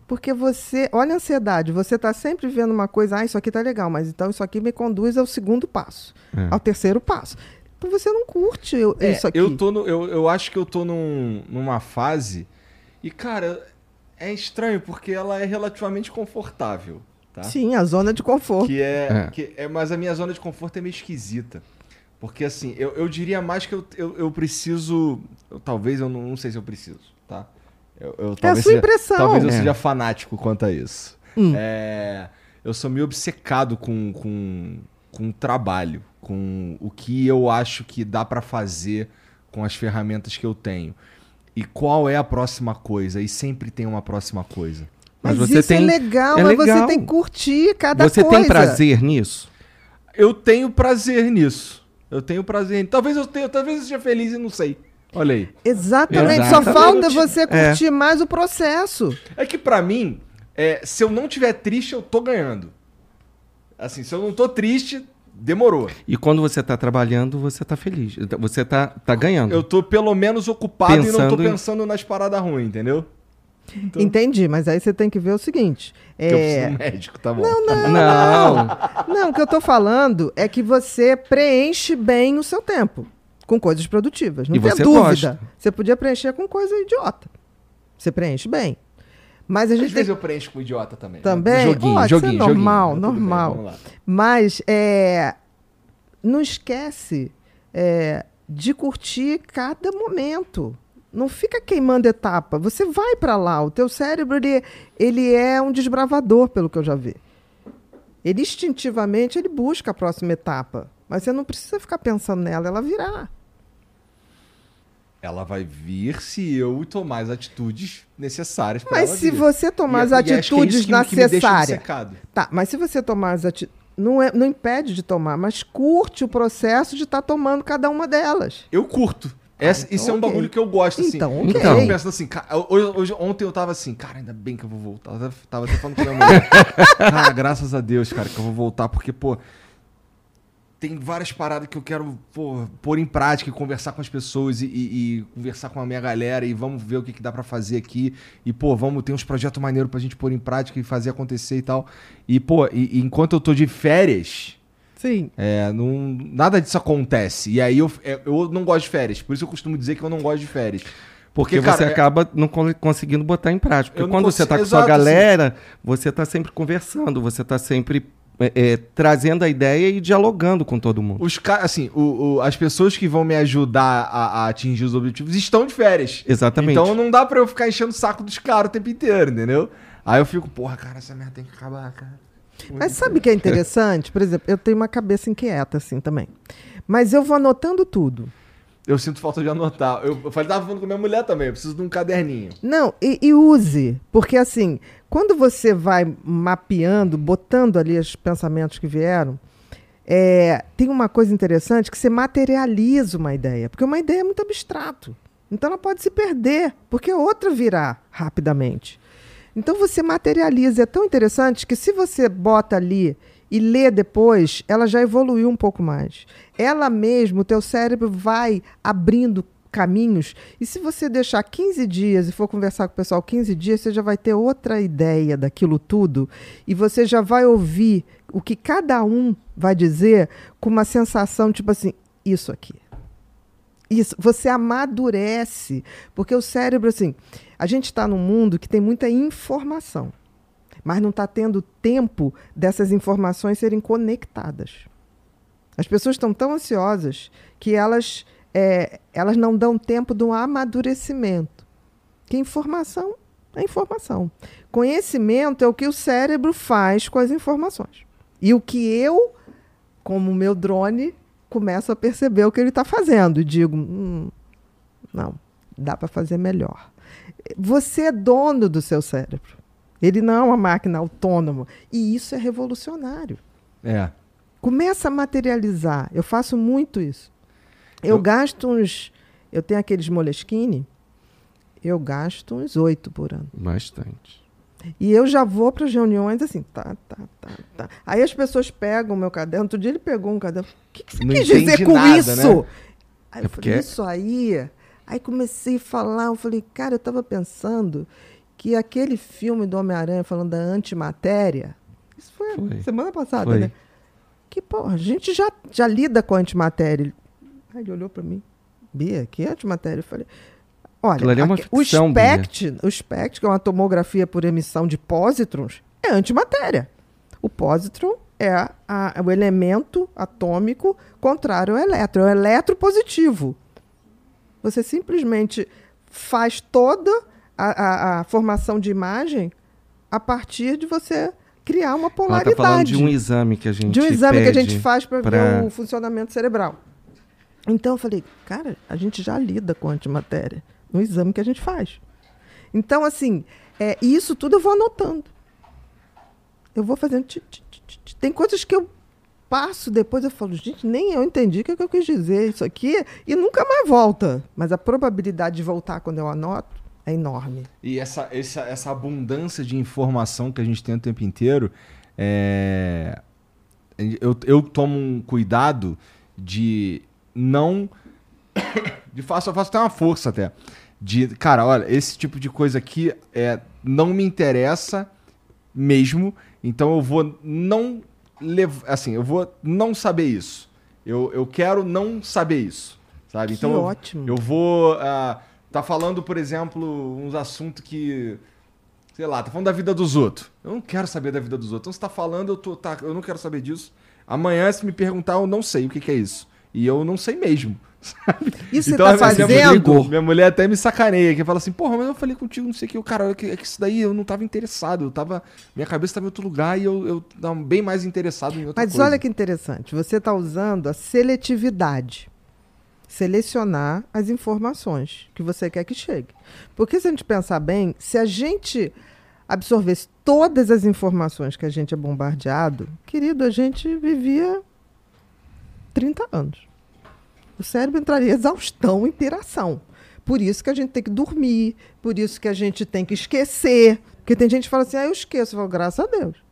Porque você, olha a ansiedade, você está sempre vendo uma coisa, ah, isso aqui tá legal, mas então isso aqui me conduz ao segundo passo, é. ao terceiro passo. Então você não curte é, isso aqui. Eu, tô no, eu, eu acho que eu tô num, numa fase, e cara, é estranho porque ela é relativamente confortável. Tá? Sim, a zona de conforto. Que é, é. Que é, mas a minha zona de conforto é meio esquisita. Porque assim, eu, eu diria mais que eu, eu, eu preciso. Eu, talvez eu não, não, sei se eu preciso, tá? Eu, eu, é a sua seja, impressão. Talvez eu é. seja fanático quanto a isso. Hum. É, eu sou meio obcecado com, com, com o trabalho, com o que eu acho que dá para fazer com as ferramentas que eu tenho. E qual é a próxima coisa? E sempre tem uma próxima coisa. Mas, mas você isso é tem... é legal, é mas legal. você tem que curtir cada você coisa. Você tem prazer nisso? Eu tenho prazer nisso. Eu tenho prazer. Talvez eu tenha, talvez eu seja feliz e não sei. Olha aí. Exatamente. Exatamente. Só falta você é. curtir é. mais o processo. É que para mim, é, se eu não tiver triste, eu tô ganhando. Assim, se eu não tô triste, demorou. E quando você tá trabalhando, você tá feliz. Você tá, tá ganhando. Eu tô pelo menos ocupado pensando e não tô pensando em... nas paradas ruins, entendeu? Então, Entendi, mas aí você tem que ver o seguinte. que eu preciso É... de um médico, tá bom. Não, não, Não. não. O que eu tô falando é que você preenche bem o seu tempo com coisas produtivas. Não E tem você dúvida. gosta. Você podia preencher com coisa idiota. Você preenche bem. Mas a Às gente tem vezes eu preencho com idiota também. Também? Joguinho, Pode ser joguinho, joguinho. normal, Mas tudo bem, normal. vamos lá. Mas é, não esquece é, de curtir cada momento. Não fica queimando etapa. Você vai para lá. O teu cérebro ele, ele é um desbravador, pelo que eu já vi. Ele instintivamente ele busca a próxima etapa. Mas você não precisa ficar pensando nela, ela virá. Ela vai vir se eu tomar as atitudes necessárias Mas se vir. você tomar E- as que é atitudes deixa necessárias. Tá, mas se você tomar as atitudes. Não, é, não impede de tomar, mas curte o processo de estar tomando cada uma delas. Eu curto. Essa, então isso é um bagulho que eu gosto, assim. Então, Eu ok. tava pensando assim, cara, hoje, hoje- ontem eu tava assim, cara, ainda bem que eu vou voltar. Eu tava- até falando com a minha mulher. cara, graças a Deus, cara, que eu vou voltar, porque, pô, tem várias paradas que eu quero pô, pôr em prática e conversar com as pessoas e, e- e conversar com a minha galera e vamos ver o que, que dá pra fazer aqui. E, pô, vamos ter uns projetos maneiros pra gente pôr em prática e fazer acontecer e tal. E, pô, e- e enquanto eu tô de férias. Sim. É, não, nada disso acontece. E aí eu, é, eu não gosto de férias. Por isso eu costumo dizer que eu não gosto de férias. Porque, Porque cara, você é- acaba não con- conseguindo botar em prática. Eu Porque quando você consigo- tá com exato, sua galera, você tá sempre conversando, você tá sempre é, é, trazendo a ideia e dialogando com todo mundo. os assim, o- o- as pessoas que vão me ajudar a, a atingir os objetivos estão de férias. Exatamente. Então não dá pra eu ficar enchendo o saco dos caras o tempo inteiro, entendeu? Aí eu fico, porra, cara, essa merda tem que acabar, cara. Mas sabe o que é interessante? Por exemplo, eu tenho uma cabeça inquieta assim também. Mas eu vou anotando tudo. Eu sinto falta de anotar. Eu, eu falei, tava falando com minha mulher também, eu preciso de um caderninho. Não, e, e use. Porque assim, quando você vai mapeando, botando ali os pensamentos que vieram, é, tem uma coisa interessante que você materializa uma ideia. Porque uma ideia é muito abstrato. Então ela pode se perder, porque outra virá rapidamente. Então você materializa. É tão interessante que se você bota ali e lê depois, ela já evoluiu um pouco mais. Ela mesmo, o teu cérebro vai abrindo caminhos. E se você deixar 15 dias e for conversar com o pessoal 15 dias, você já vai ter outra ideia daquilo tudo. E você já vai ouvir o que cada um vai dizer com uma sensação tipo assim: isso aqui. Isso, você amadurece, porque o cérebro, assim, a gente está num mundo que tem muita informação, mas não está tendo tempo dessas informações serem conectadas. As pessoas estão tão ansiosas que elas, é, elas não dão tempo do amadurecimento. Que informação é informação. Conhecimento é o que o cérebro faz com as informações. E o que eu, como meu drone, começo a perceber o que ele está fazendo e digo: hum, não, dá para fazer melhor. Você é dono do seu cérebro. Ele não é uma máquina autônoma. E isso é revolucionário. É. Começa a materializar. Eu faço muito isso. Eu, Eu- gasto uns. Eu tenho aqueles Moleskine, eu gasto uns oito por ano. Bastante. E eu já vou para as reuniões assim, tá, tá, tá, tá. Aí as pessoas pegam o meu caderno. Outro dia ele pegou um caderno. O que, que você Não quis dizer com nada, isso? né? Aí É eu porque- falei, isso aí. Aí comecei a falar, eu falei, cara, eu estava pensando que aquele filme do Homem-Aranha falando da antimatéria. Isso foi, Foi. semana passada, Foi. né? Que, porra, a gente já, já lida com a antimatéria. Aí ele olhou para mim, Bia, que antimatéria? Eu falei, olha, é uma aque- ficção, o SPECT, o SPECT, que é uma tomografia por emissão de pósitrons, é antimatéria. O pósitron é a- a- o elemento atômico contrário ao elétron, é o eletropositivo. Você simplesmente faz toda a, a- a formação de imagem a partir de você criar uma Ela polaridade. está falando de um exame que a gente De um exame que a gente faz para pra- ver o funcionamento cerebral. Então eu falei, cara, a gente já lida com antimatéria no exame que a gente faz. Então, assim, é, isso tudo eu vou anotando. Eu vou fazendo. Tem coisas que eu passo depois, eu falo, gente, nem eu entendi o que, é que eu quis dizer isso aqui, e nunca mais volta. Mas a probabilidade de voltar quando eu anoto é enorme. E essa, essa, essa abundância de informação que a gente tem o tempo inteiro, é... eu, eu tomo um cuidado de não. De faço, eu faço até uma força até. De, cara, olha, esse tipo de coisa aqui é, não me interessa mesmo, então eu vou não assim, eu vou não saber isso. Eu, eu quero não saber isso, sabe? Que então eu- ótimo. Eu, vou ah, tá falando, por exemplo, uns assuntos que sei lá, tá falando da vida dos outros. Eu não quero saber da vida dos outros. Então você tá falando, eu tô tá, eu não quero saber disso. Amanhã se me perguntar, eu não sei o que, que é isso. E eu não sei mesmo. Sabe? Isso você Então, tá assim, fazendo? Minha, minha mulher até me sacaneia, que fala assim, porra, mas eu falei contigo, não sei o que, o cara, é que, é que isso daí eu não tava interessado, eu tava, minha cabeça tava em outro lugar e eu, eu tava bem mais interessado em outra Mas coisa. olha que interessante, você está usando a seletividade. Selecionar as informações que você quer que chegue. Porque se a gente pensar bem, se a gente absorvesse todas as informações que a gente é bombardeado, querido, a gente vivia 30 anos. O cérebro entraria em exaustão, em piração. Por isso que a gente tem que dormir, por isso que a gente tem que esquecer. Porque tem gente que fala assim, ah, eu esqueço. Eu falo, graças a Deus.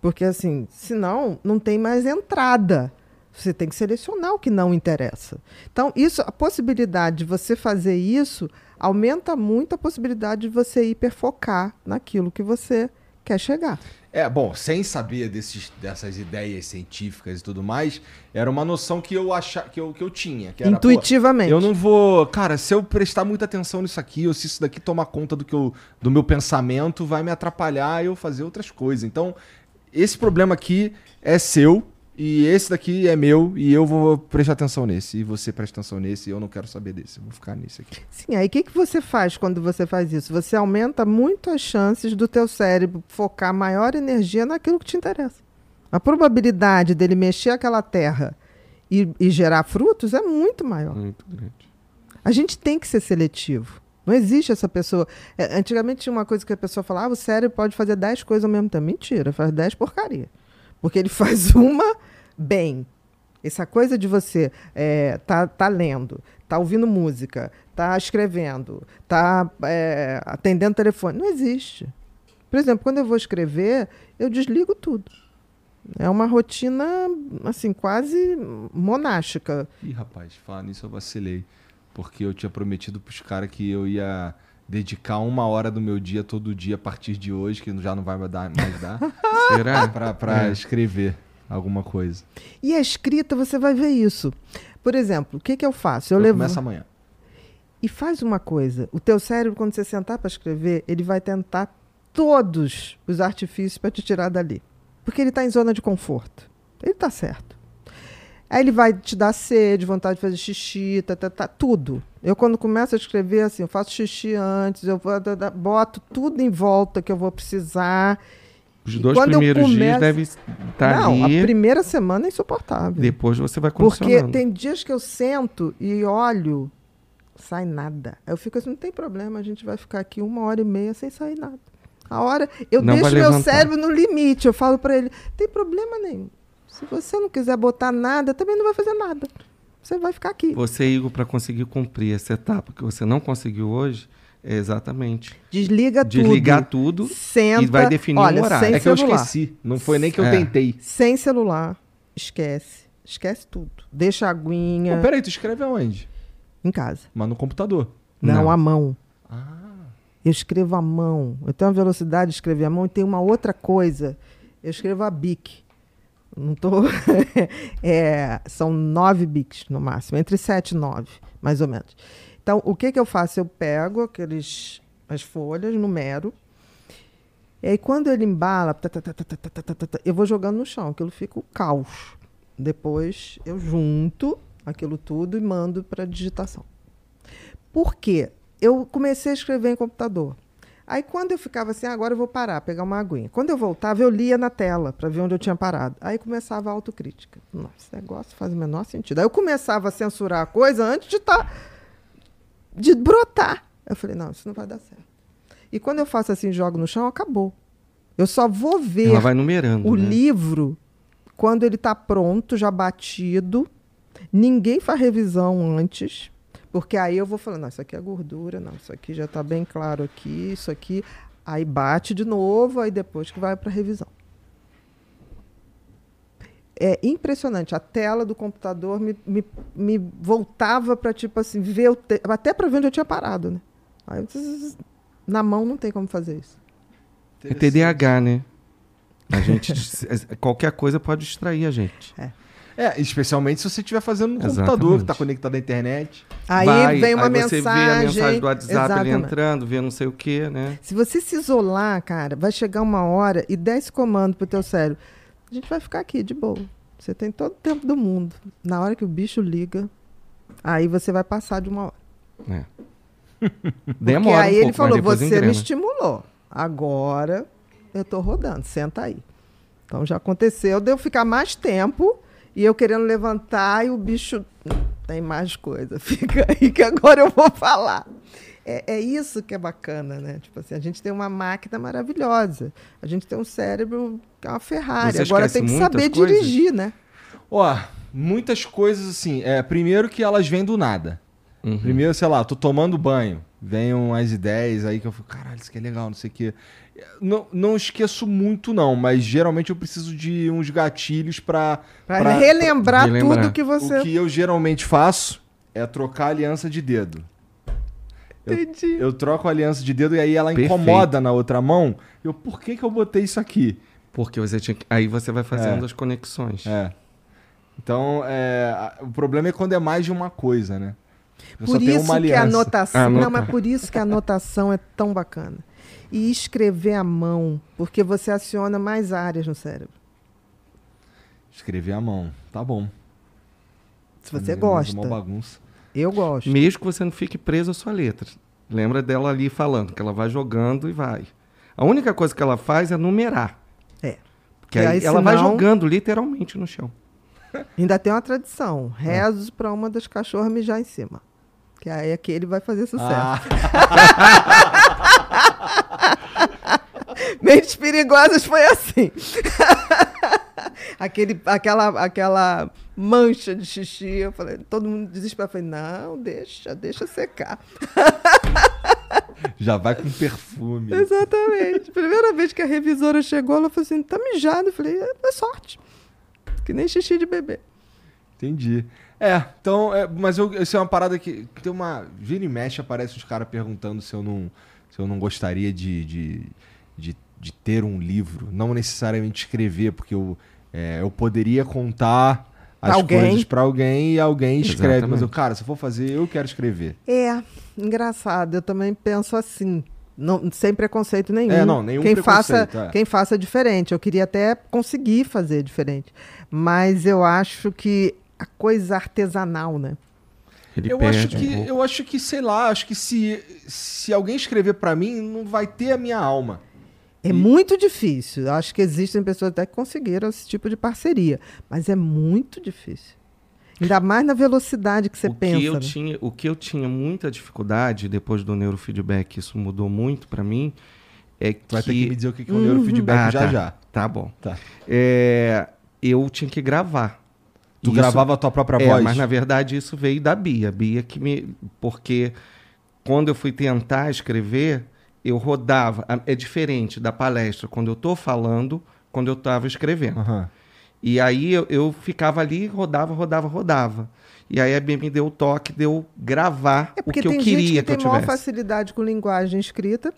Porque assim, senão não tem mais entrada. Você tem que selecionar o que não interessa. Então, isso, a possibilidade de você fazer isso aumenta muito a possibilidade de você hiperfocar naquilo que você quer chegar. É, bom, sem saber desses, dessas ideias científicas e tudo mais, era uma noção que eu achava que eu, que eu tinha. Que era, Intuitivamente. Eu não vou. Cara, se eu prestar muita atenção nisso aqui, ou se isso daqui tomar conta do, que eu, do meu pensamento, vai me atrapalhar eu fazer outras coisas. Então, esse problema aqui é seu, e esse daqui é meu, e eu vou prestar atenção nesse. E você presta atenção nesse, e eu não quero saber desse. Eu vou ficar nesse aqui. Sim, aí o que, que você faz quando você faz isso? Você aumenta muito as chances do teu cérebro focar maior energia naquilo que te interessa. A probabilidade dele mexer aquela terra e, e gerar frutos é muito maior. Muito grande. A gente tem que ser seletivo. Não existe essa pessoa. É, antigamente tinha uma coisa que a pessoa falava, ah, o cérebro pode fazer 10 coisas ao mesmo tempo. Mentira, faz 10 porcaria. Porque ele faz uma bem. Essa coisa de você é, tá, tá lendo, tá ouvindo música, tá escrevendo, tá é, atendendo telefone. Não existe. Por exemplo, quando eu vou escrever, eu desligo tudo. É uma rotina, assim, quase monástica. Ih, rapaz, falar nisso eu vacilei. Porque eu tinha prometido pros caras que eu ia dedicar uma hora do meu dia todo dia a partir de hoje, que já não vai mais dar, mais dar Será? pra, pra É. escrever alguma coisa. E a escrita, você vai ver isso. Por exemplo, o que, que eu faço? Eu Eu levo começo amanhã. e faz uma coisa. O teu cérebro, quando você sentar para escrever, ele vai tentar todos os artifícios para te tirar dali, porque ele está em zona de conforto. Ele está certo. Aí ele vai te dar sede, vontade de fazer xixi, tá, tá, tá, tudo. Eu, quando começo a escrever, assim, eu faço xixi antes, eu vou, boto tudo em volta que eu vou precisar. Os dois primeiros dias começo- devem estar Não, ali. a primeira semana é insuportável. Depois você vai Porque condicionando. tem dias que eu sento e olho, sai nada. Aí eu fico assim, não tem problema, a gente vai ficar aqui uma hora e meia sem sair nada. A hora, eu Não deixo meu levantar. cérebro no limite, eu falo para ele, tem problema nenhum. Se você não quiser botar nada, também não vai fazer nada. Você vai ficar aqui. Você, Igor, para conseguir cumprir essa etapa que você não conseguiu hoje, é exatamente Desliga desligar tudo. tudo. Senta, e vai definir um olha, horário. Sem É que eu celular. esqueci. Não foi nem que eu É. tentei. Sem celular, esquece. Esquece tudo. Deixa a aguinha Pô, peraí, tu escreve aonde? em casa. Mas no computador. Não, Não. à mão. Ah. Eu escrevo à mão. Eu tenho uma velocidade de escrever à mão e tem uma outra coisa. Eu escrevo a bic. Não tô. é, são nove bits no máximo, entre sete e nove, mais ou menos. Então, o que, que eu faço? Eu pego aqueles, as folhas, numero, e aí quando ele embala, tá, tá, tá, eu vou jogando no chão, aquilo fica o caos. Depois eu junto aquilo tudo e mando para digitação. Por quê? Eu comecei a escrever em computador. Aí quando eu ficava assim, "Ah, agora eu vou parar, pegar uma aguinha. Quando eu voltava, eu lia na tela para ver onde eu tinha parado. Aí começava a autocrítica. Nossa, esse negócio faz o menor sentido. Aí eu começava a censurar a coisa antes de estar de brotar. Eu falei, não, isso não vai dar certo. E quando eu faço assim, jogo no chão, acabou. Eu só vou ver Ela vai numerando. o né? livro, quando ele está pronto, já batido, ninguém faz revisão antes, porque aí eu vou falando, não, isso aqui é gordura, não, isso aqui já está bem claro aqui, isso aqui. Aí bate de novo, aí depois que vai para revisão. É impressionante. A tela do computador me, me, me voltava para, tipo assim, ver o te... até para ver onde eu tinha parado, né? Aí, zzz, na mão não tem como fazer isso. É TDAH, né? A gente. qualquer coisa pode distrair a gente. É, especialmente se você estiver fazendo no Exatamente. computador, que tá conectado à internet. Aí Vai, vem uma aí mensagem. Você vê a mensagem do WhatsApp ali Exatamente. entrando, vê não sei o quê, né? Se você se isolar, cara, vai chegar uma hora e der esse comando pro teu cérebro. A gente vai ficar aqui de boa. Você tem todo o tempo do mundo. Na hora que o bicho liga, aí você vai passar de uma hora. É. Porque Demora aí um ele pouco, falou: mas depois você engrena. me estimulou. Agora eu tô rodando, senta aí. Então já aconteceu de eu ficar mais tempo e eu querendo levantar e o bicho. "Hum, Tem mais coisa. Fica aí que agora eu vou falar. É, é isso que é bacana, né? Tipo assim, a gente tem uma máquina maravilhosa. A gente tem um cérebro que é uma Ferrari. Você agora tem que saber coisas? dirigir, né? Ó, muitas coisas assim. É, primeiro que elas vêm do nada. Uhum. Primeiro, sei lá, tô tomando banho. Vem umas ideias aí que eu fico, caralho, isso aqui é legal, não sei o quê. Não, não esqueço muito, não, mas geralmente eu preciso de uns gatilhos pra. Pra, pra- relembrar de lembrar. tudo que você. O que eu geralmente faço é trocar aliança de dedo. Eu, Entendi. eu troco a aliança de dedo e aí ela Perfeito. incomoda na outra mão. Eu, por que que eu botei isso aqui? Porque você tinha que... Aí você vai fazendo É. as conexões. É. Então, é, a- o problema é quando é mais de uma coisa, né? Eu só Por tenho isso uma que a aliança. anotação. Ah, Não, mas por isso que a anotação é tão bacana. E escrever à mão, porque você aciona mais áreas no cérebro. Escrever à mão. Tá bom. Se você Mas gosta. É uma bagunça. Eu gosto. Mesmo que você não fique preso à sua letra. Lembra dela ali falando, que ela vai jogando e vai. A única coisa que ela faz é numerar. É. Que E aí, aí, ela vai senão- jogando literalmente no chão. Ainda tem uma tradição. Rezos para uma das cachorras mijar em cima. Que aí aquele vai fazer sucesso. Ah, Mentes perigosas foi assim. Aquele, aquela, aquela mancha de xixi, eu falei, todo mundo desesperado. Eu falei, não, deixa, deixa secar. já vai com perfume. Exatamente. Primeira vez que a revisora chegou, ela falou assim: tá mijado. Eu falei: é, é sorte. Que nem xixi de bebê. Entendi. É, então, é, mas eu, isso é uma parada que tem uma. Vira e mexe, aparece os caras perguntando se eu não, se eu não gostaria de, de, de, de ter um livro. Não necessariamente escrever, porque eu, é, eu poderia contar as Alguém. coisas pra alguém e alguém escreve. Mas eu, Exatamente. cara, se eu for fazer, eu quero escrever. É, engraçado. Eu também penso assim. Não, sem preconceito nenhum. É, não, nenhum quem faça, é. Quem faça diferente. Eu queria até conseguir fazer diferente. Mas eu acho que a coisa artesanal, né? Ele Eu perde acho, um que, pouco. eu acho que, sei lá, acho que se, se alguém escrever pra mim, não vai ter a minha alma. É E- muito difícil. Acho que existem pessoas até que conseguiram esse tipo de parceria. Mas é muito difícil. Ainda mais na velocidade que você o pensa. Que eu né? tinha, o que eu tinha muita dificuldade, depois do neurofeedback, isso mudou muito pra mim, é que... Vai ter que me dizer o que que é o Uhum. neurofeedback Ah, já tá. já. Tá bom. Tá. É, eu tinha que gravar. Tu Isso- gravava a tua própria é, voz? mas na verdade isso veio da Bia. Bia que me. Porque quando eu fui tentar escrever, eu rodava. É diferente da palestra quando eu tô falando, quando eu estava escrevendo. Aham. E aí eu, eu ficava ali, rodava, rodava, rodava. E aí a Bia me deu o toque de eu gravar É o porque que eu queria gente que que eu tem maior tivesse. facilidade com linguagem escrita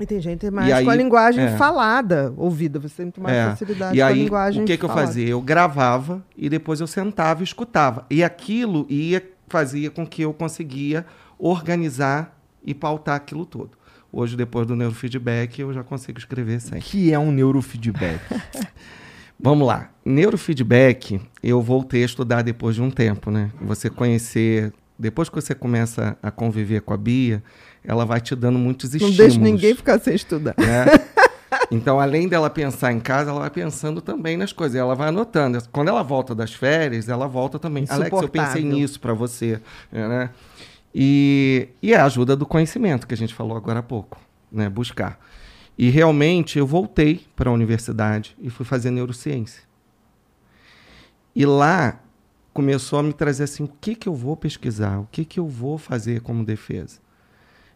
e tem gente mais aí- com a linguagem é. falada, ouvida. Você tem muito mais É. facilidade E com a aí, linguagem o que, que eu fazia? Eu gravava e depois eu sentava e escutava. E aquilo ia fazia com que eu conseguia organizar e pautar aquilo todo. Hoje, depois do neurofeedback, eu já consigo escrever O sem. que é um neurofeedback? Vamos lá. Neurofeedback, eu voltei a estudar depois de um tempo, né? Você conhecer. Depois que você começa a conviver com a Bia, ela vai te dando muitos Não estímulos. deixa ninguém ficar sem estudar. né? Então, além dela pensar em casa, ela vai pensando também nas coisas. Ela vai anotando. Quando ela volta das férias, ela volta também. Alex, eu pensei nisso para você. Né? E, e é a ajuda do conhecimento que a gente falou agora há pouco, né? Buscar. E realmente eu voltei para a universidade e fui fazer neurociência. E lá começou a me trazer assim, o que que eu vou pesquisar? O que que eu vou fazer como defesa?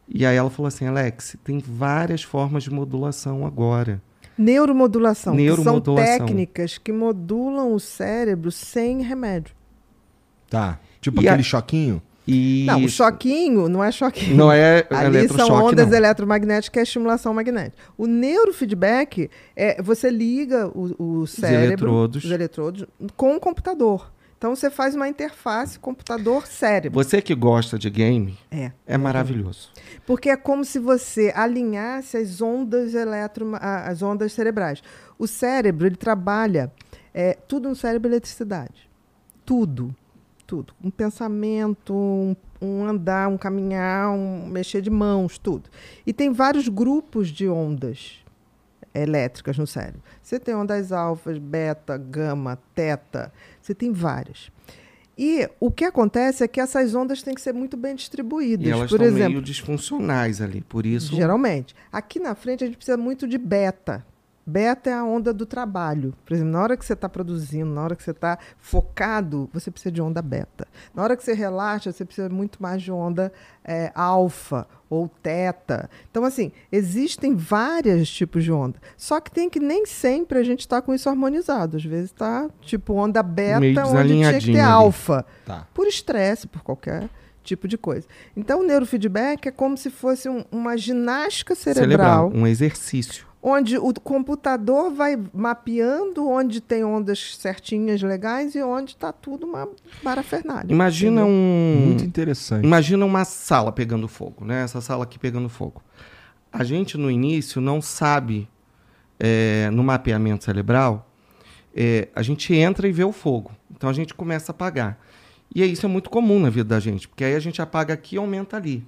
E aí ela falou assim, Alex, tem várias formas de modulação agora. Neuromodulação, que Neuromodulação. são técnicas que modulam o cérebro sem remédio. tá. Tipo E aquele a- choquinho? E Não, o choquinho não é choquinho. não é Ali são ondas não. eletromagnéticas, que é estimulação magnética. O neurofeedback é você liga o, o cérebro, eletrodos. os eletrodos, com o computador. Então você faz uma interface computador-cérebro. Você que gosta de game, É. é maravilhoso. Porque é como se você alinhasse as ondas eletro, as ondas cerebrais. O cérebro, ele trabalha é, tudo no cérebro é eletricidade. Tudo. Tudo. Um pensamento, um, um andar, um caminhar, um mexer de mãos, tudo. E tem vários grupos de ondas elétricas no cérebro. Você tem ondas alfas, beta, gama, teta. Você tem várias. E o que acontece é que essas ondas têm que ser muito bem distribuídas. E elas Por estão exemplo, meio disfuncionais ali, por isso Geralmente. Aqui na frente a gente precisa muito de beta. Beta é a onda do trabalho. Por exemplo, na hora que você está produzindo, na hora que você está focado, você precisa de onda beta. Na hora que você relaxa, você precisa muito mais de onda é, alfa ou teta. Então, assim, existem vários tipos de onda. Só que tem que nem sempre a gente está com isso harmonizado. Às vezes está tipo onda beta, onde tinha que ter alfa Tá. por estresse, por qualquer tipo de coisa. Então, o neurofeedback é como se fosse um- uma ginástica cerebral, um exercício. Onde o computador vai mapeando onde tem ondas certinhas, legais, e onde está tudo uma parafernália. Imagina entendeu? um Muito interessante. Imagina uma sala pegando fogo, né? Essa sala aqui pegando fogo. A gente no início não sabe é, no mapeamento cerebral, é, a gente entra e vê o fogo. Então a gente começa a apagar. E isso é muito comum na vida da gente, porque aí a gente apaga aqui e aumenta ali.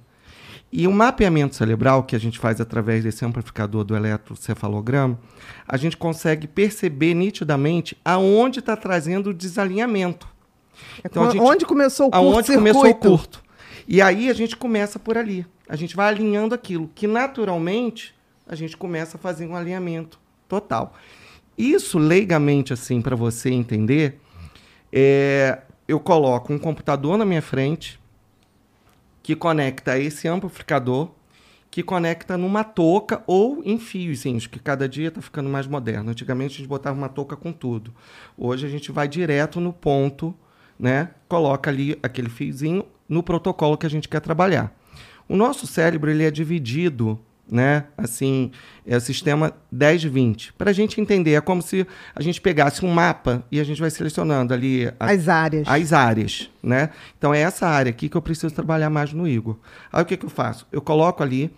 E o mapeamento cerebral que a gente faz através desse amplificador do eletrocefalograma, a gente consegue perceber nitidamente aonde está trazendo o desalinhamento. É Então, gente- onde começou o aonde curto-circuito? começou o curto. E aí a gente começa por ali. A gente vai alinhando aquilo, que naturalmente a gente começa a fazer um alinhamento total. Isso, leigamente, assim, para você entender, é, eu coloco um computador na minha frente que conecta esse amplificador, que conecta numa touca ou em fiozinhos, que cada dia está ficando mais moderno. Antigamente a gente botava uma touca com tudo. Hoje a gente vai direto no ponto, né? Coloca ali aquele fiozinho no protocolo que a gente quer trabalhar. O nosso cérebro ele é dividido, né? Assim, é o sistema 10-20. Para a gente entender, é como se a gente pegasse um mapa e a gente vai selecionando ali a- As áreas. as áreas, né? Então é essa área aqui que eu preciso trabalhar mais no Igor. Aí o que, que eu faço? Eu coloco ali,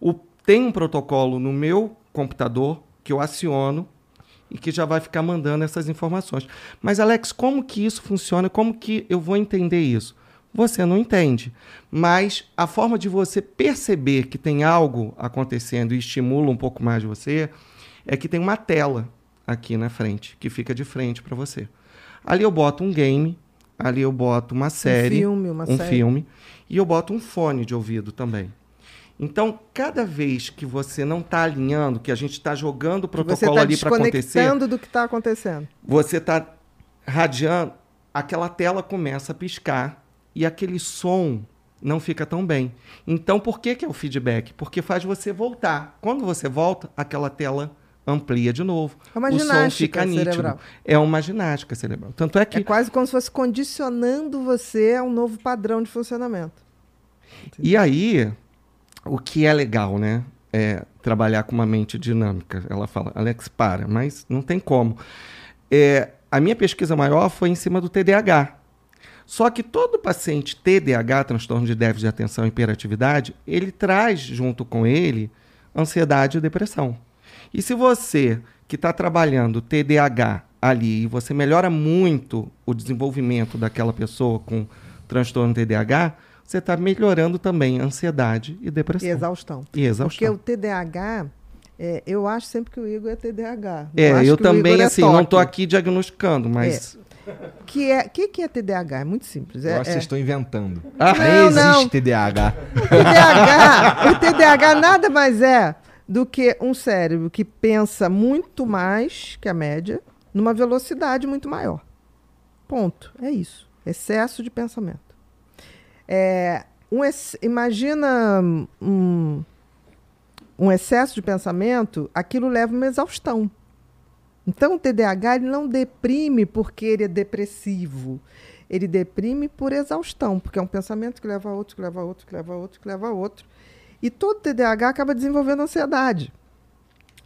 o, tem um protocolo no meu computador que eu aciono e que já vai ficar mandando essas informações. Mas Alex, como que isso funciona? Como que eu vou entender isso? Você não entende. Mas a forma de você perceber que tem algo acontecendo e estimula um pouco mais você é que tem uma tela aqui na frente, que fica de frente para você. Ali eu boto um game, ali eu boto uma série, um filme, uma um série. filme, e eu boto um fone de ouvido também. Então, cada vez que você não está alinhando, que a gente está jogando o protocolo está ali para acontecer, do que está acontecendo. você está radiando, aquela tela começa a piscar e aquele som não fica tão bem. Então, por que, que é o feedback? Porque faz você voltar. Quando você volta, aquela tela amplia de novo. É uma o som fica nítido. cerebral. É uma ginástica cerebral. Tanto é que É quase como se fosse condicionando você a um novo padrão de funcionamento. E aí, o que é legal, né? É trabalhar com uma mente dinâmica. Ela fala, Alex, para, mas não tem como. É, a minha pesquisa maior foi em cima do TDAH. Só que todo paciente TDAH, transtorno de déficit de atenção e hiperatividade, ele traz junto com ele ansiedade e depressão. E se você que está trabalhando TDAH ali e você melhora muito o desenvolvimento daquela pessoa com transtorno TDAH, você está melhorando também ansiedade e depressão. E exaustão. E Porque exaustão. o TDAH, é, eu acho sempre que o Igor é TDAH. É, eu também, é assim, não estou toque. aqui diagnosticando, mas. Que é, que que é TDAH? É muito simples. É, que é- vocês estão inventando. Ah, Nem Não, existe não. TDAH. TDAH, o TDAH nada mais é do que um cérebro que pensa muito mais que a média, numa velocidade muito maior. Ponto. É isso. Excesso de pensamento. É, um ex- imagina um, um excesso de pensamento, aquilo leva uma exaustão. Então, o TDAH ele não deprime porque ele é depressivo. ele deprime por exaustão, porque é um pensamento que leva a outro, que leva a outro, que leva a outro, que leva a outro. E todo TDAH acaba desenvolvendo ansiedade.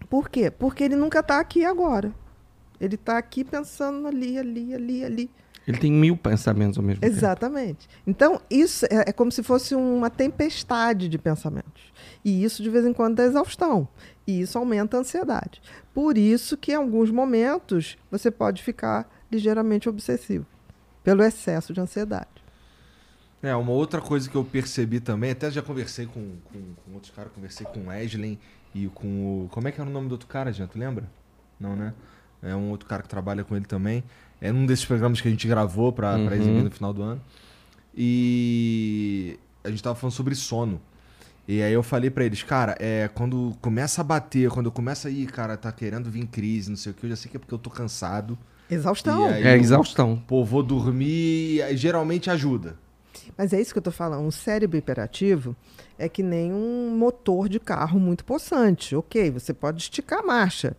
Por quê? Porque ele nunca está aqui agora. Ele está aqui pensando ali, ali, ali, ali. Ele tem mil pensamentos ao mesmo tempo. Exatamente. Então, isso é, é como se fosse uma tempestade de pensamentos. E isso, de vez em quando, dá exaustão. E isso aumenta a ansiedade. Por isso que, em alguns momentos, você pode ficar ligeiramente obsessivo. Pelo excesso de ansiedade. É, uma outra coisa que eu percebi também, até já conversei com, com, com outros caras, conversei com o Wesley e com o. Como é que era o nome do outro cara, gente? Tu lembra? Não, né? É um outro cara que trabalha com ele também. É um desses programas que a gente gravou pra, Uhum. pra exibir no final do ano. E a gente tava falando sobre sono. E aí eu falei pra eles, cara, é, quando começa a bater, quando começa aí, cara, tá querendo vir crise, não sei o que, eu já sei que é porque eu tô cansado. Exaustão. Aí- É exaustão. Pô, vou dormir, e aí geralmente ajuda. Mas é isso que eu estou falando. Um cérebro hiperativo é que nem um motor de carro muito possante. Ok, você pode esticar a marcha,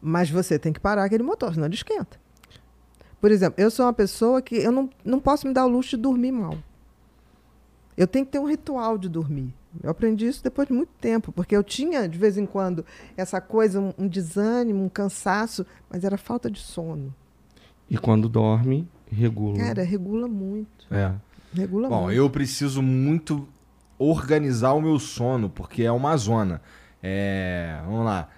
mas você tem que parar aquele motor, senão ele esquenta. Por exemplo, eu sou uma pessoa que eu não, não posso me dar o luxo de dormir mal. Eu tenho que ter um ritual de dormir. Eu aprendi isso depois de muito tempo, porque eu tinha, de vez em quando, essa coisa, um, um desânimo, um cansaço, mas era falta de sono. E quando dorme, regula. Cara, regula muito. É. Regula Bom, muito. eu preciso muito organizar o meu sono, porque é uma zona. É. Vamos lá.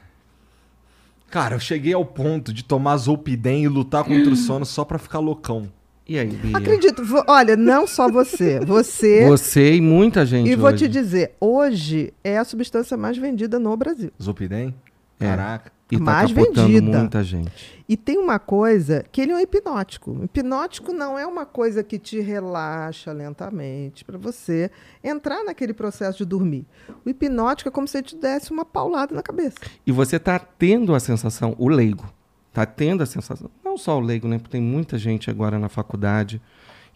Cara, eu cheguei ao ponto de tomar Zolpidem e lutar contra o sono só pra ficar loucão. E aí, Bia? Acredito. Olha, não só você. Você. Você e muita gente e vou hoje. te dizer, hoje é a substância mais vendida no Brasil. Zolpidem? É. Caraca. E tá mais capotando vendida. muita gente. E tem uma coisa que ele é um hipnótico. O hipnótico não é uma coisa que te relaxa lentamente para você entrar naquele processo de dormir. O hipnótico é como se ele te desse uma paulada na cabeça. E você tá tendo a sensação, o leigo, tá tendo a sensação, não só o leigo, né? Porque tem muita gente agora na faculdade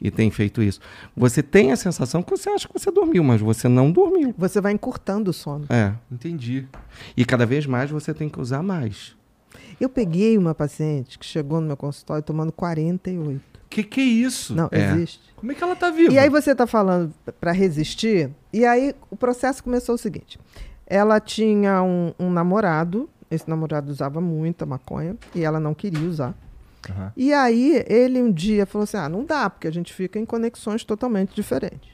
e tem feito isso. Você tem a sensação que você acha que você dormiu, mas você não dormiu. Você vai encurtando o sono. É. Entendi. E cada vez mais você tem que usar mais. Eu peguei uma paciente que chegou no meu consultório tomando 48. Que que é isso? Não, É. existe. Como é que ela tá viva? E aí você está falando para resistir, e aí o processo começou o seguinte: ela tinha um, um namorado, esse namorado usava muita maconha e ela não queria usar. Aham. E aí ele um dia falou assim: ah, não dá, porque a gente fica em conexões totalmente diferentes.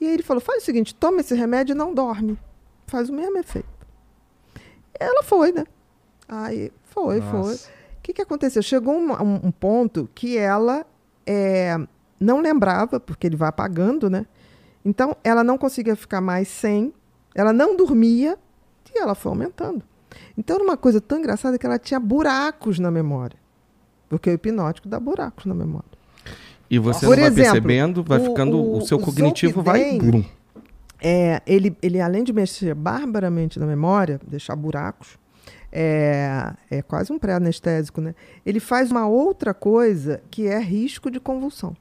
E aí ele falou: faz o seguinte, toma esse remédio e não dorme. Faz o mesmo efeito. Ela foi, né? Aí foi, foi. Nossa. O que, que aconteceu? Chegou um, um- um ponto que ela é, não lembrava, porque ele vai apagando, né? Então, ela não conseguia ficar mais sem, ela não dormia e ela foi aumentando. Então, era uma coisa tão engraçada que ela tinha buracos na memória. Porque o hipnótico dá buracos na memória. E você Por não vai exemplo, percebendo, vai o- ficando, o, o- seu o cognitivo vai... Zolpidem- blum. É, ele, ele, além de mexer barbaramente na memória, deixar buracos, é, é quase um pré-anestésico, né? Ele faz uma outra coisa que é risco de convulsão.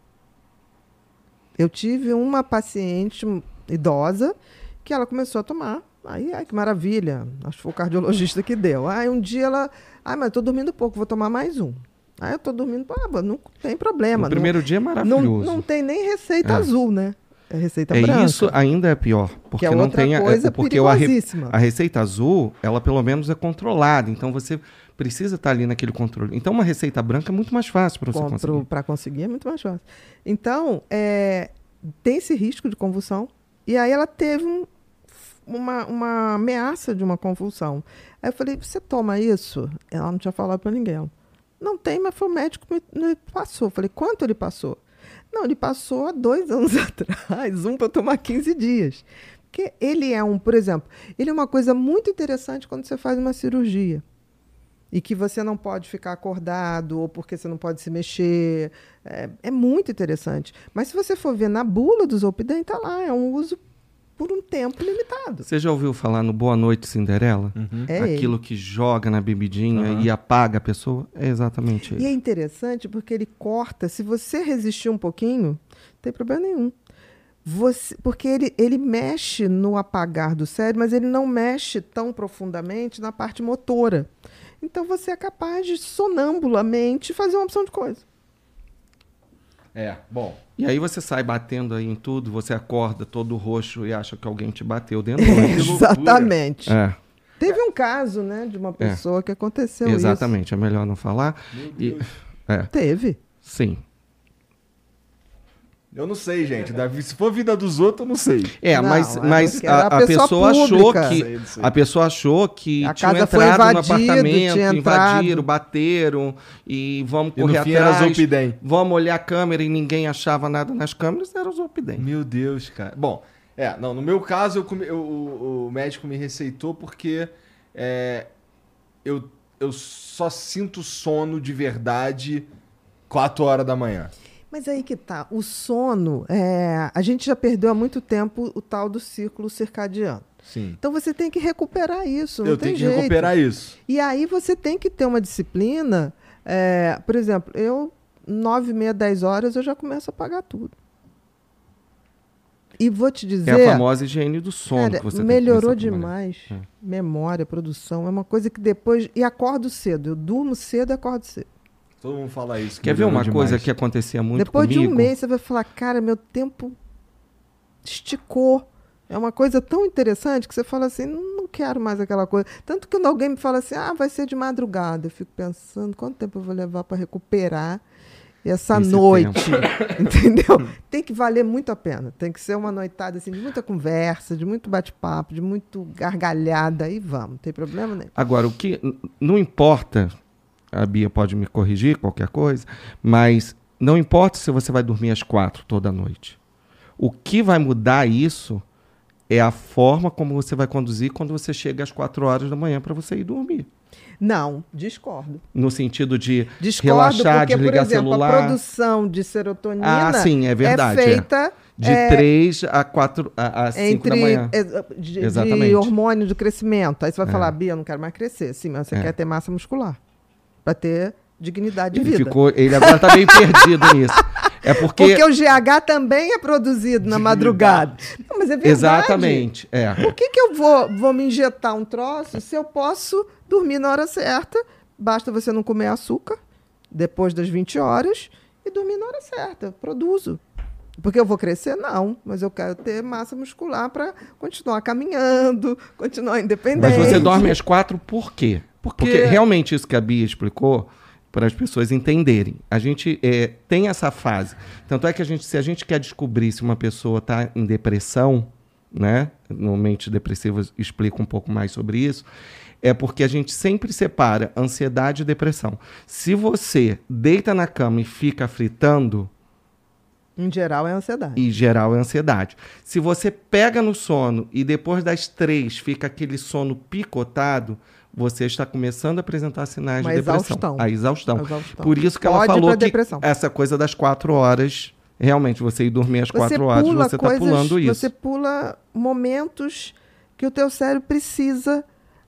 Eu tive uma paciente idosa que ela começou a tomar. Aí, ai, que maravilha. Acho que foi o cardiologista que deu. Aí um dia ela. Ai, mas eu tô dormindo pouco, vou tomar mais um. Aí eu tô dormindo, ah, não tem problema. O primeiro dia é não, maravilhoso. não, não tem nem receita É. azul, né? É receita é branca. isso ainda é pior, porque que é não tem a, coisa é, porque o a, a receita azul, ela pelo menos é controlada, então você precisa estar ali naquele controle. Então uma receita branca é muito mais fácil para você conseguir. Para conseguir é muito mais fácil. Então, é, tem esse risco de convulsão. E aí ela teve um- uma, uma ameaça de uma convulsão. Aí eu falei, você toma isso? Ela não tinha falado para ninguém. Não tem, mas foi o médico que me, me passou. Eu falei, quanto ele passou? Não, ele passou há dois anos atrás, um para tomar 15 dias. Porque ele é um, por exemplo, ele é uma coisa muito interessante quando você faz uma cirurgia e que você não pode ficar acordado ou porque você não pode se mexer. É, é muito interessante. Mas se você for ver na bula do Zolpidem, está lá, é um uso por um tempo limitado. Você já ouviu falar no Boa Noite Cinderela? Uhum. É Aquilo que joga na bebidinha Aham. e apaga a pessoa? É exatamente E isso. é interessante porque ele corta. Se você resistir um pouquinho, não tem problema nenhum. Você, porque ele, ele mexe no apagar do cérebro, mas ele não mexe tão profundamente na parte motora. Então você é capaz de sonambulamente fazer uma opção de coisa. É, bom. E aí você sai batendo aí em tudo, você acorda todo roxo e acha que alguém te bateu dentro. Exatamente. É, Teve um caso, né, de uma pessoa que aconteceu isso. exatamente. É melhor não falar. Meu E- é, Teve. sim. Eu não sei, gente. Davi, se for vida dos outros, eu não sei. É, Não, mas, mas a, era a pessoa pessoa achou que Sei, sei. a pessoa achou que A tinham casa foi entrado no invadido, apartamento, tinha entrado. invadiram, bateram e vamos E no correr fim era atrás. Zolpidem. Vamos olhar a câmera e ninguém achava nada nas câmeras, era o Zolpidem. Meu Deus, cara. Bom, é, não, no meu caso, eu eu- o, o médico me receitou porque é, eu, eu só sinto sono de verdade 4 horas da manhã. Mas aí que tá, o sono, é, a gente já perdeu há muito tempo o tal do círculo circadiano. Sim. Então você tem que recuperar isso, eu tenho que jeito. recuperar isso. E aí você tem que ter uma disciplina. é, por exemplo, eu, nove, meia, dez horas, eu já começo a pagar tudo. E vou te É dizer. a famosa higiene do sono Cara, que você melhorou demais. É. Memória, produção, é uma coisa que depois. E acordo cedo. Eu durmo cedo e acordo cedo. Todo mundo fala isso. que Quer ver uma demais. coisa que acontecia muito depois comigo? de um mês, você vai falar, cara, meu tempo esticou. É uma coisa tão interessante que você fala assim, não quero mais aquela coisa. Tanto que quando alguém me fala assim, ah, vai ser de madrugada, eu fico pensando, quanto tempo eu vou levar para recuperar essa Esse noite? Entendeu? Tem que valer muito a pena. Tem que ser uma noitada assim, de muita conversa, de muito bate-papo, de muito gargalhada. E vamos, não tem problema nenhum. Agora, o que não importa, a Bia pode me corrigir qualquer coisa, mas não importa se você vai dormir às quatro toda noite. O que vai mudar isso é a forma como você vai conduzir quando você chega às quatro horas da manhã para você ir dormir. Não, discordo. No sentido de Discordo relaxar, porque, por desligar exemplo, celular. a produção de serotonina Ah, sim, é verdade, é. feita de é, três a quatro a, a cinco da entre manhã. ex- de, de Exatamente. hormônio de crescimento. Aí você vai É. falar, Bia, eu não quero mais crescer. Sim, mas você É. quer ter massa muscular. Para ter dignidade de Ele vida. ficou, ele agora tá meio perdido nisso. É porque, Porque o GH também é produzido na madrugada. Não, mas é verdade. exatamente, é. Por que, que eu vou, vou me injetar um troço se eu posso dormir na hora certa? Basta você não comer açúcar depois das 20 horas e dormir na hora certa. Eu produzo. Porque eu vou crescer? Não, mas eu quero ter massa muscular para continuar caminhando, continuar independente. Mas você dorme às quatro por quê? Porque- Porque realmente isso que a Bia explicou, para as pessoas entenderem. A gente é, tem essa fase. Tanto é que a gente, se a gente quer descobrir se uma pessoa está em depressão, né? Normalmente depressivos explica um pouco mais sobre isso. É porque a gente sempre separa ansiedade e depressão. Se você deita na cama e fica fritando, Em geral, é ansiedade. em geral é ansiedade. Se você pega no sono e depois das três fica aquele sono picotado, você está começando a apresentar sinais Uma de depressão. exaustão. A exaustão. A exaustão. Por isso que ela Pode ir falou que depressão. essa coisa das quatro horas, realmente, você ir dormir às quatro horas, você está pulando isso. Você pula momentos que o teu cérebro precisa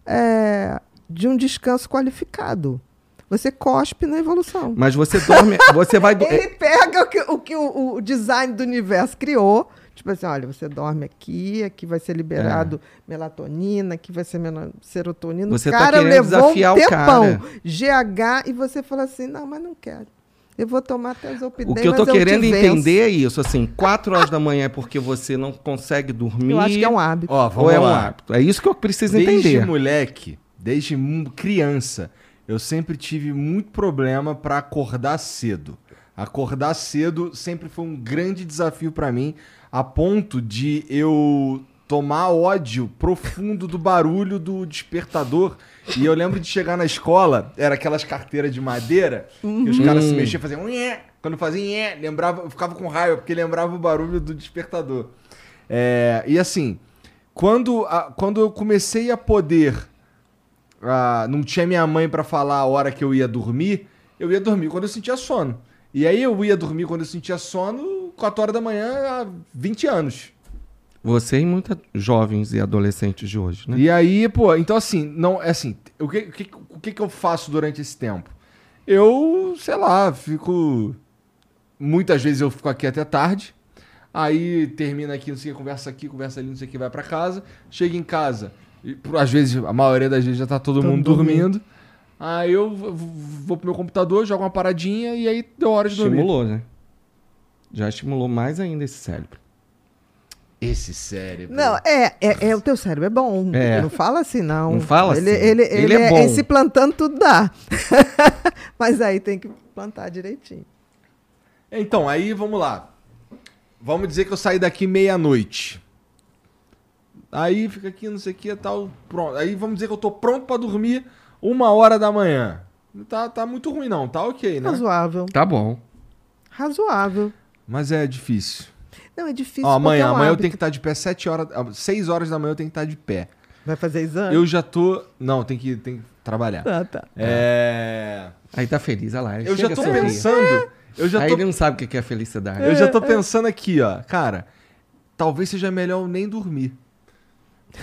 é, de um descanso qualificado. Você cospe na evolução. Mas você dorme, você vai... Ele pega o que, o, que o, o design do universo criou. Tipo assim, olha, você dorme aqui, aqui vai ser liberado melatonina, aqui vai ser serotonina. É. Você o tá cara querendo levou desafiar um o tempão. cara. GH, e você fala assim, não, mas não quero. Eu vou tomar até Zolpidem, O que eu tô querendo venço. entender é isso, assim, quatro horas da manhã é porque você não consegue dormir. Eu acho que é um hábito. Ó, Ou é um lá. hábito. É isso que eu preciso Desde entender. moleque, desde criança, eu sempre tive muito problema pra acordar cedo. Acordar cedo sempre foi um grande desafio pra mim, a ponto de eu tomar ódio profundo do barulho do despertador. E eu lembro de chegar na escola, era aquelas carteiras de madeira, que os caras se Hum. mexiam, faziam nhé. Quando fazia nhé, lembrava, eu ficava com raiva, porque lembrava o barulho do despertador. É, e assim, quando, a- quando eu comecei a poder. ah, não tinha minha mãe pra falar a hora que eu ia dormir, eu ia dormir quando eu sentia sono. E aí eu ia dormir quando eu sentia sono, 4 horas da manhã, há 20 anos. Você e muitos jovens e adolescentes de hoje, né? E aí, pô, então assim, não, é assim, o que, o que, o que que eu faço durante esse tempo? Eu, sei lá, fico. Muitas vezes eu fico aqui até tarde. Aí termina aqui, não sei o que, conversa aqui, conversa ali, não sei o que, vai pra casa. Chega em casa, e, por- às vezes, a maioria das vezes já tá todo Todo mundo dormindo. dormindo. Aí eu vou pro meu computador, jogo uma paradinha e aí deu hora de dormir. Estimulou, né? Já estimulou mais ainda esse cérebro. Esse cérebro. Não, é, é, é, o teu cérebro é bom. É. Não fala assim, não. Não fala ele, assim. Ele, Ele ele, é é, bom. Se plantando, tudo dá. Mas aí tem que plantar direitinho. Então, aí vamos lá. Vamos dizer que eu saí daqui meia-noite. Aí fica aqui, não sei o que e tal. Pronto. Aí vamos dizer que eu tô pronto pra dormir uma hora da manhã. Não tá, tá muito ruim, não. Tá ok, né? Razoável. Tá bom. Razoável. Mas é difícil. Não, é difícil. Ó, amanhã, é um amanhã eu tenho que estar de pé 7 horas. 6 horas da manhã eu tenho que estar de pé. Vai fazer exame? Eu já tô. Não, tem que, tem que trabalhar. Ah, tá. É. Aí tá feliz, olha lá. Eu já tô sorrir. pensando. Eu já Aí tô ele não sabe o que é felicidade. Eu já tô pensando aqui, ó. Cara, talvez seja melhor eu nem dormir.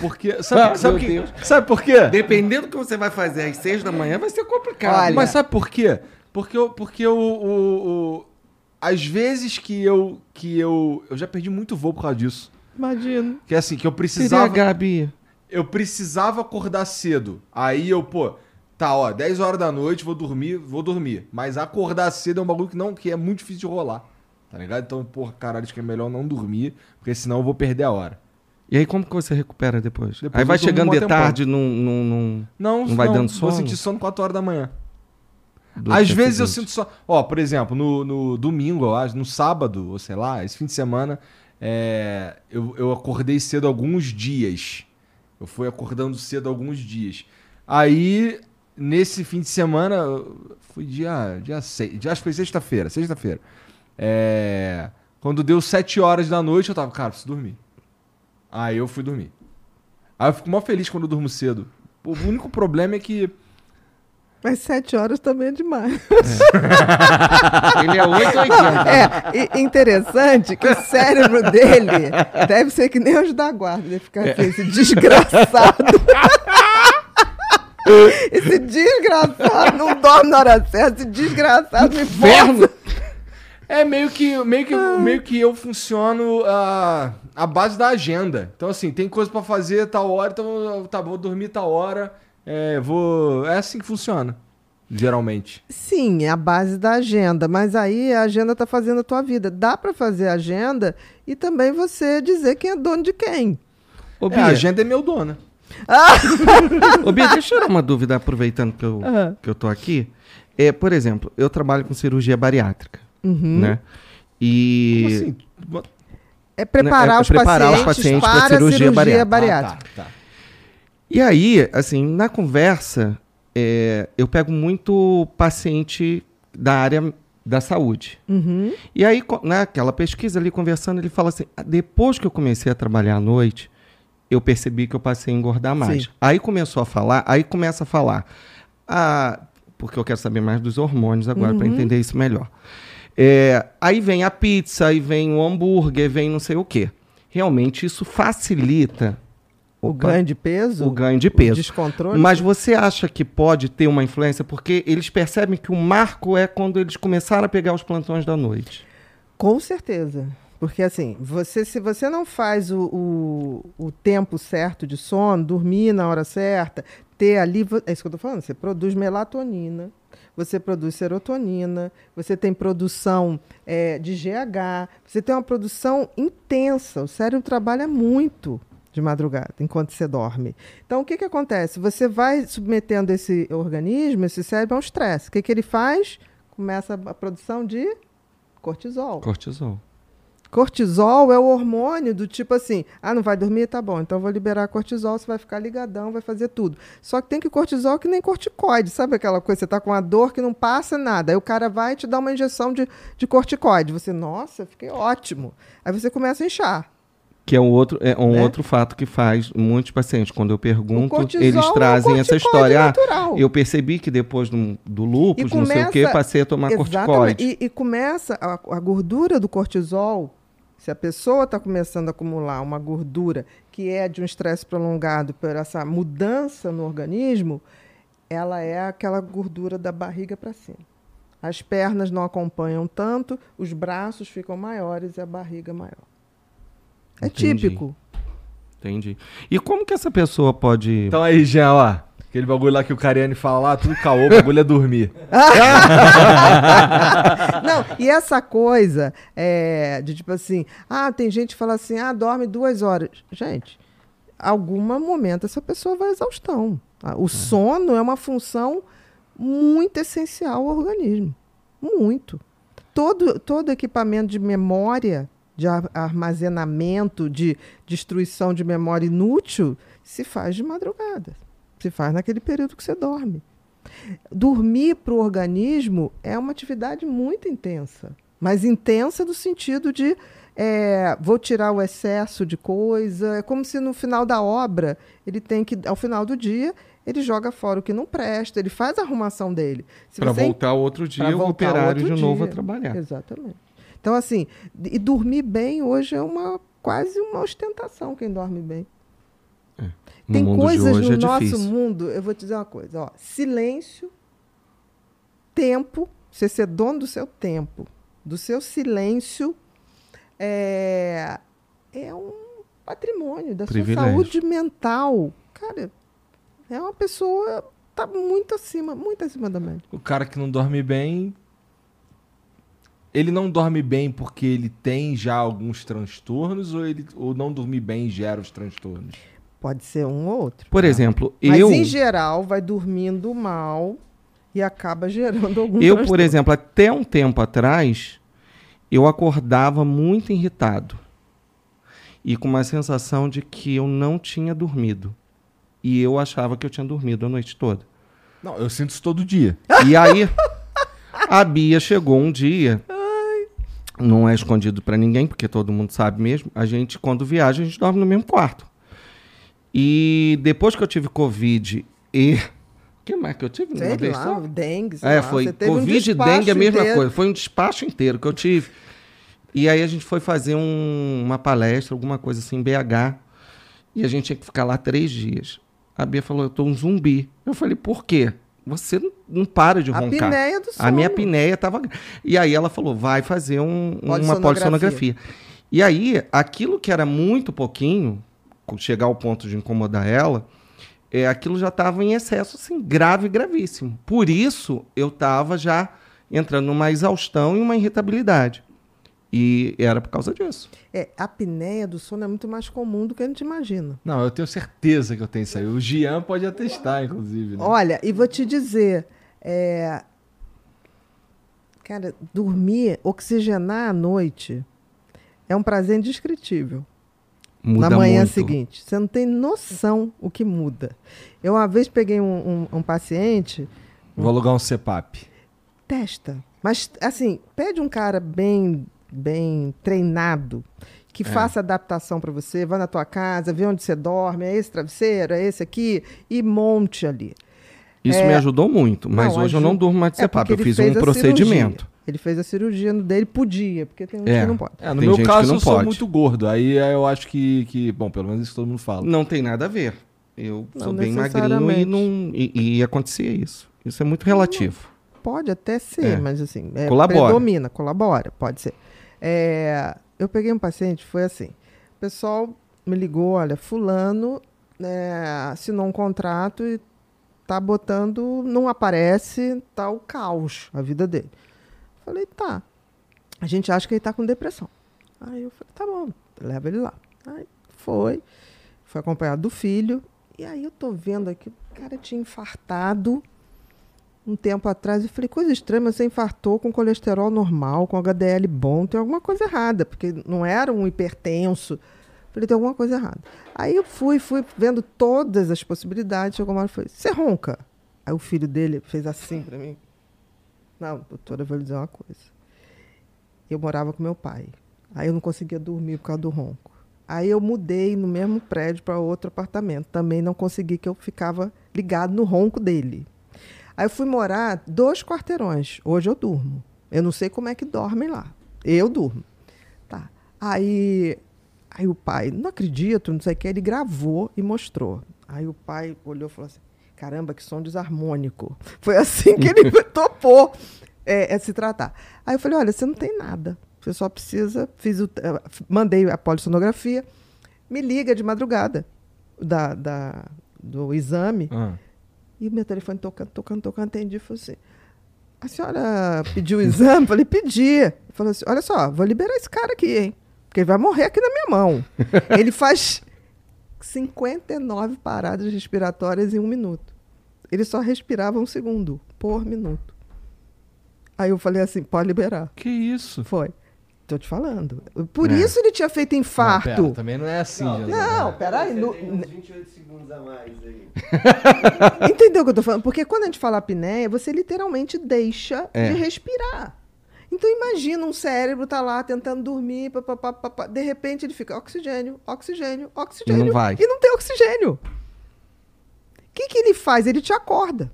Porque. Sabe, Ah, sabe, que- Deus. sabe por quê? Dependendo do que você vai fazer às seis da manhã, vai ser complicado. Olha, Mas sabe por quê? Porque. Porque o. o, o- às vezes que eu. Que eu. Eu já perdi muito voo por causa disso. Imagino. Que é assim, que eu Seria precisava. Gabi. Eu precisava acordar cedo. Aí eu, pô. Tá, ó, 10 horas da noite, vou dormir, vou dormir. Mas acordar cedo é um bagulho que, não, que é muito difícil de rolar. Tá ligado? Então, porra, caralho, acho que é melhor não dormir, porque senão eu vou perder a hora. E aí, como que você recupera depois? Depois aí vai chegando de tarde num. num, num- Não, Não vai dando Vou sono? sentir sono 4 horas da manhã. Às vezes eu sinto só. Ó, por exemplo, no, no domingo, eu acho, no sábado, ou sei lá, esse fim de semana, é, eu, eu acordei cedo alguns dias. Eu fui acordando cedo alguns dias. Aí, nesse fim de semana, foi dia, dia 6. Dia, acho que foi sexta-feira, sexta-feira. É, quando deu 7 horas da noite, eu tava, cara, preciso dormir. Aí eu fui dormir. Aí eu fico mó feliz quando eu durmo cedo. O único problema é que. Mas sete horas também é demais. Ele é 8 ou 80. É, e interessante que o cérebro dele deve ser que nem os da guarda. Deve ficar assim, esse desgraçado. esse desgraçado não dorme na hora certa. Esse desgraçado me força. É meio que, meio que, meio que eu funciono a, a base da agenda. Então, assim, tem coisa pra fazer tal hora, então tá, vou dormir tal hora. É, vou. É assim que funciona. Geralmente. Sim, é a base da agenda. Mas aí a agenda está fazendo a tua vida. Dá para fazer agenda e também você dizer quem é dono de quem. Ô, É, Bia, a agenda é meu dona. ô, Bia, deixa eu tirar uma dúvida, aproveitando que eu, Aham. que eu tô aqui. É, por exemplo, eu trabalho com cirurgia bariátrica, Uhum. né? E... Como assim? É preparar, É os, preparar os pacientes pacientes para a cirurgia cirurgia, bariátrica. bariátrica. Ah, tá, tá. E aí, assim, na conversa, é, eu pego muito paciente da área da saúde. Uhum. E aí, naquela pesquisa ali, conversando, ele fala assim: "Ah, depois que eu comecei a trabalhar à noite, eu percebi que eu passei a engordar mais. Sim. Aí começou a falar, aí começa a falar. Ah, porque eu quero saber mais dos hormônios agora, para entender isso melhor. É, aí vem a pizza, aí vem o hambúrguer, vem não sei o quê. Realmente isso facilita O ganho de peso? o ganho de O peso. descontrole? Mas você acha que pode ter uma influência? Porque eles percebem que o marco é quando eles começaram a pegar os plantões da noite. Com certeza. Porque assim, você, se você não faz o, o, o tempo certo de sono, dormir na hora certa, ter ali. É isso que eu tô falando, você produz melatonina, você produz serotonina, você tem produção é, de GH, você tem uma produção intensa. O cérebro trabalha muito de madrugada, enquanto você dorme. Então, o que, que acontece? Você vai submetendo esse organismo, esse cérebro, a um estresse. O que, que ele faz? Começa a produção de cortisol. Cortisol. Cortisol é o hormônio do tipo assim, ah, não vai dormir? Tá bom, então eu vou liberar cortisol, você vai ficar ligadão, vai fazer tudo. Só que tem que cortisol que nem corticoide, sabe aquela coisa, você tá com uma dor que não passa nada, aí o cara vai te dar uma injeção de, de corticoide. Você, nossa, fiquei ótimo. Aí você começa a inchar. Que é um outro, é um Né? outro fato que faz muitos pacientes. Quando eu pergunto, eles é trazem essa história. Ah, eu percebi que depois do, do lúpus, E não sei o quê, começa- passei a tomar corticoide. E, e começa a, a gordura do cortisol. Se a pessoa está começando a acumular uma gordura que é de um estresse prolongado por essa mudança no organismo, ela é aquela gordura da barriga para cima. As pernas não acompanham tanto, os braços ficam maiores e a barriga maior. É Entendi. típico. Entendi. E como que essa pessoa pode. Então aí, Jean, ó. Aquele bagulho lá que o Cariani fala lá, tudo caô, o bagulho é dormir. Não, e essa coisa é, de tipo assim, ah, tem gente que fala assim, ah, dorme duas horas. Gente, algum momento essa pessoa vai à exaustão. tá? O sono é uma função muito essencial ao organismo. Muito. Todo, todo equipamento de memória, de ar- armazenamento, de destruição de memória inútil, se faz de madrugada. Se faz naquele período que você dorme. Dormir para o organismo é uma atividade muito intensa. Mas intensa no sentido de é, vou tirar o excesso de coisa. É como se no final da obra ele tem que, ao final do dia, ele joga fora o que não presta, ele faz a arrumação dele. Para você voltar outro dia, o operário de novo a dia. trabalhar. Exatamente. Então, assim, e dormir bem hoje é uma quase uma ostentação quem dorme bem. No Tem mundo de coisas no é nosso difícil. mundo, eu vou te dizer uma coisa, ó, silêncio, tempo, você ser dono do seu tempo, do seu silêncio, é, é um patrimônio da Privilégio. sua saúde mental. Cara, é uma pessoa tá muito acima, muito acima da média. O cara que não dorme bem. Ele não dorme bem porque ele tem já alguns transtornos ou ele ou não dormir bem gera os transtornos? Pode ser um ou outro. Por exemplo, Mas eu, em geral vai dormindo mal e acaba gerando algum eu, por transtorno. exemplo, até um tempo atrás, eu acordava muito irritado e com uma sensação de que eu não tinha dormido. E eu achava que eu tinha dormido a noite toda. Não, eu sinto isso todo dia. E aí, a Bia chegou um dia. Não é escondido pra ninguém, porque todo mundo sabe mesmo. A gente, quando viaja, a gente dorme no mesmo quarto. E depois que eu tive Covid e. O que mais que eu tive? Sei Uma lá, dengue, É, lá, foi teve um Covid e dengue a mesma inteiro. coisa. Foi um despacho inteiro que eu tive. E aí a gente foi fazer um- uma palestra, alguma coisa assim, em BH. E a gente tinha que ficar lá três dias. A Bia falou, eu tô um zumbi. Eu falei, por quê? Você não, para de A roncar. apneia do sono. A minha apneia tava. E aí ela falou: vai fazer um- uma Polissonografia. polissonografia. E aí, aquilo que era muito pouquinho, chegar ao ponto de incomodar ela, é, aquilo já estava em excesso, assim, grave, gravíssimo. Por isso, eu estava já entrando numa exaustão e uma irritabilidade. E era por causa disso. É, a apneia do sono é muito mais comum do que a gente imagina. Não, eu tenho certeza que eu tenho isso aí. O Gian pode atestar, inclusive. Né? Olha, e vou te dizer, é, cara, dormir, oxigenar à noite é um prazer indescritível. Muda na manhã muito. seguinte. Você não tem noção o que muda. Eu uma vez peguei um, um- um paciente, Vou alugar um CEPAP. testa. Mas, assim, pede um cara bem, bem treinado, que faça adaptação para você, vá na tua casa, vê onde você dorme, é esse travesseiro, é esse aqui, e monte ali. Isso me ajudou muito, mas Não, hoje eu não ajuda- durmo mais de É CEPAP. porque eu fiz um procedimento. cirurgia. Ele fez a cirurgia no dele, podia, porque tem uns É. que não pode. É, no Tem meu gente caso, não eu sou pode. muito gordo. Aí é, eu acho que, que. Bom, pelo menos isso todo mundo fala. Não tem nada a ver. Eu Não sou bem magrinho e, não, e, e acontecia isso. Isso é muito relativo. Pode até ser, É. mas assim, é, Colabora. predomina, colabora, pode ser. É, eu peguei um paciente, foi assim, o pessoal me ligou, olha, fulano né, assinou um contrato e tá botando, não aparece, tá o caos a vida dele. Falei, tá. A gente acha que ele tá com depressão. Aí eu falei, tá bom, leva ele lá. Aí foi, foi acompanhado do filho, e aí eu tô vendo aqui, o cara tinha infartado um tempo atrás. Eu falei, coisa estranha, você infartou com colesterol normal, com HDL bom, tem alguma coisa errada, porque não era um hipertenso. Falei, tem alguma coisa errada. Aí eu fui, fui vendo todas as possibilidades, chegou uma hora e falei, você ronca? Aí o filho dele fez assim pra mim. Não, doutora, eu vou lhe dizer uma coisa. Eu morava com meu pai. Aí eu não conseguia dormir por causa do ronco. Aí eu mudei no mesmo prédio para outro apartamento. Também não consegui, que eu ficava ligado no ronco dele. Aí eu fui morar dois quarteirões. Hoje eu durmo. Eu não sei como é que dormem lá. Eu durmo. Tá. Aí, aí o pai, não acredito, não sei o que, ele gravou e mostrou. Aí o pai olhou e falou assim: caramba, que som desarmônico. Foi assim que ele topou é, é, se tratar. Aí eu falei: olha, você não tem nada. Você só precisa. Fiz o, eh, mandei a polissonografia. Me liga de madrugada da, da, do exame. Ah. E o meu telefone tocando, tocando, tocando, atendi e falou assim: a senhora pediu o exame? Falei, pedi. Falou assim: olha só, vou liberar esse cara aqui, hein? Porque ele vai morrer aqui na minha mão. ele faz 59 paradas respiratórias em um minuto. Ele só respirava um segundo por minuto. Aí eu falei assim: pode liberar. Que isso? Foi. Tô te falando. Por É. isso ele tinha feito infarto. Não, pera, também não é assim, Não, Jesus. Não, peraí. No- tem uns 28 segundos a mais aí. Entendeu o que eu tô falando? Porque quando a gente fala apneia, você literalmente deixa É. de respirar. Então imagina um cérebro tá lá tentando dormir, papapá, papá, de repente ele fica oxigênio, oxigênio, oxigênio. E não vai. E não tem oxigênio. O que, que ele faz? Ele te acorda.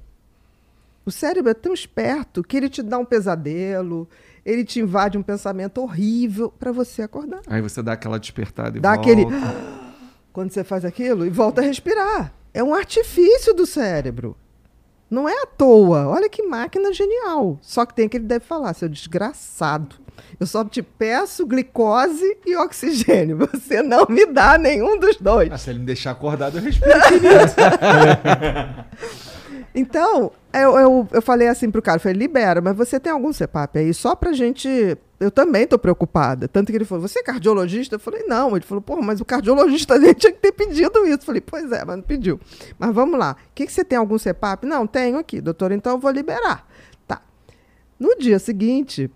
O cérebro é tão esperto que ele te dá um pesadelo, ele te invade um pensamento horrível para você acordar. Aí você dá aquela despertada e Dá volta. aquele. Quando você faz aquilo e volta a respirar. É um artifício do cérebro. Não é à toa. Olha que máquina genial. Só que tem que ele deve falar, seu desgraçado. Eu só te peço glicose e oxigênio. Você não me dá nenhum dos dois. Ah, se ele me deixar acordado, eu respiro. Então, eu, eu, eu falei assim pro cara, eu falei, libera, mas você tem algum CPAP aí? Só pra gente. Eu também tô preocupada. Tanto que ele falou, você é cardiologista? Eu falei, não. Ele falou, porra, mas o cardiologista dele tinha que ter pedido isso. Eu falei, pois é, mas não pediu. Mas vamos lá. O que, que você tem algum CPAP? Não, tenho aqui, doutor, então eu vou liberar. Tá. No dia seguinte,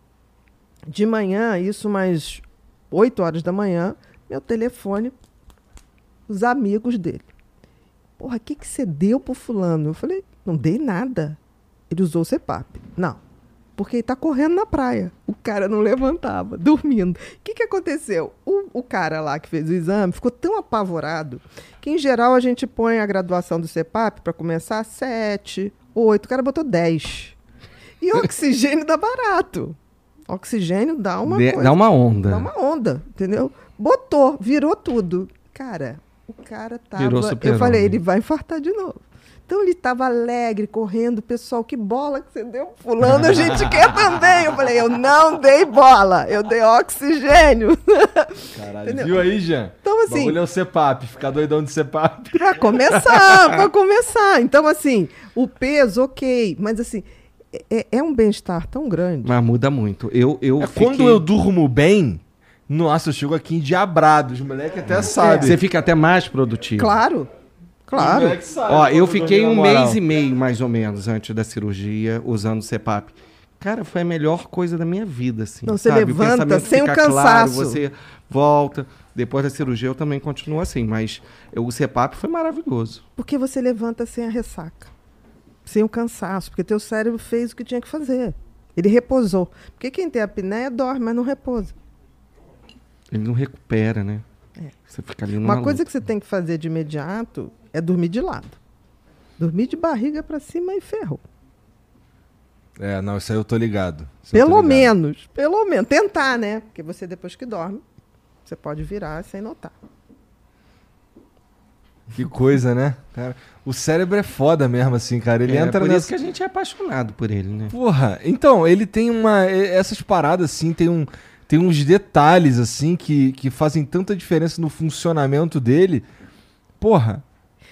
de manhã, isso mais 8 horas da manhã, meu telefone, os amigos dele. Porra, o que, que você deu pro fulano? Eu falei, não dei nada. Ele usou o CPAP. Não. Porque ele tá correndo na praia. O cara não levantava, dormindo. O que, que aconteceu? O, o cara lá que fez o exame ficou tão apavorado que, em geral, a gente põe a graduação do CPAP para começar 7, 8. O cara botou 10. E oxigênio dá barato. Oxigênio dá uma Dê- coisa. dá uma onda. Dá uma onda, entendeu? Botou, virou tudo. Cara, o cara tava. Virou eu falei, ele vai infartar de novo. Então ele tava alegre, correndo, pessoal, que bola que você deu fulano, a gente quer também. Eu falei, eu não dei bola, eu dei oxigênio. Caralho, Entendeu? viu aí, Jean? Então, O assim- bagulho é o CPAP, ficar doidão de CPAP. pra começar, pra começar. Então, assim, o peso, ok, mas assim, é, é um bem-estar tão grande. Mas muda muito. Eu, eu É fiquei- quando eu durmo bem, nossa, eu chego aqui endiabrado. Os moleques até sabem. Você fica até mais produtivo. Claro, claro. sabem Ó, eu fiquei um mês e meio, mais ou menos, antes da cirurgia, usando o CPAP. Cara, foi a melhor coisa da minha vida, assim. Não, você sabe? levanta pensamento sem o fica claro, cansaço. você volta. Depois da cirurgia eu também continuo assim, mas eu- o CPAP foi maravilhoso. Porque você levanta sem a ressaca, sem o cansaço, porque teu cérebro fez o que tinha que fazer. Ele repousou. Porque quem tem apneia dorme, mas não repousa. Ele não recupera, né? É. Você fica ali numa Uma coisa luta. que você tem que fazer de imediato é dormir de lado. Dormir de barriga pra cima e ferrou. É, não, isso aí eu tô ligado. Isso eu tô Pelo ligado. menos, pelo menos. Tentar, né? Porque você, depois que dorme, você pode virar sem notar. Que coisa, né? Cara, o cérebro é foda mesmo, assim, cara. Ele é, entra por nessa. isso que a gente é apaixonado por ele, né? Porra, então, ele tem uma. Essas paradas, assim, tem, um, tem uns detalhes, assim, que, que fazem tanta diferença no funcionamento dele. Porra.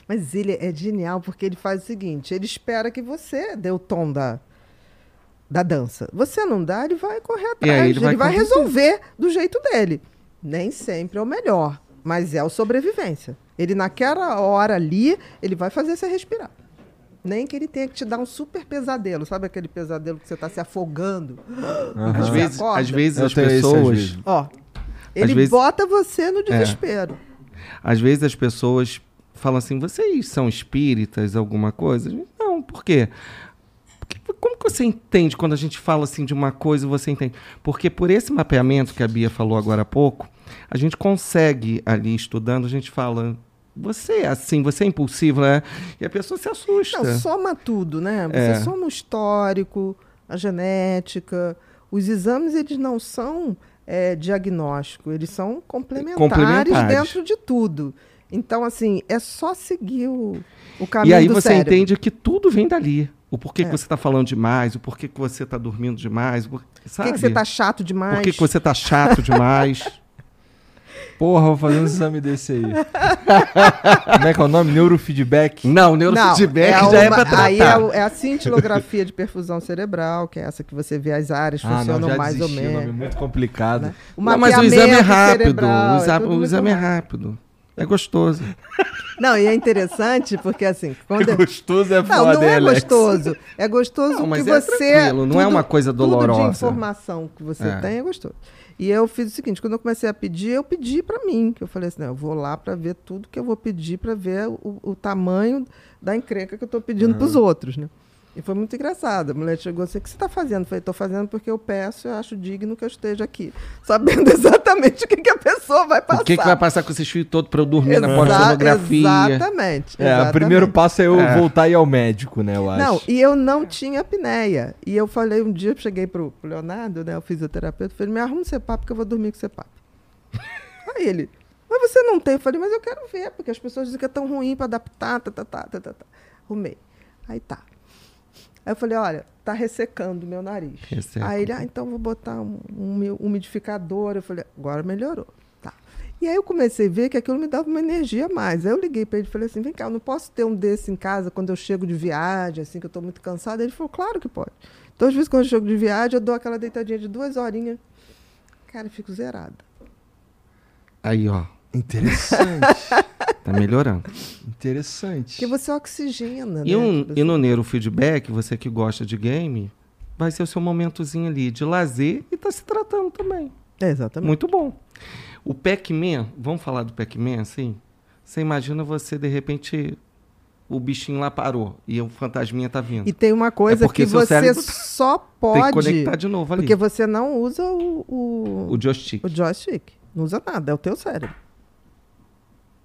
Mas ele é genial porque ele faz o seguinte: ele espera que você dê o tom da, da dança. Você não dá, ele vai correr atrás. aí ele ele vai vai, resolver do jeito dele. Nem sempre é o melhor, mas é o sobrevivência. Ele, naquela hora ali, ele vai fazer você respirar. Nem que ele tenha que te dar um super pesadelo. Sabe aquele pesadelo que você está se afogando? Às Você vezes, às vezes Eu as às pessoas. vezes. Ó, ele vezes- bota você no desespero. Às vezes as pessoas falam assim, vocês são espíritas, alguma coisa? Não, por quê? Como que você entende quando a gente fala assim de uma coisa e você entende? Porque por esse mapeamento que a Bia falou agora há pouco, a gente consegue ali estudando, a gente fala, você é assim, você é impulsivo, né? E a pessoa se assusta. Não, soma tudo, né? Você É. soma o histórico, a genética. Os exames, eles não são é, diagnóstico, eles são complementares, Complementares. dentro de tudo. Então, assim, é só seguir o, o caminho E aí do você cérebro. entende que tudo vem dali. O porquê É. que você está falando demais, o porquê que você está dormindo demais, o por- sabe? que, que você tá chato demais? Por que, que você tá chato demais? Porra, vou fazer um exame desse aí. Como é que é o nome? Neurofeedback? Não, Não, neurofeedback é já é uma- pra tratar. Aí é, é a cintilografia de perfusão cerebral, que é essa que você vê as áreas Ah, funcionam não, já mais ou desisti, o nome é menos. muito complicado. O Não, mas o exame é mapeamento rápido. cerebral, o é exame, tudo o exame é rápido. É gostoso. Não, e é interessante porque assim, quando É gostoso, é Não, foda, não é hein, Alex? gostoso. É gostoso Não, mas que é você. tranquilo, não é uma coisa Tudo dolorosa. de informação que você É. tem é gostoso. E eu fiz o seguinte: quando eu comecei a pedir, eu pedi para mim. Que eu falei assim: eu vou lá para ver tudo que eu vou pedir, para ver o, o tamanho da encrenca que eu estou pedindo para os outros, né? E foi muito engraçado. A mulher chegou assim: o que você está fazendo? Eu falei: estou fazendo porque eu peço, eu acho digno que eu esteja aqui. Sabendo exatamente o que, que a pessoa vai passar. O que, que vai passar com esses filhos todos pra eu dormir na Exa- pornografia? Exatamente. É, o primeiro passo é eu É. voltar e ir ao médico, né, eu acho. Não, e eu não tinha apneia. E eu falei um dia, eu cheguei pro, pro Leonardo, né, o fisioterapeuta, falei, me arruma um CPAP porque eu vou dormir com CPAP. Aí ele, mas você não tem? Eu falei, mas eu quero ver, porque as pessoas dizem que é tão ruim para adaptar, tá, tá, tá, tá, tá, tá. Arrumei. Aí tá. Aí eu falei, olha, tá ressecando o meu nariz. Resseca. Aí ele, ah, então vou botar um, um mi- umidificador. Eu falei, agora melhorou. Tá. E aí eu comecei a ver que aquilo me dava uma energia a mais. Aí eu liguei para ele e falei assim, vem cá, eu não posso ter um desse em casa quando eu chego de viagem, assim, que eu estou muito cansada. Ele falou, claro que pode. Então, às vezes, quando eu chego de viagem, eu dou aquela deitadinha de duas horinhas. Cara, eu fico zerada. Aí, ó, Interessante, tá melhorando. interessante. Porque você oxigena, E, né? um, Tipo e assim. no neurofeedback, você que gosta de game, vai ser o seu momentozinho ali de lazer e tá se tratando também. É, exatamente. Muito bom. O Pac-Man, vamos falar do Pac-Man assim? Você imagina você, de repente, o bichinho lá parou e o fantasminha tá vindo. E tem uma coisa É porque que você cérebro só Tem que pode... conectar de novo ali. Porque você não usa o, o, O joystick. o joystick. Não usa nada, é o teu cérebro.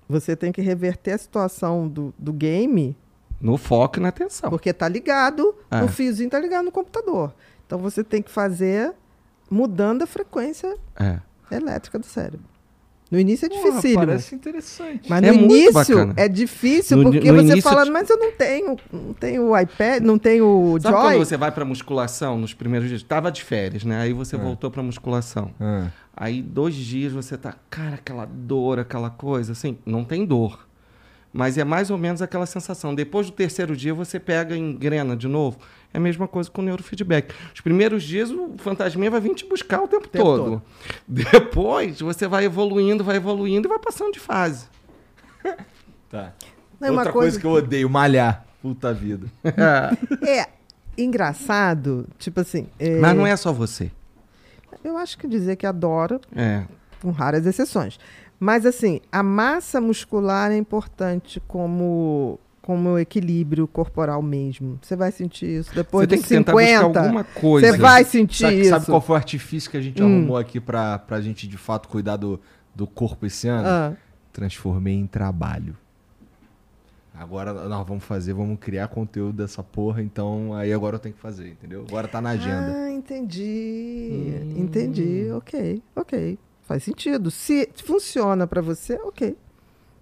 Você tem que reverter a situação do, do game, No foco e na atenção. porque tá ligado, É. o fiozinho tá ligado no computador. Então você tem que fazer mudando a frequência É. elétrica do cérebro. No início é difícil. parece interessante. Mas É no muito início bacana. é difícil, No- porque no você início fala, de- mas eu não tenho, não tenho o iPad, não tenho o Sabe Joy. quando você vai pra musculação nos primeiros dias? Tava de férias, né? Aí você voltou pra musculação. Ah. Aí dois dias você tá, cara, aquela dor, aquela coisa, assim, não tem dor. Mas é mais ou menos aquela sensação. Depois do terceiro dia você pega e engrena de novo. É a mesma coisa com o neurofeedback. Os primeiros dias o fantasminha vai vir te buscar o tempo, tempo todo. todo. Depois você vai evoluindo, vai evoluindo e vai passando de fase. Tá. Não, uma Outra coisa... coisa- que eu odeio, malhar. Puta vida. É engraçado, tipo assim. é, Mas não é só você. Eu acho que dizer que adoro, É. com raras exceções. Mas assim, a massa muscular é importante como como equilíbrio corporal mesmo. Você vai sentir isso depois Você tem que tentar 50. buscar alguma coisa. Você vai sentir Sabe, isso. sabe qual foi o artifício que a gente Hum. arrumou aqui pra, pra gente, de fato, cuidar do, do corpo esse ano? Ah, Transformei em trabalho. Agora nós vamos fazer, vamos criar conteúdo dessa porra, então aí agora eu tenho que fazer, entendeu? Agora tá na agenda. Ah, entendi. Hum. Entendi. Ok, ok. Faz sentido. Se funciona para você, ok.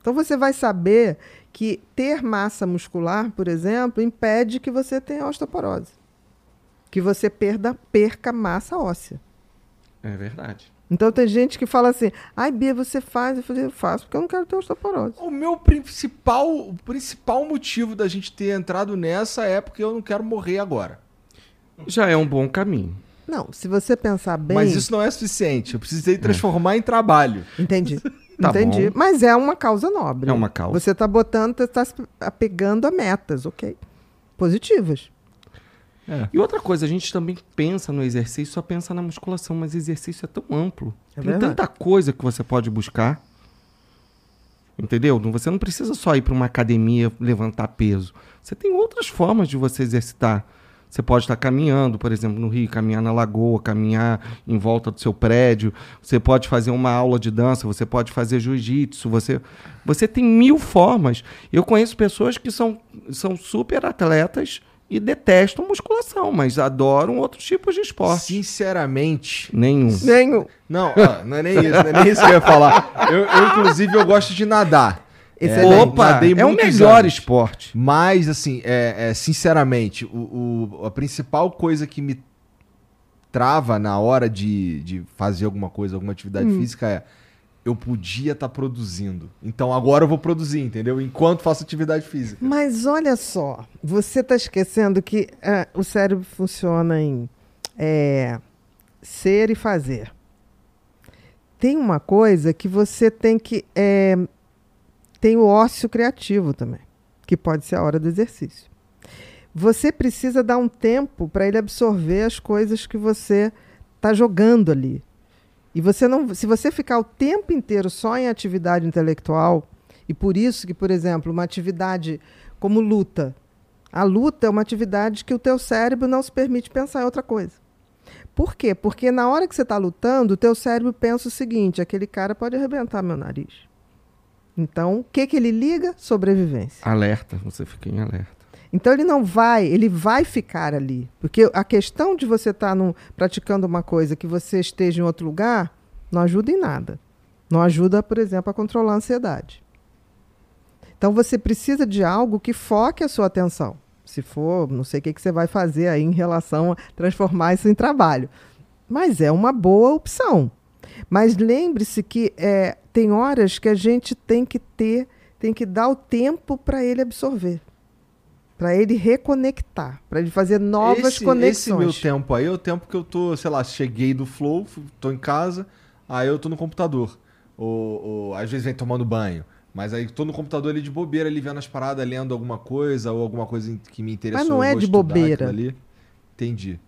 Então você vai saber que ter massa muscular, por exemplo, impede que você tenha osteoporose. Que você perda, perca massa óssea. É verdade. Então tem gente que fala assim: ai, Bia, você faz? Eu falei, eu faço porque eu não quero ter osteoporose. O meu principal, o principal motivo da gente ter entrado nessa é porque eu não quero morrer agora. Já é um bom caminho. Não, se você pensar bem. Mas isso não é suficiente. Eu precisei transformar em trabalho. Entendi. Tá Entendi. bom. Mas é uma causa nobre. É uma causa. Você está botando, você está se apegando a metas, ok? Positivas. E outra coisa, a gente também pensa no exercício, só pensa na musculação, mas exercício é tão amplo. É Tem verdade. tanta coisa que você pode buscar. Entendeu? Você não precisa só ir para uma academia levantar peso. Você tem outras formas de você exercitar. Você pode estar caminhando, por exemplo, no Rio, caminhar na lagoa, caminhar em volta do seu prédio. Você pode fazer uma aula de dança, você pode fazer jiu-jitsu. Você, você tem mil formas. Eu conheço pessoas que são, são super atletas e detestam musculação, mas adoram outros tipos de esporte. Sinceramente. Nenhum. Nenhum. Não, ó, não é nem isso, não é nem isso que eu ia falar. Eu, eu, inclusive, eu gosto de nadar. Excelente. Opa, nadei é o melhor anos. esporte. Mas, assim, é, é, sinceramente, o, o- a principal coisa que me trava na hora de, de fazer alguma coisa, alguma atividade Hum. física é eu podia estar produzindo. Então agora eu vou produzir, entendeu? Enquanto faço atividade física. Mas olha só, você está esquecendo que é, o cérebro funciona em é, ser e fazer. Tem uma coisa que você tem que. É, tem o ócio criativo também, que pode ser a hora do exercício. Você precisa dar um tempo para ele absorver as coisas que você está jogando ali. E você não, se você ficar o tempo inteiro só em atividade intelectual, e por isso que, por exemplo, uma atividade como luta, a luta é uma atividade que o teu cérebro não se permite pensar em outra coisa. Por quê? Porque na hora que você está lutando, o teu cérebro pensa o seguinte: aquele cara pode arrebentar meu nariz. Então, o que, que ele liga? Sobrevivência. Alerta, você fica em alerta. Então ele não vai, ele vai ficar ali. Porque a questão de você estar tá praticando uma coisa que você esteja em outro lugar não ajuda em nada. Não ajuda, por exemplo, a controlar a ansiedade. Então você precisa de algo que foque a sua atenção. Se for, não sei o que, que você vai fazer aí em relação a transformar isso em trabalho. Mas é uma boa opção. Mas lembre-se que é, tem horas que a gente tem que ter, tem que dar o tempo para ele absorver para ele reconectar, para ele fazer novas esse, conexões. Esse meu tempo aí é o tempo que eu tô, sei lá, cheguei do flow, tô em casa, aí eu tô no computador. Ou, ou às vezes vem tomando banho. Mas aí tô no computador ali de bobeira, ali vendo as paradas, lendo alguma coisa, ou alguma coisa que me interessou. Mas não é de bobeira. Ali. Entendi.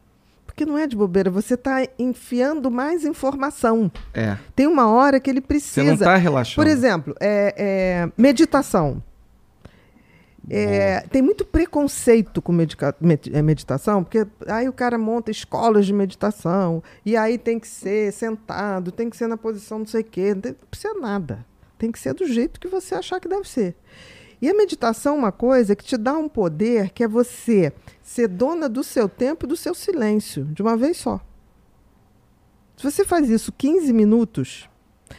Porque não é de bobeira, você está enfiando mais informação. É. Tem uma hora que ele precisa. Você não está relaxando. Por exemplo, é, é meditação. É, tem muito preconceito com medica, med, é, meditação, porque aí o cara monta escolas de meditação, e aí tem que ser sentado, tem que ser na posição não sei o quê, não precisa nada. Tem que ser do jeito que você achar que deve ser. E a meditação é uma coisa que te dá um poder que é você ser dona do seu tempo e do seu silêncio, de uma vez só. Se você faz isso 15 minutos,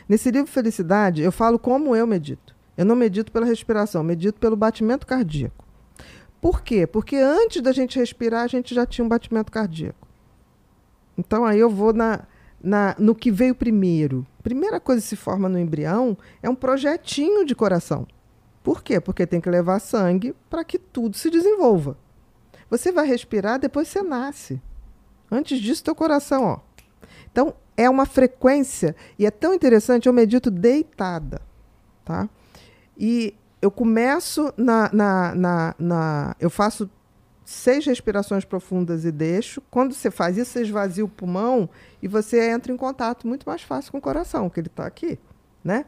nesse livro Felicidade, eu falo como eu medito. Eu não medito pela respiração, medito pelo batimento cardíaco. Por quê? Porque antes da gente respirar, a gente já tinha um batimento cardíaco. Então aí eu vou na, na, no que veio primeiro. Primeira coisa que se forma no embrião é um projetinho de coração. Por quê? Porque tem que levar sangue para que tudo se desenvolva. Você vai respirar, depois você nasce. Antes disso, teu coração, ó. Então, é uma frequência e é tão interessante, eu medito deitada, tá? E eu começo na, na, na, na, Eu faço seis respirações profundas e deixo. Quando você faz isso, você esvazia o pulmão e você entra em contato muito mais fácil com o coração, que ele está aqui, né?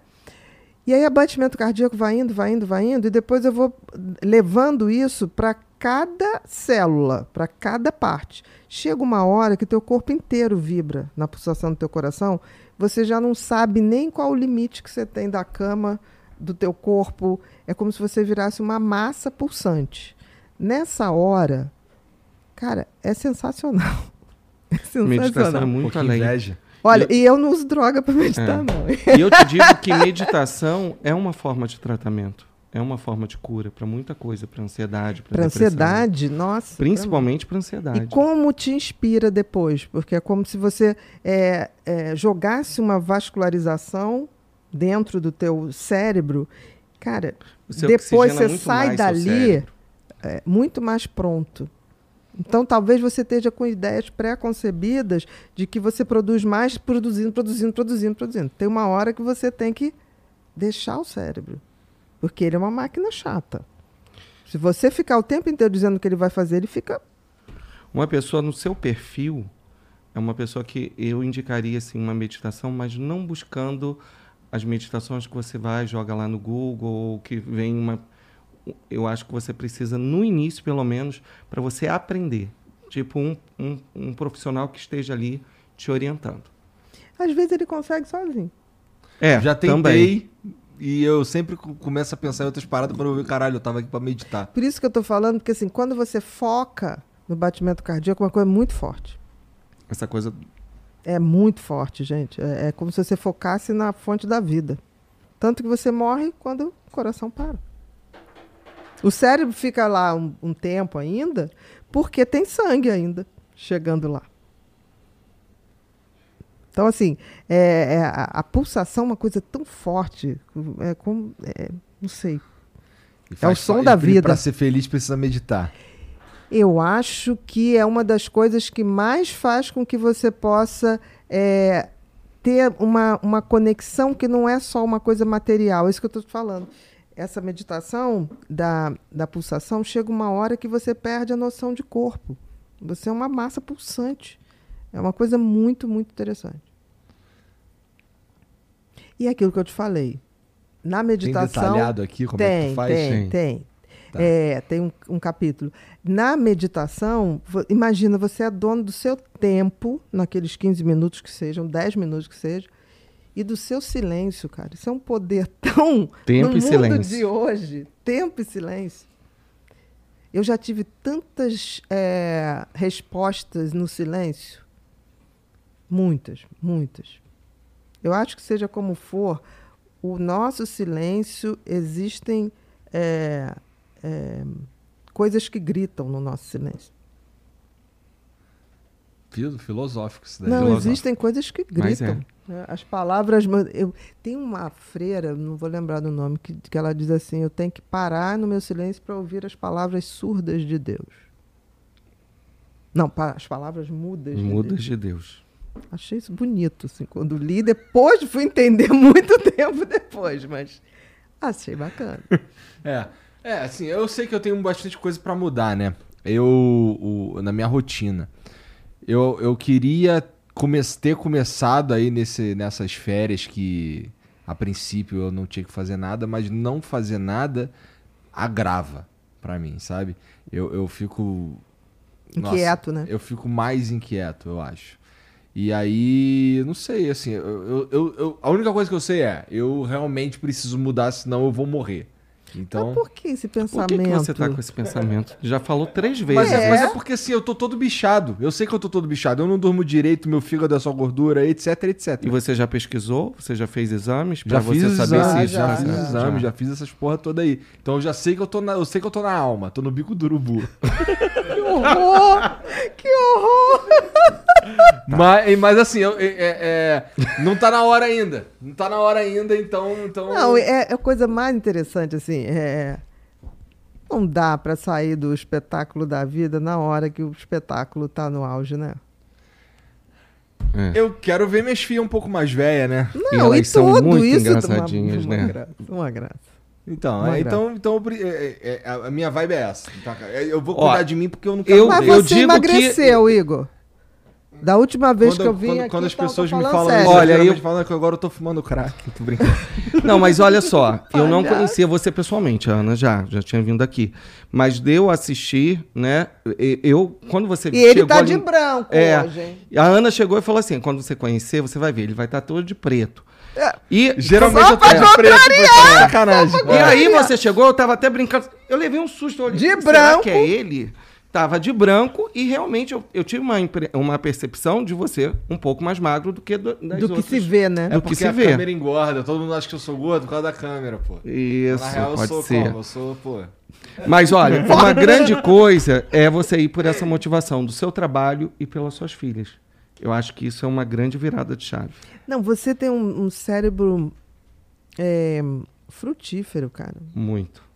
E aí, abatimento cardíaco vai indo, vai indo, vai indo, e depois eu vou levando isso para cada célula, para cada parte. Chega uma hora que teu corpo inteiro vibra na pulsação do teu coração, você já não sabe nem qual o limite que você tem da cama do teu corpo, é como se você virasse uma massa pulsante. Nessa hora, cara, é sensacional. É sensacional. Meditação é muito um além. Inveja. Olha, eu... e eu não uso droga para meditar, é. não. E eu te digo que meditação é uma forma de tratamento. É uma forma de cura para muita coisa, para ansiedade, para ansiedade, nossa. Principalmente para ansiedade. E como te inspira depois? Porque é como se você é, é, jogasse uma vascularização dentro do teu cérebro, cara, depois você sai dali é, muito mais pronto. Então, talvez você esteja com ideias pré-concebidas de que você produz mais produzindo, produzindo, produzindo, produzindo. Tem uma hora que você tem que deixar o cérebro, porque ele é uma máquina chata. Se você ficar o tempo inteiro dizendo o que ele vai fazer, ele fica. Uma pessoa no seu perfil é uma pessoa que eu indicaria assim, uma meditação, mas não buscando as meditações que você vai, joga lá no Google, ou que vem uma. Eu acho que você precisa, no início, pelo menos, para você aprender. Tipo, um, um, um, profissional que esteja ali te orientando. Às vezes ele consegue sozinho. É, já tentei. Também. E eu sempre começo a pensar em outras paradas para eu ver, caralho, eu tava aqui para meditar. Por isso que eu tô falando, porque assim, quando você foca no batimento cardíaco, é uma coisa muito forte. Essa coisa é muito forte, gente. É, é, como se você focasse na fonte da vida. Tanto que você morre quando o coração para. O cérebro fica lá um, um tempo ainda, porque tem sangue ainda chegando lá. Então, assim, é, é, a, a pulsação é uma coisa tão forte. É como. é, não sei. E É o faz som da vida. Pra ser feliz precisa meditar. Eu acho que é uma das coisas que mais faz com que você possa é, ter uma, uma conexão que não é só uma coisa material. É isso que eu estou te falando. Essa meditação da, da pulsação chega uma hora que você perde a noção de corpo. Você é uma massa pulsante. É uma coisa muito, muito interessante. E é aquilo que eu te falei. Na Tem meditação. detalhado aqui como é que Tem, tu faz? tem, Tem. tem. Tá. É, tem um, um capítulo. Na meditação, imagina, você é dono do seu tempo, naqueles 15 minutos que sejam, 10 minutos que sejam, e do seu silêncio, cara. Isso é um poder tão. Tempo no e mundo silêncio. de hoje. Tempo e silêncio. Eu já tive tantas é, respostas no silêncio. Muitas, muitas. Eu acho que seja como for, o nosso silêncio existem é, é, coisas que gritam no nosso silêncio. Filo- Filosófico isso daí. Não, filosófico. existem coisas que gritam. né? As palavras. Eu, tem uma freira, não vou lembrar do nome, que, que ela diz assim: eu tenho que parar no meu silêncio para ouvir as palavras surdas de Deus. Não, as palavras mudas. de Mudas Deus. de Deus. Achei isso bonito, assim, quando li. Depois fui entender muito tempo depois, mas achei bacana. É. É, assim, eu sei que eu tenho bastante coisa pra mudar, né? Eu, o- na minha rotina. Eu, eu queria come ter começado aí nesse, nessas férias que, a princípio, eu não tinha que fazer nada, mas não fazer nada agrava pra mim, sabe? Eu, eu fico. Nossa, Inquieto, né? Eu fico mais inquieto, eu acho. E aí, não sei, assim, eu, eu- eu- a única coisa que eu sei é, eu realmente preciso mudar, senão eu vou morrer. Então. Mas por que esse Por pensamento? que, que você tá com esse pensamento? Já falou três Mas vezes. é, mas É? é porque assim, eu tô todo bichado. Eu sei que eu tô todo bichado. Eu não durmo direito, meu fígado é só gordura, etc, etc. E você já pesquisou? Você já fez exames já pra fiz você os saber exames, se isso já, tá fiz exames, já. fiz essas porra toda aí. Então eu já sei que eu tô na, eu sei que eu tô na alma, tô no bico do urubu. Que horror! que horror! mas, mas assim, eu- é- é- não tá na hora ainda. Não tá na hora ainda, então, então Não, é, é a coisa mais interessante, assim, é... Não dá pra sair do espetáculo da vida na hora que o espetáculo tá no auge, né? É. eu quero ver minhas filhas um pouco mais velhas, né? E Não, elas e são tudo muito isso... engraçadinhas, uma, né? Uma graça, uma graça. Então, Uma é, graça. então, então eu é- é- é- a minha vibe é essa. tá? Eu vou Ó, cuidar de mim porque eu não quero eu- Mas morrer. você digo emagreceu, Igor. Da última vez quando, que eu vim quando, aqui, quando as tá- pessoas me falam sério. isso, Olha, eu- eu falam que agora eu tô fumando crack. Tô brincando. Não, mas olha só, eu não conhecia você pessoalmente, a Ana já, já tinha vindo aqui. Mas deu assistir, né? Eu, quando você E ele tá ali- de branco É. hoje, hein? A Ana chegou e falou assim: quando você conhecer, você vai ver, ele vai estar todo de preto. É. E Geralmente eu tô de preto, sacanagem. E aí você chegou, eu tava até brincando. Eu levei um susto. Olhei, De será branco. que é ele? Tava de branco e realmente eu, eu tive uma, uma percepção de você um pouco mais magro do que do, das Do que outras. se vê, né? É do porque que se a vê. câmera engorda. Todo mundo acha que eu sou gordo por causa da câmera, pô. Isso, Na real, eu pode sou ser. como? Eu sou, pô... Mas olha, uma grande coisa é você ir por essa motivação do seu trabalho e pelas suas filhas. Eu acho que isso é uma grande virada de chave. Não, você tem um, um cérebro é, frutífero, cara. Muito.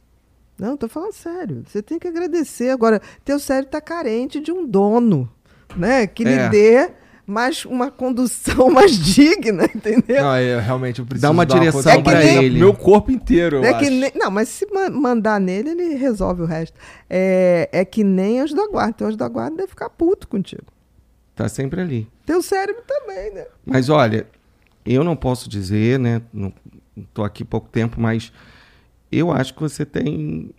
Não, tô falando sério. Você tem que agradecer. Agora, teu cérebro tá carente de um dono, né? Que lhe É. dê mais uma condução mais digna, entendeu? Não, eu realmente eu preciso Dá uma dar direção É nem- ele. Meu corpo inteiro, eu é que nem- não, mas se ma- mandar nele, ele resolve o resto. É, é que nem anjo da guarda. Teu anjo da guarda deve ficar puto contigo. Tá sempre ali. Teu cérebro também, né? Mas olha, eu não posso dizer, né? Não tô aqui pouco tempo, mas eu acho que você tem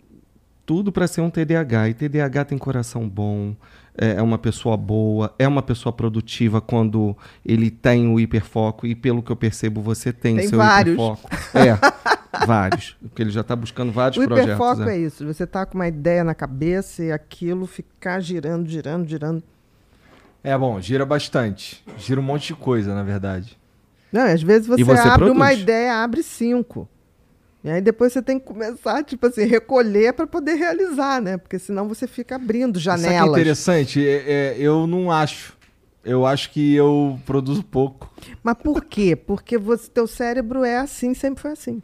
tudo para ser um TDAH. E TDAH tem coração bom, é é uma pessoa boa, é uma pessoa produtiva quando ele tem o hiperfoco. E pelo que eu percebo, você tem, Tem seu vários. hiperfoco. É, vários. Porque ele já está buscando vários O projetos. hiperfoco né? é isso. Você tá com uma ideia na cabeça e aquilo ficar girando, girando, girando. É bom, gira bastante. Gira um monte de coisa, na verdade. Não, às vezes você, você abre uma produz. ideia, abre cinco. E aí depois você tem que começar, tipo assim, recolher para poder realizar, né? Porque senão você fica abrindo Sabe o que é janelas. interessante? É- é, eu não acho. eu acho que eu produzo pouco. Mas por quê? Porque você, teu cérebro é assim, sempre foi assim.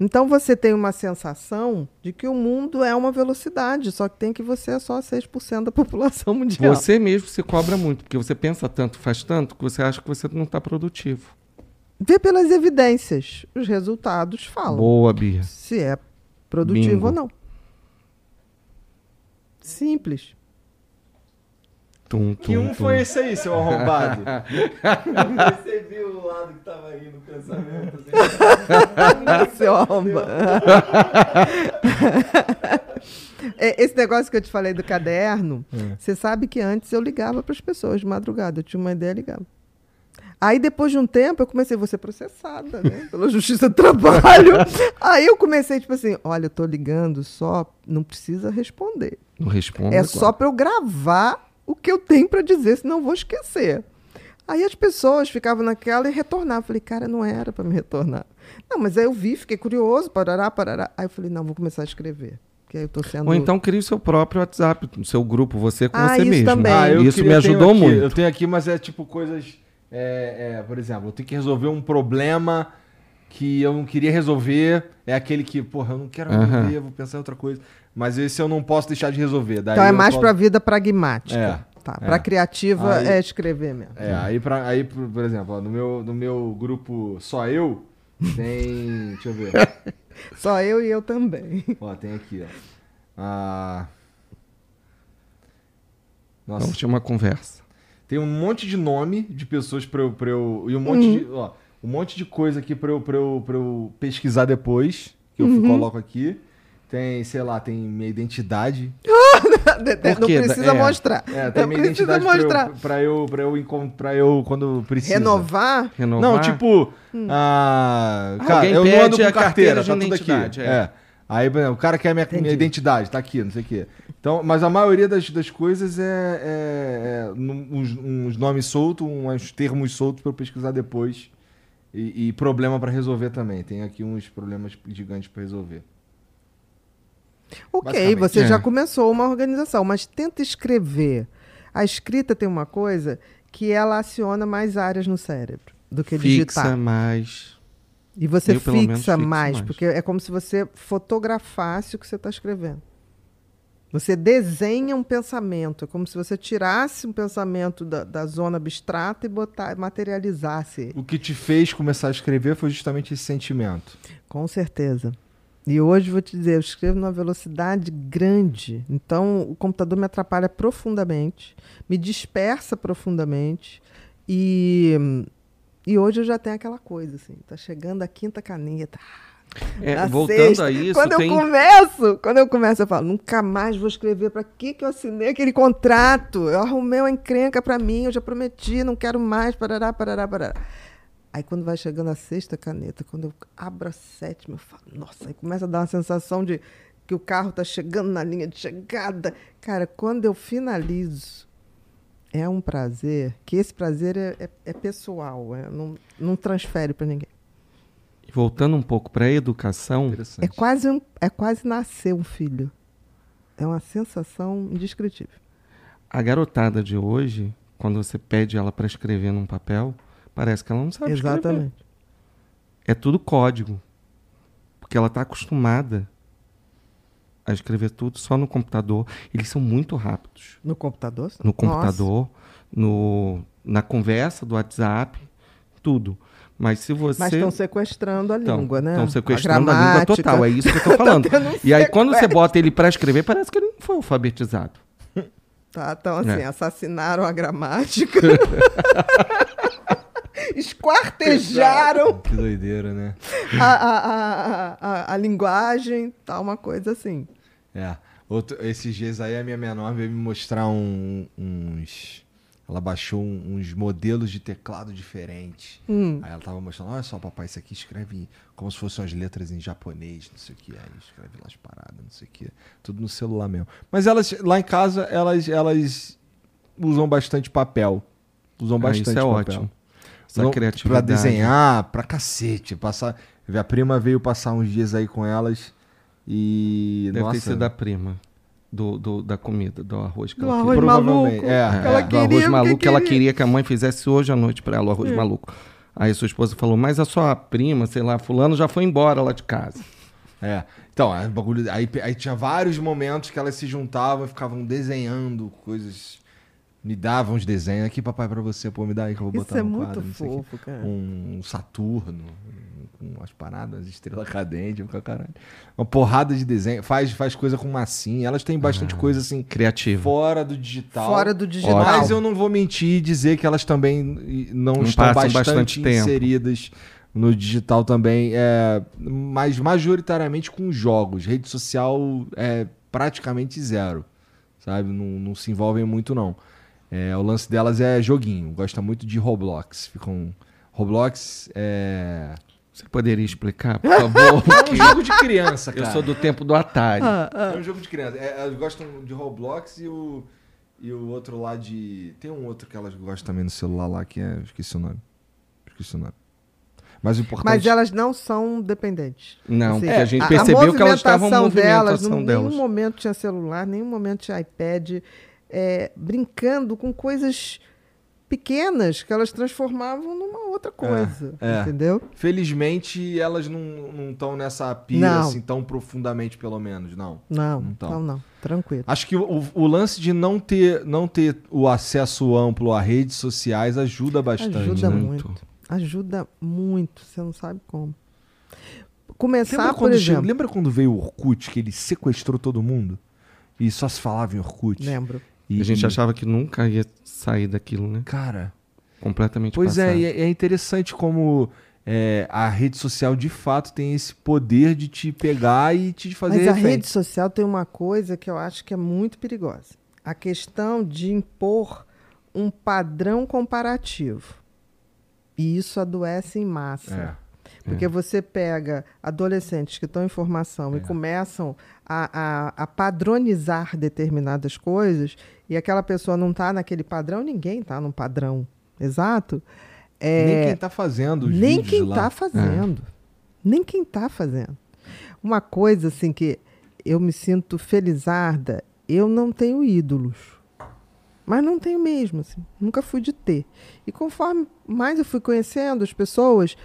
Então você tem uma sensação de que o mundo é uma velocidade, só que tem que você é só 6% da população mundial. Você mesmo se cobra muito, porque você pensa tanto, faz tanto, que você acha que você não está produtivo. Vê pelas evidências. Os resultados falam Boa, Bia. se é produtivo Bingo. ou não. Simples. Tum, Que tum, um tum. foi esse aí, seu arrombado? Percebi o lado que tava aí no pensamento. Assim. Seu arromba. É, Esse negócio que eu te falei do caderno, É. você sabe que antes eu ligava para as pessoas de madrugada, eu tinha uma ideia, ligava. Aí depois de um tempo eu comecei a ser processada, né, pela Justiça do Trabalho. Aí eu comecei tipo assim, olha, eu tô ligando só, não precisa responder. Não responde. É só para eu gravar o que eu tenho para dizer, senão eu vou esquecer. Aí as pessoas ficavam naquela e retornavam. Eu falei, cara, não era para me retornar. Não, mas aí eu vi, fiquei curioso, parará, parará. Aí eu falei, não, vou começar a escrever. Que aí eu tô sendo. Ou então crie o seu próprio WhatsApp, o seu grupo, você com Ah, você isso mesmo. também. Ah, eu isso queria- me ajudou aqui- muito. Eu tenho aqui, mas é tipo coisas. É, é, por exemplo, eu tenho que resolver um problema que eu não queria resolver. É aquele que, porra, eu não quero resolver, vou pensar em outra coisa. Mas esse eu não posso deixar de resolver. Daí Então é mais falo- para a vida pragmática. É, Tá, é. para criativa Aí- é escrever mesmo. É, aí, pra, aí por, por exemplo, ó, no, meu, no meu grupo Só Eu, tem. deixa eu ver. Só eu e eu também. Ó, tem aqui, ó. Ah, nossa, tinha uma conversa. Tem um monte de nome de pessoas pra eu. Pra eu e um monte de. Ó, um monte de coisa aqui pra eu, pra eu, pra eu pesquisar depois. Que eu coloco aqui. Tem, sei lá, tem minha identidade. não precisa É. mostrar. É, tem não minha precisa identidade pra mostrar. eu, pra eu, pra eu encontrar eu quando precisa. Renovar? Renovar. Não, tipo, ah, cara, Alguém eu não ando com a carteira, carteira tá tudo aqui. é. É. Aí, o cara quer minha, minha Entendi. identidade, tá aqui, não sei o quê. Então, mas a maioria das, das coisas é, é- é uns, uns nomes soltos, uns termos soltos pra eu pesquisar depois. E, e problema pra resolver também. Tem aqui uns problemas gigantes pra resolver. Ok, você é. já começou uma organização, mas tenta escrever. A escrita tem uma coisa que ela aciona mais áreas no cérebro do que digitar. Fixa mais. E você Eu, menos, fixa mais, mais. porque é como se você fotografasse o que você está escrevendo. Você desenha um pensamento, é como se você tirasse um pensamento da, da zona abstrata e botar, materializasse. O que te fez começar a escrever foi justamente esse sentimento. Com certeza. E hoje vou te dizer, eu escrevo numa velocidade grande. Então o computador me atrapalha profundamente, me dispersa profundamente. E, e hoje eu já tenho aquela coisa, assim, tá chegando a quinta caneta. É, a voltando sexta. a isso, quando tem. eu começo, quando eu começo, eu falo, nunca mais vou escrever. Para que que eu assinei aquele contrato? Eu arrumei uma encrenca para mim, eu já prometi, não quero mais, parará, parará, parará. Aí quando vai chegando a sexta caneta, quando eu abro a sétima, eu falo, nossa, aí começa a dar uma sensação de que o carro está chegando na linha de chegada. Cara, quando eu finalizo, é um prazer, que esse prazer é, é- é pessoal, é, não, não transfere para ninguém. Voltando um pouco para a educação. É quase, um, é quase nascer um filho. É uma sensação indescritível. a garotada de hoje, quando você pede ela para escrever num papel, parece que ela não sabe escrever. Exatamente. É tudo código. Porque ela está acostumada a escrever tudo só no computador. Eles são muito rápidos. No computador? No Nossa. computador, no, na conversa do WhatsApp, tudo. Mas se você. Mas estão sequestrando a língua, né? Estão sequestrando a, língua gramática. total. É isso que eu tô falando. tendo um e aí, quando você bota ele para escrever, parece que ele não foi alfabetizado. Tá, então, assim, É. assassinaram a gramática. Esquartejaram Que doideira, né? a, a, a, a, a linguagem, tá uma coisa assim. É. Outro, esses dias aí a minha menor veio me mostrar um- uns. Ela baixou um- uns modelos de teclado diferentes. Hum. Aí ela tava mostrando, olha só, papai, isso aqui escreve como se fossem as letras em japonês, não sei o que. Aí escreve lá as paradas, não sei o que. Tudo no celular mesmo. Mas elas, lá em casa, elas, elas usam bastante papel. Usam Ah, bastante isso é papel. ótimo. Essa criatividade. Pra desenhar, pra cacete. Passar... A prima veio passar uns dias aí com elas e. Deve nossa, ter sido da prima. Do, do- da comida, do arroz que Do ela arroz queria. Provavelmente, maluco. é, que ela É, do queria, arroz porque maluco que ela queria. que a mãe fizesse hoje à noite pra ela, o arroz maluco. Aí sua esposa falou, mas a sua prima, sei lá, fulano já foi embora lá de casa. É. Então, aí, o bagulho, aí, aí tinha vários momentos que elas se juntavam e ficavam desenhando coisas. Me davam uns desenhos aqui, papai, pra você, pô, me dá aí que eu vou Isso botar é no muito quadro, não sei o quê. fofo, cara. Um Saturno, com umas paradas, estrela cadente, caralho. Uma porrada de desenho. Faz, faz coisa com massinha. Elas têm bastante coisa assim. Criativo. Fora do digital. Fora do digital. Mas eu não vou mentir e dizer que elas também não, Não estão bastante, bastante tempo. inseridas no digital também. É, mas majoritariamente com jogos. Rede social é praticamente zero. Sabe? Não, não se envolvem muito, não. É, o lance delas é joguinho. Gosta muito de Roblox. Ficam. Roblox é. Você poderia explicar, por favor? É um jogo de criança, Eu cara. sou do tempo do Atari. Ah, É um jogo de criança. É, elas gostam de Roblox e o, e o outro lá de. Tem um outro que elas gostam também no celular lá que é. Esqueci o nome. Esqueci o nome. Mas o importante. Mas elas não são dependentes. Não, Assim, porque a gente a- percebeu que elas estavam movimentação delas, em delas. nenhum momento tinha celular, nenhum momento tinha iPad, é, brincando com coisas pequenas que elas transformavam numa outra coisa, é. entendeu? Felizmente elas não estão nessa pira Não. assim tão profundamente, pelo menos, não. Não, Então. não, não, tranquilo. Acho que o, o lance de não ter, não ter o acesso amplo a redes sociais ajuda bastante. Ajuda né? muito. Ajuda muito, você não sabe como. Começar, Lembra por exemplo. lembra quando veio o Orkut, que ele sequestrou todo mundo? E só se falava em Orkut? Lembro. E, A gente achava que nunca ia sair daquilo, né? Cara, Completamente Pois é, e é, é interessante como é, a rede social de fato tem esse poder de te pegar e te fazer Mas a rede social tem uma coisa que eu acho que é muito perigosa. A questão de impor um padrão comparativo. E isso adoece em massa. É. Porque você pega adolescentes que estão em formação É. e começam a, a- a padronizar determinadas coisas, e aquela pessoa não está naquele padrão, ninguém está num padrão exato. É, Nem quem tá fazendo os nem quem está fazendo. Nem quem está fazendo. Uma coisa assim que eu me sinto felizarda, eu não tenho ídolos. Mas não tenho mesmo, assim. Nunca fui de ter. E conforme mais eu fui conhecendo as pessoas,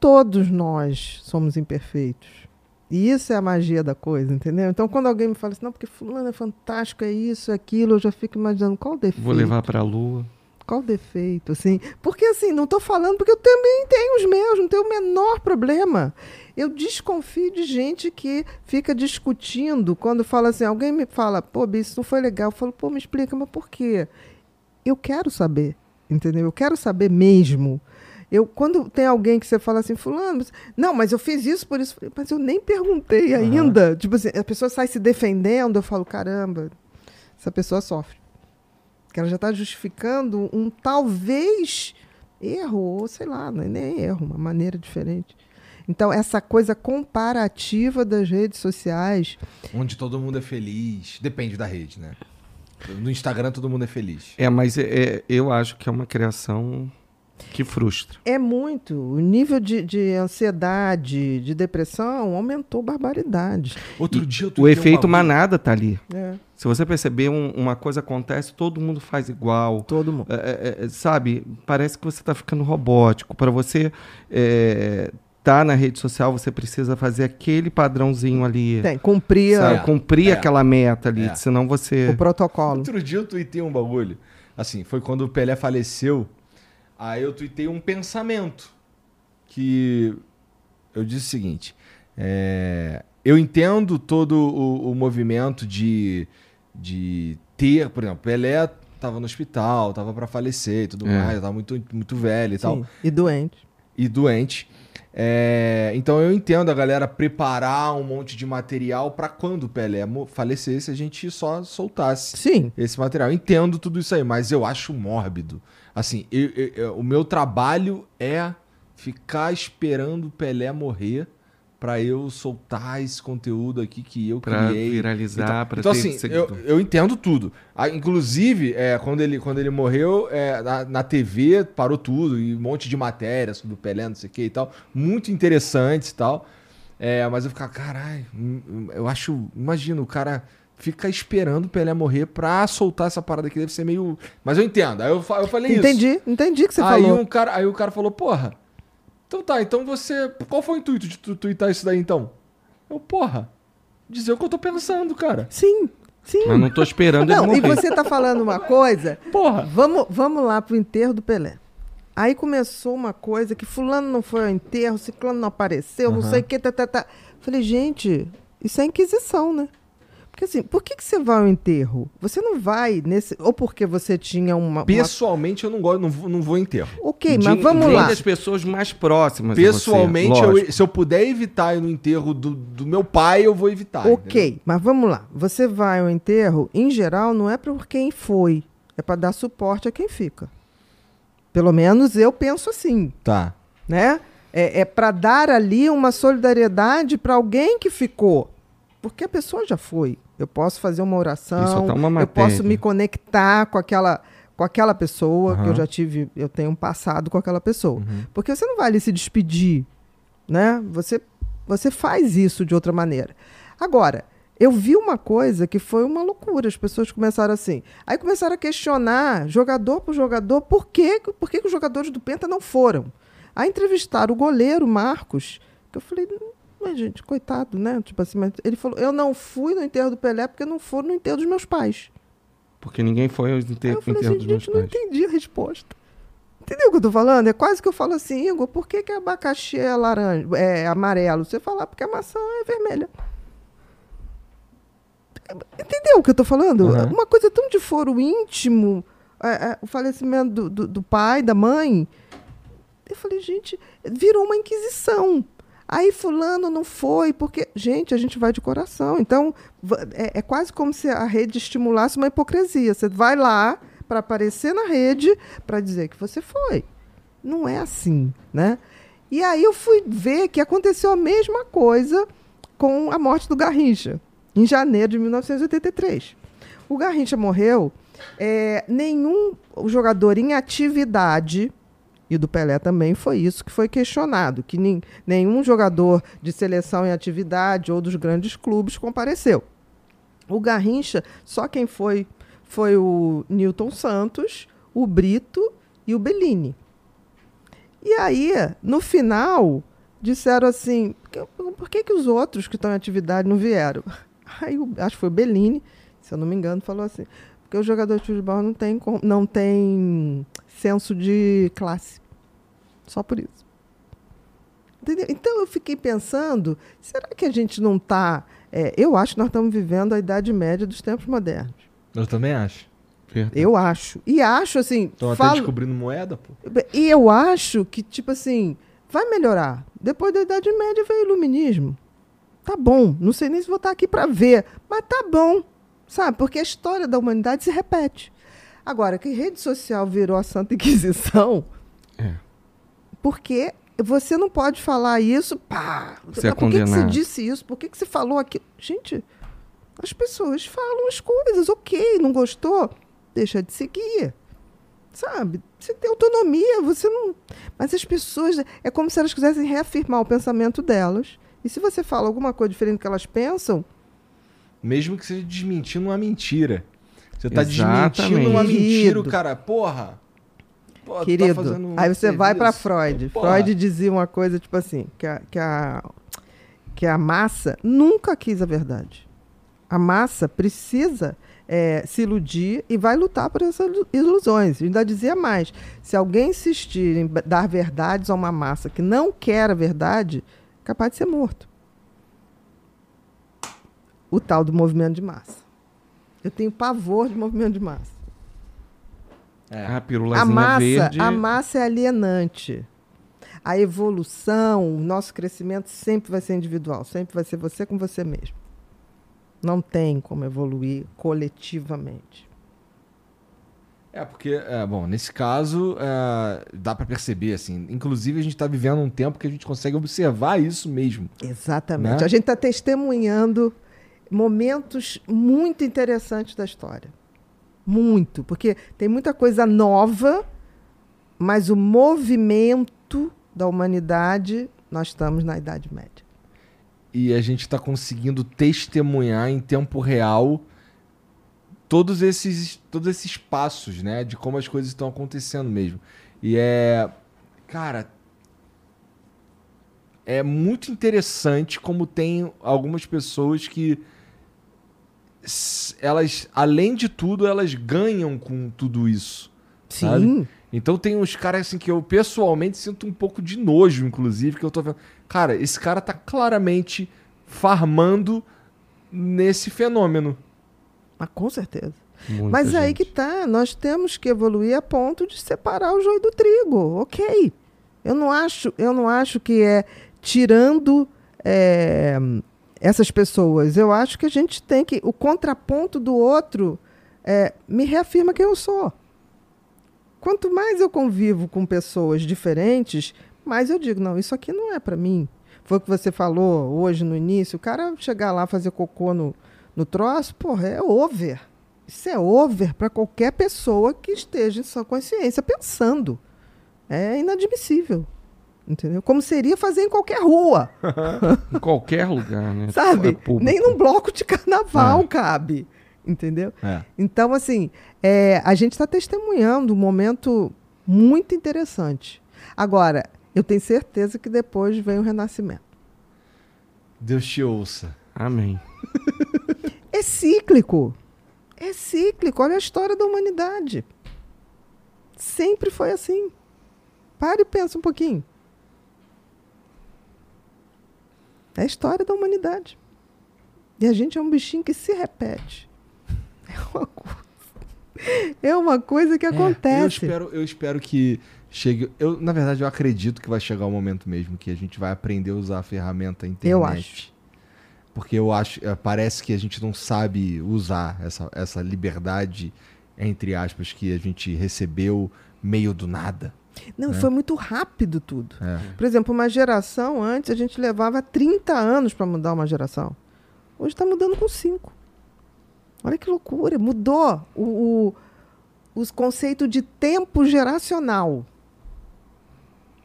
todos nós somos imperfeitos. E isso é a magia da coisa, entendeu? Então, quando alguém me fala assim, não, porque fulano é fantástico, é isso, é aquilo, eu já fico imaginando qual o defeito. Vou levar pra lua. Qual o defeito, assim? Porque, assim, não estou falando porque eu também tenho os meus, não tenho o menor problema. Eu desconfio de gente que fica discutindo quando fala assim, alguém me fala, pô, Bi, isso não foi legal. Eu falo, pô, me explica, mas por quê? Eu quero saber, entendeu? Eu quero saber mesmo. Eu, quando tem alguém que você fala assim, fulano, mas- não, mas eu fiz isso por isso, mas eu nem perguntei ainda. Tipo assim, a pessoa sai se defendendo, eu falo, caramba, essa pessoa sofre. Que ela já está justificando um talvez erro, ou sei lá, não é nem erro, uma maneira diferente. Então, essa coisa comparativa das redes sociais, Onde todo mundo é feliz. Depende da rede, né? No Instagram todo mundo é feliz. É, mas é- é- eu acho que é uma criação que frustra. é muito. O nível de, de ansiedade, de depressão aumentou barbaridade. Outro E dia eu o tuitei efeito bagulho. manada tá ali. É, Se você perceber, um- uma coisa acontece, todo mundo faz igual. todo mundo. É, é, é, sabe, parece que você está ficando robótico. Para você estar tá na rede social, você precisa fazer aquele padrãozinho ali. Tem, cumprir sabe? É, Cumprir é, aquela meta ali, é. senão você. o protocolo. Outro dia eu tuitei um bagulho. Assim, foi quando o Pelé faleceu. Aí eu tuitei um pensamento. Que eu disse o seguinte. é, eu entendo todo o, o movimento de, de ter, por exemplo, Pelé tava no hospital, tava para falecer e tudo É. mais, tava muito, muito velho e tal Sim, e doente. e doente. É, então eu entendo a galera preparar um monte de material para quando o Pelé falecesse a gente só soltasse Sim, esse material. Eu entendo tudo isso aí, mas eu acho mórbido. Assim, eu- eu- eu- o meu trabalho é ficar esperando o Pelé morrer para eu soltar esse conteúdo aqui que eu Pra criei. viralizar, então, pra então ter assim, eu, eu entendo tudo. Ah, inclusive, é, quando, ele, quando ele morreu, é, na, na TV parou tudo, e um monte de matéria sobre o Pelé, não sei o que e tal. Muito interessantes e tal. É, mas eu ficava, caralho, hum, hum, eu acho. Imagina, o cara fica esperando o Pelé morrer pra soltar essa parada que deve ser meio. Mas eu entendo. Aí eu, fa- eu falei isso. Entendi, entendi o que você aí, falou. Um cara, aí o cara falou, porra. Então tá, então você. Qual foi o intuito de tu tweetar isso daí então? Eu, porra. Dizer o que eu tô pensando, cara. Sim, sim. Mas não tô esperando Não, ele e morrer. você tá falando uma coisa. Porra. Vamos, vamos lá pro enterro do Pelé. Aí começou uma coisa que fulano não foi ao enterro, ciclano não apareceu, não Aham. sei o que, tá, tá, tá. Falei, gente, isso é inquisição, né? Porque assim, por que, que você vai ao enterro? Você não vai nesse. Ou porque você tinha uma. uma- Pessoalmente eu não gosto, não vou, não vou em enterro. Ok, De- mas vamos lá. das pessoas mais próximas. Pessoalmente, você, eu- se eu puder evitar ir no enterro do, do meu pai, eu vou evitar. Ok, entendeu? mas vamos lá. Você vai ao enterro, em geral, não é por quem foi, é para dar suporte a quem fica. Pelo menos eu penso assim, Tá. né? É, é para dar ali uma solidariedade para alguém que ficou, porque a pessoa já foi. Eu posso fazer uma oração, tá uma eu posso me conectar com aquela com aquela pessoa que Aham. eu já tive, eu tenho um passado com aquela pessoa. Porque você não vai ali se despedir, né? Você você faz isso de outra maneira. Agora, eu vi uma coisa que foi uma loucura. As pessoas começaram assim. Aí começaram a questionar, jogador por jogador, por, que, por que, que os jogadores do Penta não foram? A entrevistar o goleiro Marcos, que eu falei, mas gente, coitado, né? Tipo assim, mas ele falou, eu não fui no enterro do Pelé porque não foram no enterro dos meus pais. Porque ninguém foi aos Aí enterros eu falei enterro assim, dos meus não pais. entendi a resposta. Entendeu o que eu tô falando? É quase que eu falo assim, Igor, por que, que abacaxi é laranja, é amarelo? Você fala, "Ah, porque a maçã é vermelha. Entendeu o que eu tô falando? Uhum. Uma coisa tão de foro íntimo, é, é, o falecimento do, do, do pai, da mãe. Eu falei, gente, virou uma inquisição. Aí fulano não foi, porque, gente, a gente vai de coração. Então, é, é quase como se a rede estimulasse uma hipocrisia. Você vai lá para aparecer na rede para dizer que você foi. Não é assim, né? E aí eu fui ver que aconteceu a mesma coisa com a morte do Garrincha, em janeiro de 1983. O Garrincha morreu, é, nenhum jogador em atividade, e do Pelé também foi isso que foi questionado, que nin- nenhum jogador de seleção em atividade ou dos grandes clubes compareceu. O Garrincha, só quem foi foi o Newton Santos, o Brito e o Bellini. E aí, no final, disseram assim: por que, que, os outros que estão em atividade não vieram? Aí, acho que foi o Bellini, se eu não me engano, falou assim: porque o jogador de futebol não tem, não tem senso de classe. Só por isso. Entendeu? Então eu fiquei pensando: será que a gente não está. eu acho que nós estamos vivendo a Idade Média dos tempos modernos. Eu também acho. Verdade. Eu acho. E acho assim. Estão até falo- descobrindo moeda, pô. e eu acho que, tipo assim, vai melhorar. Depois da Idade Média veio o Iluminismo. Tá bom. Não sei nem se vou estar aqui para ver, mas tá bom. Sabe? Porque a história da humanidade se repete. Agora, que rede social virou a Santa Inquisição, É. porque você não pode falar isso, pá. Você é Por que, que você disse isso? Por que, que você falou aquilo? Gente, as pessoas falam as coisas, ok, não gostou? Deixa de seguir. Sabe? Você tem autonomia, você não. Mas as pessoas. É como se elas quisessem reafirmar o pensamento delas. E se você fala alguma coisa diferente do que elas pensam, Mesmo que seja desmentindo uma mentira. Você tá Exatamente. desmentindo uma mentira, cara. Porra. Tá Querido, fazendo um aí você vai para serviço. Freud. Porra. Freud dizia uma coisa tipo assim, que a, que, a, que a massa nunca quis a verdade. A massa precisa é, se iludir e vai lutar por essas ilu- ilusões. Ainda dizia mais, se alguém insistir em dar verdades a uma massa que não quer a verdade, é capaz de ser morto. O tal do movimento de massa. Eu tenho pavor de movimento de massa. É. A A pirulazinha massa, verde. a massa é alienante. A evolução, o nosso crescimento sempre vai ser individual, sempre vai ser você com você mesmo. Não tem como evoluir coletivamente. É, porque, é, bom, nesse caso, é, dá pra perceber, assim. Inclusive, a gente tá vivendo um tempo que a gente consegue observar isso mesmo. Exatamente. Né? A gente está testemunhando momentos muito interessantes da história. Muito. Porque tem muita coisa nova, mas o movimento da humanidade, nós estamos na Idade Média. e a gente tá conseguindo testemunhar em tempo real todos esses, todos esses passos, né? De como as coisas estão acontecendo mesmo. E é. Cara. É muito interessante como tem algumas pessoas que. Elas, além de tudo, elas ganham com tudo isso. sabe? Sim. Então tem uns caras assim que eu pessoalmente sinto um pouco de nojo, inclusive, que eu tô vendo. Cara, esse cara tá claramente farmando nesse fenômeno. Mas com certeza. Muita Mas aí gente. que tá, nós temos que evoluir a ponto de separar o joio do trigo. Ok. Eu não acho, eu não acho que é tirando é, essas pessoas. Eu acho que a gente tem que. O contraponto do outro é, me reafirma quem eu sou. Quanto mais eu convivo com pessoas diferentes, mais eu digo, não, isso aqui não é para mim. Foi o que você falou hoje no início. O cara chegar lá fazer cocô no, no troço, porra, é over. Isso é over para qualquer pessoa que esteja em sua consciência pensando. É inadmissível. Entendeu? Como seria fazer em qualquer rua, Em qualquer lugar, né? É sabe? público. Nem num bloco de carnaval cabe. Entendeu? É. Então, assim, é, a gente está testemunhando um momento muito interessante. Agora, eu tenho certeza que depois vem o renascimento. Deus te ouça. Amém. É cíclico. É cíclico. Olha a história da humanidade. Sempre foi assim. Pare e pensa um pouquinho. É a história da humanidade. E a gente é um bichinho que se repete. É uma coisa, é uma coisa que Eu acontece. espero, eu espero que chegue. Eu, na verdade, eu acredito que vai chegar o momento mesmo que a gente vai aprender a usar a ferramenta internet. Eu acho. Porque eu acho. eh, Parece que a gente não sabe usar essa, essa liberdade, entre aspas, que a gente recebeu meio do nada. Não, foi muito rápido tudo. É. Por exemplo, uma geração antes a gente levava 30 anos para mudar uma geração. Hoje está mudando com 5. Olha que loucura. Mudou o, o, os conceitos de tempo geracional.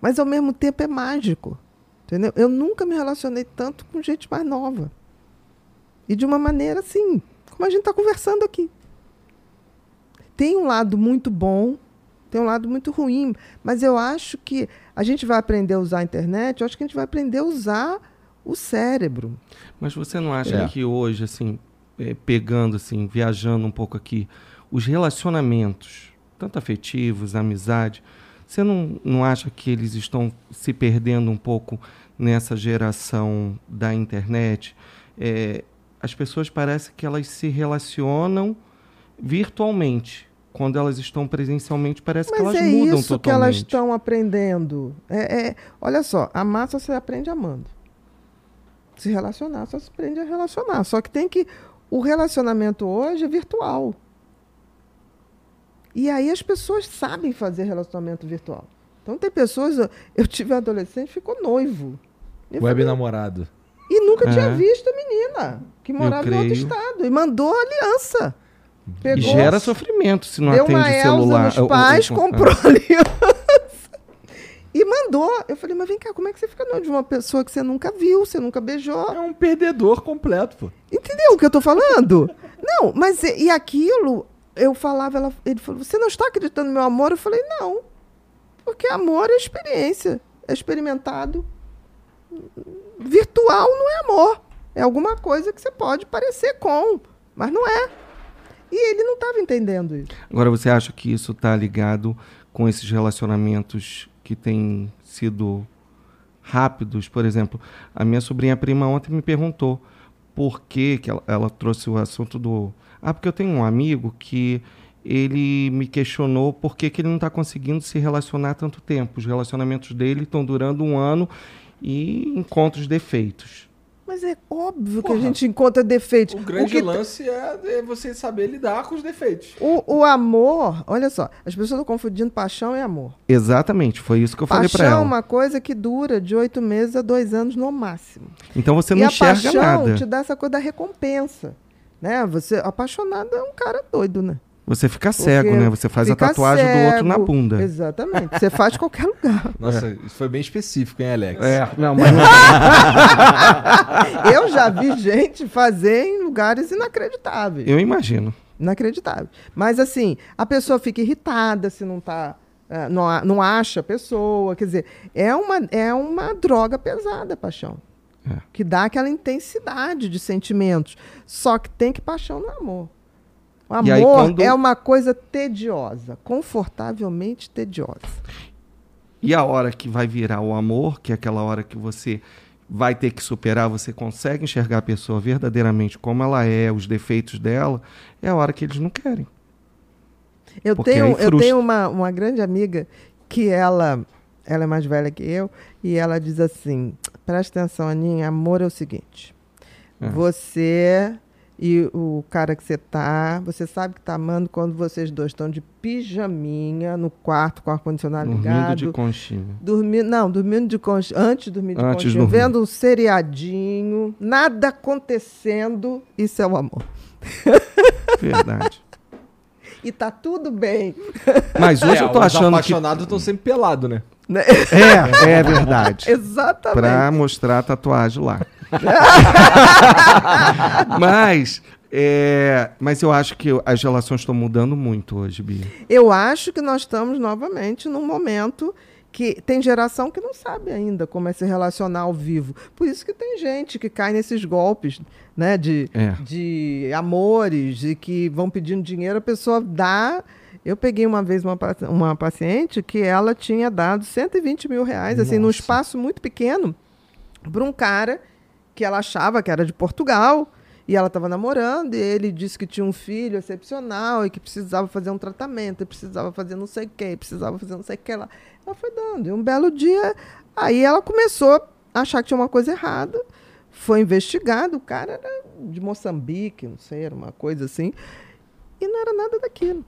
Mas ao mesmo tempo é mágico. Entendeu? Eu nunca me relacionei tanto com gente mais nova. E de uma maneira assim, como a gente está conversando aqui. Tem um lado muito bom, tem um lado muito ruim, mas eu acho que a gente vai aprender a usar a internet, eu acho que a gente vai aprender a usar o cérebro. Mas você não acha É. que hoje, assim, é, pegando, assim, viajando um pouco aqui, os relacionamentos, tanto afetivos, amizade, você não, não acha que eles estão se perdendo um pouco nessa geração da internet? É, as pessoas parecem que elas se relacionam virtualmente. Quando elas estão presencialmente, parece que Mas elas é mudam isso totalmente. que elas estão aprendendo. É, é- olha só, amar só se aprende amando. Se relacionar só se aprende a relacionar. Só que tem que. O relacionamento hoje é virtual. E aí as pessoas sabem fazer relacionamento virtual. Então tem pessoas. Eu tive um adolescente que ficou noivo. Eu Web falei, namorado. E nunca É. tinha visto a menina, que morava em outro estado. E mandou aliança. E Pegou, gera sofrimento se não deu atende uma o Elza celular. nos o- o- pais, o- comprou aliança. E mandou. Eu falei, mas vem cá, como é que você fica de uma pessoa que você nunca viu, você nunca beijou? É um perdedor completo, pô. Entendeu o que eu tô falando? Não, mas e, e aquilo, eu falava, ela- ele falou, você não está acreditando no meu amor? Eu falei, não. Porque amor é experiência, é experimentado. Virtual não é amor. É alguma coisa que você pode parecer com, mas não é. E ele não estava entendendo isso. Agora, você acha que isso está ligado com esses relacionamentos que têm sido rápidos? Por exemplo, a minha sobrinha prima ontem me perguntou por que, que ela, ela trouxe o assunto do. Ah, porque eu tenho um amigo que ele me questionou por que, que ele não está conseguindo se relacionar tanto tempo. Os relacionamentos dele estão durando um ano e encontra os defeitos. Mas é óbvio que Porra. a gente encontra defeitos. O grande que- lance é, é você saber lidar com os defeitos. o, o amor, olha só, as pessoas estão confundindo paixão e amor. Exatamente, foi isso que eu falei para paixão é ela. uma coisa que dura de oito meses a dois anos no máximo. Então você e não a enxerga paixão nada. te dá essa coisa da recompensa. Né? Você, apaixonado é um cara doido, né? Você fica cego, Porque né? Você faz a tatuagem do outro na cego. bunda. Exatamente. Você faz em qualquer lugar. Nossa, isso foi bem específico, hein, Alex? É, não, mas não Eu já vi gente fazer em lugares inacreditáveis. eu imagino. Inacreditável. Mas assim, a pessoa fica irritada se não tá. eh, não, não acha a pessoa. Quer dizer, é uma, é uma droga pesada, a paixão. É. Que dá aquela intensidade de sentimentos. Só que tem que paixão no amor. O E aí, amor quando- é uma coisa tediosa, confortavelmente tediosa. E a hora que vai virar o amor, que é aquela hora que você vai ter que superar, você consegue enxergar a pessoa verdadeiramente como ela é, os defeitos dela, é a hora que eles não querem. Eu Porque tenho, eu tenho uma, uma grande amiga que ela, ela é mais velha que eu, e ela diz assim: presta atenção, Aninha, amor é o seguinte. É. Você e o cara que você tá, você sabe que tá amando quando vocês dois estão de pijaminha no quarto com o ar-condicionado Dormindo ligado. de conchinha. Dormindo, não, dormindo de conchinha, antes de dormir de Antes conchinha, dormir. vendo um seriadinho, nada acontecendo, isso é o amor. Verdade. E tá tudo bem. Mas hoje É, eu tô os achando que. apaixonados estão sempre pelados, né? né? É, é verdade. Exatamente. Pra mostrar a tatuagem lá. mas, é, mas eu acho que as relações estão mudando muito hoje, Bia. Eu acho que nós estamos novamente num momento que tem geração que não sabe ainda como é se relacionar ao vivo. Por isso que tem gente que cai nesses golpes, né, de, É. de amores e que vão pedindo dinheiro, a pessoa dá. Eu peguei uma vez uma, uma paciente que ela tinha dado 120 mil reais, assim, num Nossa. espaço muito pequeno, para um cara que ela achava que era de Portugal. E ela estava namorando, e ele disse que tinha um filho excepcional e que precisava fazer um tratamento, e precisava fazer não sei o que, precisava fazer não sei o que lá. Ela foi dando. E um belo dia, aí ela começou a achar que tinha uma coisa errada, foi investigado. O cara era de Moçambique, não sei, era uma coisa assim. E não era nada daquilo.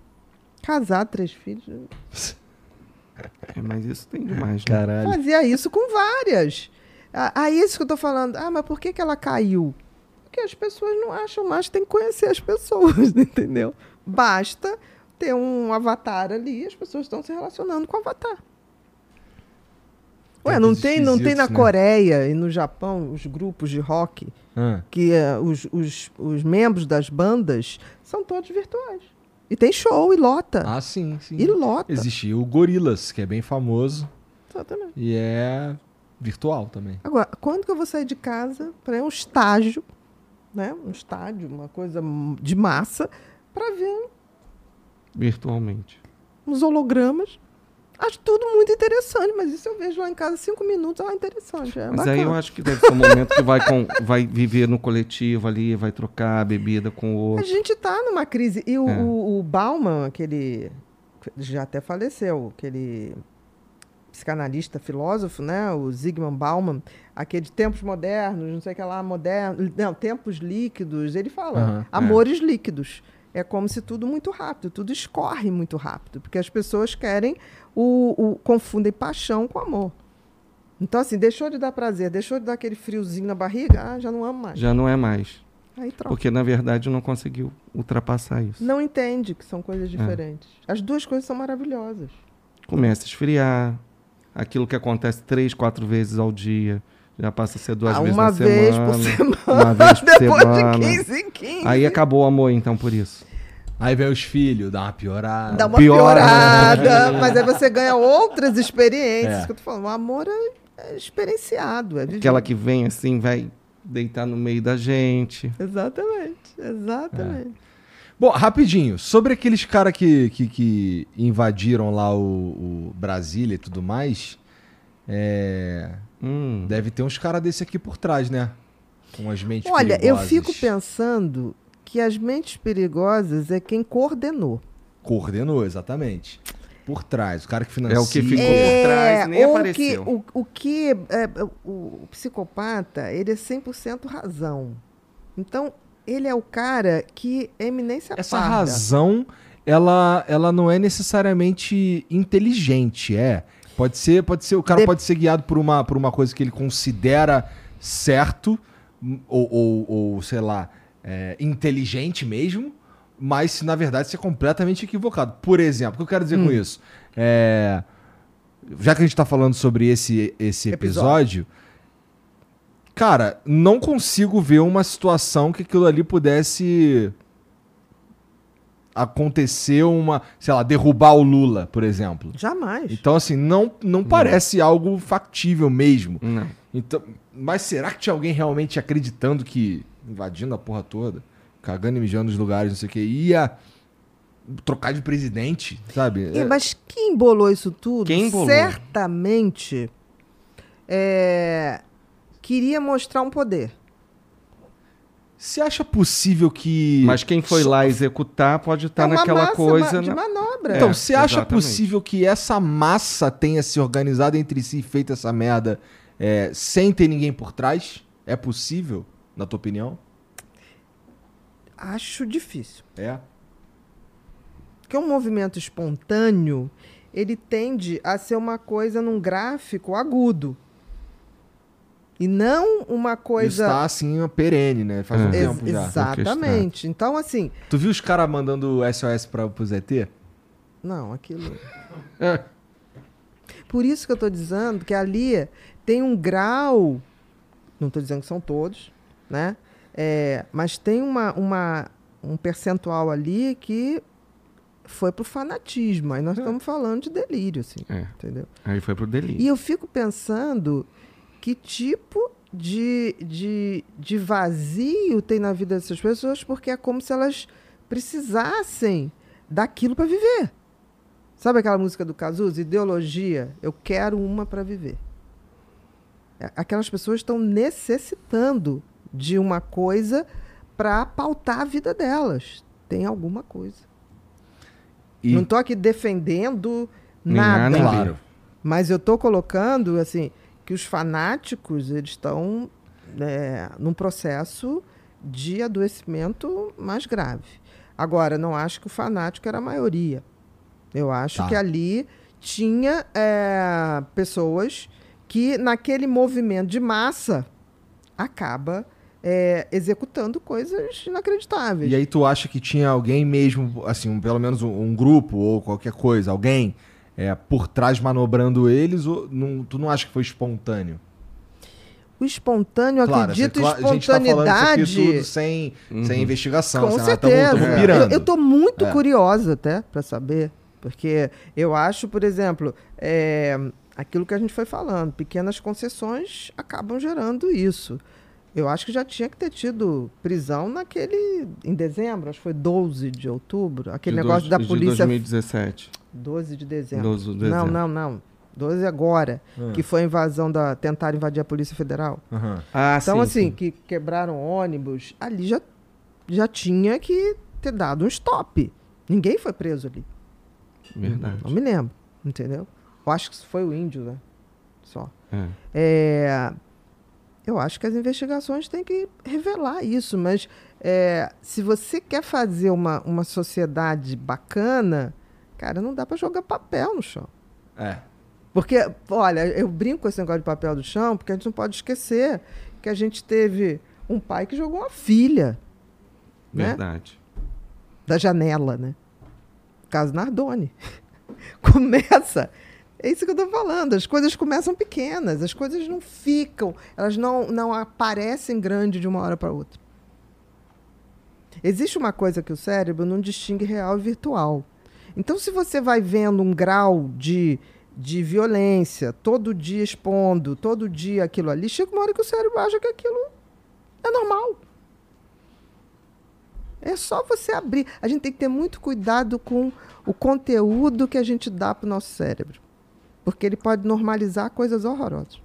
Casar, três filhos. É, mas isso tem demais, né? Caralho. Fazia isso com várias. Ah, Aí isso que eu tô falando. Ah, mas por que, que ela caiu? Porque as pessoas não acham mais, tem que conhecer as pessoas, entendeu? Basta ter um avatar ali as pessoas estão se relacionando com o avatar. Ué, não Tempos tem, não tem na né? Coreia e no Japão os grupos de rock Ah, que eh, os, os, os membros das bandas são todos virtuais. E tem show e lota. Ah, sim, sim. E lota. Existia o Gorilas, que é bem famoso Exatamente. e é virtual também. Agora, quando que eu vou sair de casa para ir a um estágio, né? Um estádio, uma coisa de massa, para ver Virtualmente. uns hologramas? Acho tudo muito interessante, mas isso eu vejo lá em casa cinco minutos, ah, interessante. É Mas bacana. aí eu acho que deve ser um momento que vai, com, vai viver no coletivo ali, vai trocar a bebida com o A outro. gente está numa crise. E o, É. o, o Bauman, aquele. Já até faleceu, aquele psicanalista, filósofo, né? O Zygmunt Bauman, aquele de tempos modernos, não sei o que lá, moderno. Não, tempos líquidos. Ele fala, Aham, amores líquidos. É como se tudo muito rápido, tudo escorre muito rápido, porque as pessoas querem o, o confundem paixão com amor. Então, assim, deixou de dar prazer, deixou de dar aquele friozinho na barriga, ah, já não amo mais. Já não é mais. Aí troca. Porque, na verdade, não conseguiu ultrapassar isso. Não entende que são coisas É. diferentes. As duas coisas são maravilhosas. Começa a esfriar. Aquilo que acontece três, quatro vezes ao dia. Já passa a ser duas Ah, vezes uma na vez semana. por semana. Uma vez por Depois semana. de 15 em 15. Aí acabou o amor, então, por isso. Aí vem os filhos, dá uma piorada. Dá uma piora, piorada, mas aí você ganha outras experiências. É. Que eu tô falando, o amor é, é experienciado, é vivido. Aquela que vem assim, vai deitar no meio da gente. Exatamente, exatamente. Bom, rapidinho, sobre aqueles caras que, que, que invadiram lá o, o Brasília e tudo mais, é, Hum. deve ter uns caras desse aqui por trás, né? Com as mentes Olha, eu perigosas. fico pensando que as mentes perigosas é quem coordenou. Coordenou, exatamente. Por trás, o cara que financia. É o que ficou É, por trás, nem ou apareceu. Que, o, o que é, o, o psicopata, ele é 100% razão. Então, ele é o cara que é eminência Essa parda. razão, ela, ela não é necessariamente inteligente, é. Pode ser, pode ser, o cara De- pode ser guiado por uma, por uma coisa que ele considera certo, ou, ou, ou, sei lá, é, inteligente mesmo, mas se na verdade você é completamente equivocado. Por exemplo, o que eu quero dizer com isso? É, já que a gente tá falando sobre esse, esse episódio, cara, não consigo ver uma situação que aquilo ali pudesse acontecer uma, sei lá, derrubar o Lula, por exemplo. Jamais. Então, assim, não, não parece algo factível mesmo. Não. Então, mas será que tinha alguém realmente acreditando que invadindo a porra toda, cagando e mijando nos lugares, não sei o que, ia trocar de presidente, sabe? E, mas quem embolou isso tudo, Quem embolou? certamente é, queria mostrar um poder. Você acha possível que. Mas quem foi lá executar pode estar é uma naquela massa coisa. ma- de né? manobra. Então, É, você acha exatamente. possível que essa massa tenha se organizado entre si e feito essa merda é, sem ter ninguém por trás? É possível, na tua opinião? Acho difícil. É. Porque um movimento espontâneo, ele tende a ser uma coisa num gráfico agudo. E não uma coisa... tá assim, perene, né? Faz um É. Ex- tempo já. Exatamente. Então, assim, Tu viu os caras mandando SOS pra, pro ZT? não, aquilo. Por isso que eu estou dizendo que ali tem um grau, não estou dizendo que são todos, né? É, mas tem uma, uma, um percentual ali que foi pro fanatismo. Aí nós estamos falando de delírio, assim, É. entendeu? Aí foi pro delírio. E eu fico pensando que tipo de, de, de vazio tem na vida dessas pessoas, porque é como se elas precisassem daquilo para viver. Sabe aquela música do Cazuza? Ideologia, eu quero uma para viver. É, Aquelas pessoas estão necessitando de uma coisa para pautar a vida delas. Tem alguma coisa. E, Não estou aqui defendendo Nem nada. A, nem B. claro. Mas eu estou colocando assim que os fanáticos eles estão é, num processo de adoecimento mais grave. Agora, não acho que o fanático era a maioria. Eu acho Tá. que ali tinha é, pessoas que naquele movimento de massa acaba é, executando coisas inacreditáveis. E aí tu acha que tinha alguém mesmo, assim, pelo menos um, um grupo ou qualquer coisa, alguém é, por trás manobrando eles, ou não- tu não acha que foi espontâneo? O espontâneo, eu Claro, acredito em a gente tá falando isso espontaneidade. aqui tudo sem, sem investigação. Com sem nada, certeza. Tamo, tamo Eu- pirando. Eu, estou muito É. curiosa até para saber, porque eu acho, por exemplo, é, aquilo que a gente foi falando, pequenas concessões acabam gerando isso. Eu acho que já tinha que ter tido prisão naquele. em dezembro, acho que foi 12 de outubro, aquele De negócio dois- da de polícia. 2017. 12 de dezembro. 12 de Não, dezembro. não, não. 12 agora, Ah. que foi a invasão da. tentar invadir a Polícia Federal. Aham. Ah, Então, sim, assim, sim. que quebraram ônibus, ali já, já tinha que ter dado um stop. Ninguém foi preso ali. Verdade. Não me lembro, entendeu? Eu acho que foi o índio, né? Só. É. É, eu acho que as investigações têm que revelar isso, mas é, se você quer fazer uma, uma sociedade bacana, cara, não dá para jogar papel no chão. É. Porque, olha, eu brinco com esse negócio de papel do chão, porque a gente não pode esquecer que a gente teve um pai que jogou uma filha né? Verdade. da janela, né? Caso Nardoni. Começa. É isso que eu estou falando. As coisas começam pequenas, as coisas não ficam, elas não, não aparecem grande de uma hora para outra. Existe uma coisa que o cérebro não distingue real e virtual. Então, se você vai vendo um grau de, de violência, todo dia expondo, todo dia aquilo ali, chega uma hora que o cérebro acha que aquilo é normal. É só você abrir. A gente tem que ter muito cuidado com o conteúdo que a gente dá para o nosso cérebro. Porque ele pode normalizar coisas horrorosas.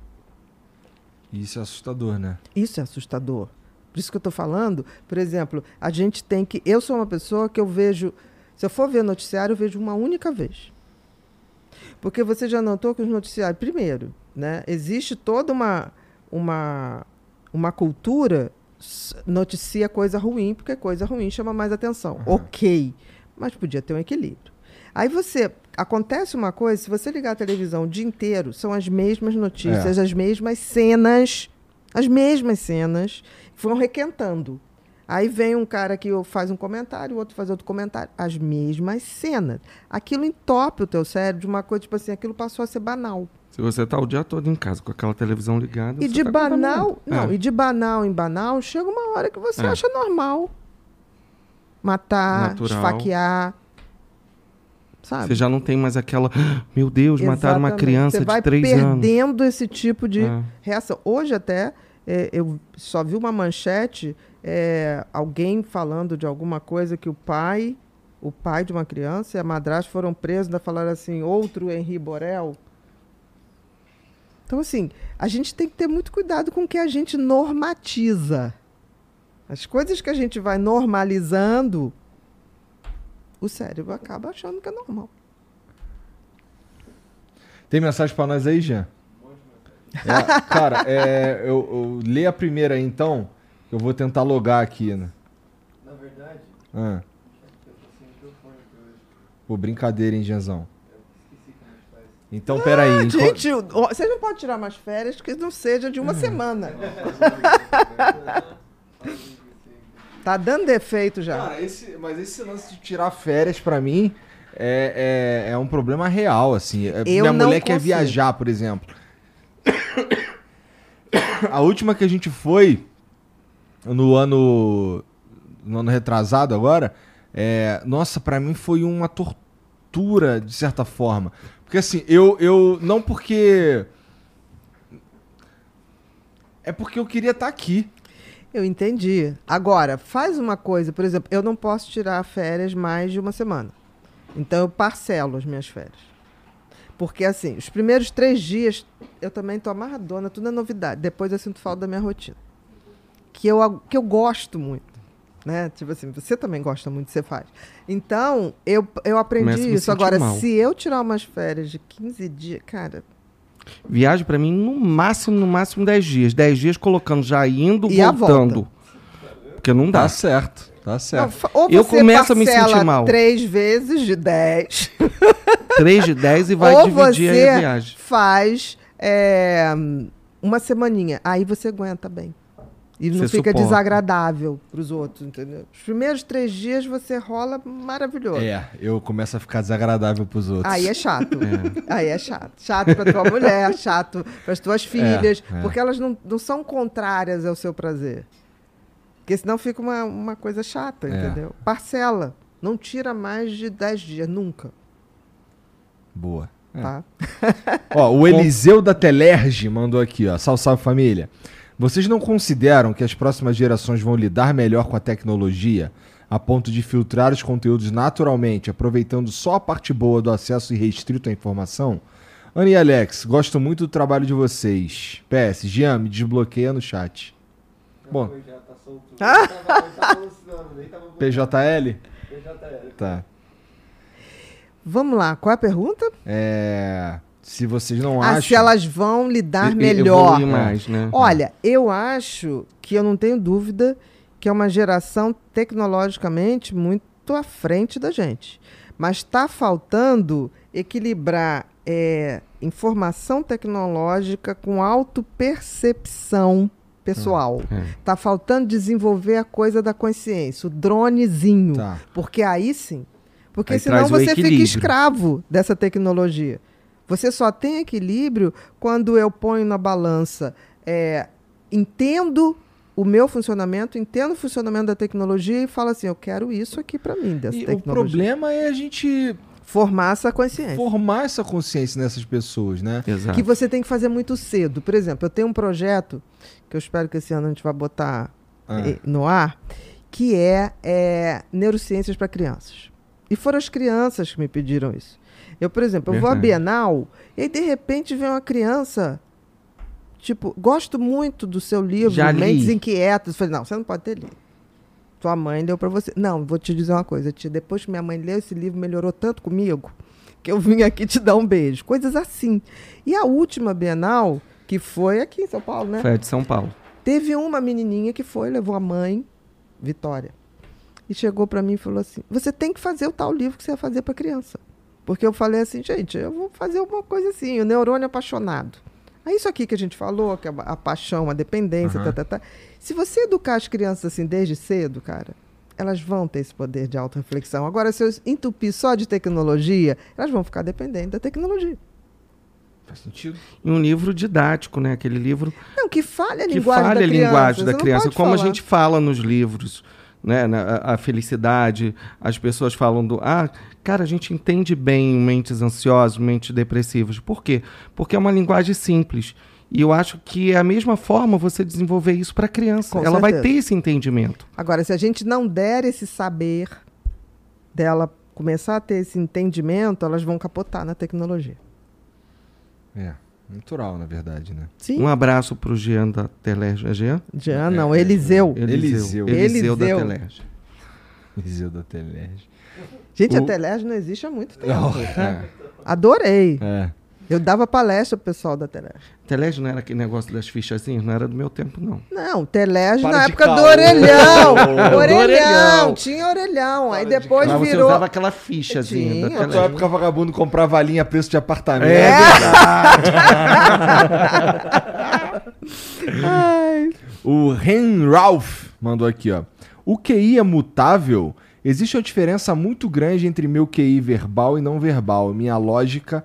Isso é assustador, né? Isso é assustador. Por isso que eu estou falando, por exemplo, a gente tem que. Eu sou uma pessoa que eu vejo. Se eu for ver noticiário, eu vejo uma única vez. Porque você já notou que os noticiários. Primeiro, né, existe toda uma, uma, uma cultura noticia coisa ruim, porque coisa ruim chama mais atenção. Ok. Mas podia ter um equilíbrio. Aí você. Acontece uma coisa, se você ligar a televisão o dia inteiro, são as mesmas notícias, as mesmas cenas, as mesmas cenas, vão requentando. Aí vem um cara que faz um comentário, o outro faz outro comentário. As mesmas cenas. Aquilo entope o teu cérebro de uma coisa, tipo assim, aquilo passou a ser banal. Se você tá o dia todo em casa com aquela televisão ligada. E de tá banal, não, É. e de banal em banal, chega uma hora que você É. acha normal. Matar, Natural. esfaquear. Sabe? Você já não tem mais aquela. "Ah, Meu Deus, mataram uma Exatamente. criança Você vai de três anos. perdendo esse tipo de É. reação. Hoje até é, eu só vi uma manchete, é, alguém falando de alguma coisa que o pai, o pai de uma criança e a madrasta foram presos, ainda falaram assim, outro Henri Borel. Então, assim, a gente tem que ter muito cuidado com o que a gente normatiza. As coisas que a gente vai normalizando, o cérebro acaba achando que é normal. Tem mensagem pra nós aí, Jean? É, cara, é, eu, eu lê a primeira aí então. que Eu vou tentar logar aqui, né? Na verdade, Ah, eu tô sem microfone aqui hoje. pô, brincadeira, hein, como é. Então, peraí. Ah, enquanto- gente, você não pode tirar mais férias que não seja de uma semana. Tá dando defeito já. Cara, esse, mas esse lance de tirar férias pra mim é, é, é um problema real, assim. É- Eu Minha mulher quer consigo. viajar, por exemplo. A última que a gente foi no ano no ano retrasado agora, é, nossa, pra mim foi uma tortura de certa forma. Porque assim, eu eu não porque é porque eu queria estar aqui. Eu entendi. Agora, faz uma coisa, por exemplo, eu não posso tirar férias mais de uma semana. Então eu parcelo as minhas férias. Porque assim, os primeiros três dias eu também tô amarradona, tudo é novidade. Depois eu sinto falta da minha rotina. Que eu, que eu gosto muito. Né? Tipo assim, você também gosta muito, você faz. Então, eu, eu aprendi isso. Agora, mal. se eu tirar umas férias de 15 dias, cara, Viagem pra mim, no máximo, no máximo 10 dias. 10 dias colocando já indo, E voltando. Porque não dá. Tá certo, tá certo. Ou Eu você começo a me sentir mal. três vezes de 10. 3 de 10 e vai ou dividir a viagem. faz é, uma semaninha. Aí você aguenta bem. E não Você fica suporta. desagradável pros outros, entendeu? Os primeiros três dias você rola maravilhoso. É, eu começo a ficar desagradável pros outros. Aí é chato. Aí é chato. Chato pra tua mulher, chato pras tuas filhas. é. Porque elas não, não são contrárias ao seu prazer. Porque senão fica uma, uma coisa chata, É. entendeu? Parcela. Não tira mais de 10 dias, nunca. Boa. É. Tá? Ó, o Eliseu da Telerge mandou aqui, ó. Salve, salve família. Vocês não consideram que as próximas gerações vão lidar melhor com a tecnologia a ponto de filtrar os conteúdos naturalmente, aproveitando só a parte boa do acesso irrestrito à informação? Ana e Alex, gosto muito do trabalho de vocês. PS, Jean, me desbloqueia no chat. Bom. PJL? PJL. Tá. Vamos lá, qual é a pergunta? É. Se vocês não Ah, acham. se elas vão lidar E- melhor. evoluir mais, né? Olha, eu acho que eu não tenho dúvida que é uma geração tecnologicamente muito à frente da gente. Mas está faltando equilibrar é, informação tecnológica com autopercepção pessoal. É. Está faltando desenvolver a coisa da consciência, o dronezinho. Tá. Porque aí sim. Porque Aí senão você fica escravo dessa tecnologia. Você só tem equilíbrio quando eu ponho na balança, é, entendo o meu funcionamento, entendo o funcionamento da tecnologia e falo assim, eu quero isso aqui para mim dessa E o tecnologia. problema é a gente Formar essa consciência. formar essa consciência nessas pessoas, né? Exato. Que você tem que fazer muito cedo. Por exemplo, eu tenho um projeto que eu espero que esse ano a gente vai botar Ah. eh, no ar, que é, é neurociências para crianças. E foram as crianças que me pediram isso. Eu, por exemplo, eu vou à Verdade. Bienal e aí de repente vem uma criança, tipo, gosto muito do seu livro, Já li. Mentes Inquietas. Eu falei, não, você não pode ter lido. Tua mãe deu para você. Não, vou te dizer uma coisa, tia. Depois que minha mãe leu esse livro, melhorou tanto comigo que eu vim aqui te dar um beijo. Coisas assim. E a última Bienal, que foi aqui em São Paulo, né? Foi a de São Paulo. Teve uma menininha que foi, levou a mãe, Vitória, e chegou para mim e falou assim: Você tem que fazer o tal livro que você ia fazer para criança. Porque eu falei assim, gente, eu vou fazer alguma coisa assim, o neurônio apaixonado. Aí isso aqui que a gente falou, que é a, a paixão, a dependência, tá, tá, tá. Se você educar as crianças assim desde cedo, cara, elas vão ter esse poder de autorreflexão. Agora, se eu entupir só de tecnologia, elas vão ficar dependentes da tecnologia. Faz sentido. E um livro didático, né? Aquele livro Não, que fale a que linguagem fale da a criança. linguagem da criança, como a falar. gente fala nos livros. Né, na- a, a felicidade, as pessoas falam do. Ah, cara, a gente entende bem mentes ansiosas, mentes depressivas. Por quê? Porque é uma linguagem simples. E eu acho que é a mesma forma você desenvolver isso para a criança. Com Ela vai certeza. ter esse entendimento. Agora, se a gente não der esse saber dela começar a ter esse entendimento, elas vão capotar na tecnologia. É, natural, na verdade, né? Sim. Um abraço para o Jean da Telerge. É Jean? Jean, não, Eliseu. Eliseu. Eliseu da Eliseu. Telerge. Viseu da Telerge. Gente, a O- Telege não existe há muito tempo. É. Adorei. É. Eu dava palestra pro pessoal da Telege. Telerge não era aquele negócio das fichazinhas? Não era do meu tempo, não. Não, Telege Para na época do caô. orelhão. Do orelhão. orelhão. Tinha orelhão. Aí Para de depois Mas você virou. usava aquela fichazinha Tinha. da Na Telerge. época, vagabundo comprava linha a preço de apartamento. É Ai. O Ren Ralph mandou aqui, ó. O QI é mutável? Existe uma diferença muito grande entre meu QI verbal e não verbal. Minha lógica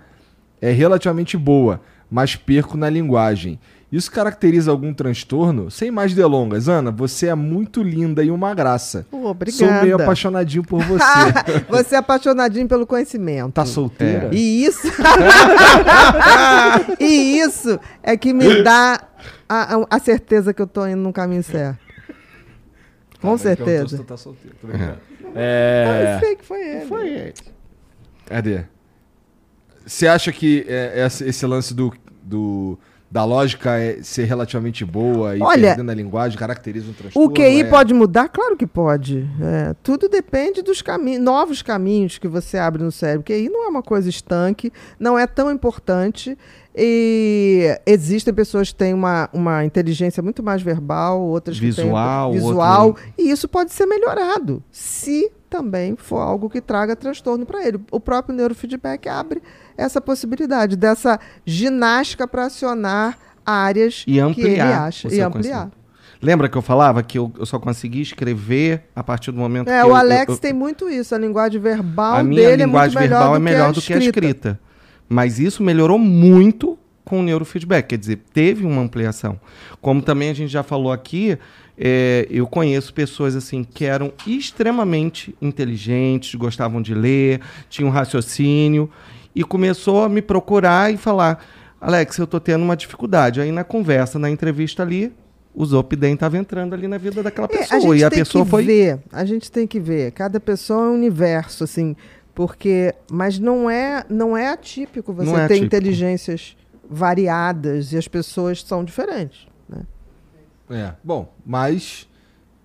é relativamente boa, mas perco na linguagem. Isso caracteriza algum transtorno? Sem mais delongas, Ana, você é muito linda e uma graça. Pô, obrigada. Sou meio apaixonadinho por você. Você é apaixonadinho pelo conhecimento. tá solteira? E isso. e isso é que me dá a, a- a certeza que eu tô indo no caminho certo. Com certeza. Tu tá solteiro, tô brincando. É... Eu sei que foi ele. Foi ele. Cadê? Você acha que é, esse, lance do, do- da lógica é ser relativamente boa e Olha, perdendo a linguagem caracteriza um transtorno? O QI é... pode mudar? Claro que pode. É, tudo depende dos caminhos, novos caminhos que você abre no cérebro. QI não é uma coisa estanque, não é tão importante. E existem pessoas que têm uma, uma inteligência muito mais verbal, outras Visual, que têm visual, outro- e isso pode ser melhorado, se também for algo que traga transtorno para ele. O próprio neurofeedback abre essa possibilidade dessa ginástica para acionar áreas E que ele ampliar acha e ampliar. Lembra que eu falava que eu, eu só consegui escrever a partir do momento É, que o eu- Alex eu- tem muito isso. A linguagem verbal a minha dele linguagem é muito melhor verbal é melhor do que a escrita. Mas isso melhorou muito com o neurofeedback, quer dizer, teve uma ampliação. Como também a gente já falou aqui, é, eu conheço pessoas assim que eram extremamente inteligentes, gostavam de ler, tinham raciocínio e começou a me procurar e falar: Alex, eu tô tendo uma dificuldade. Aí na conversa, na entrevista ali, o Zopidem estava entrando ali na vida daquela É, pessoa a gente e a tem pessoa que foi ver, a gente tem que ver. Cada pessoa é um universo, assim, porque, mas não é, não é atípico você Não é ter atípico. inteligências variadas e as pessoas são diferentes. Né? É, bom, mas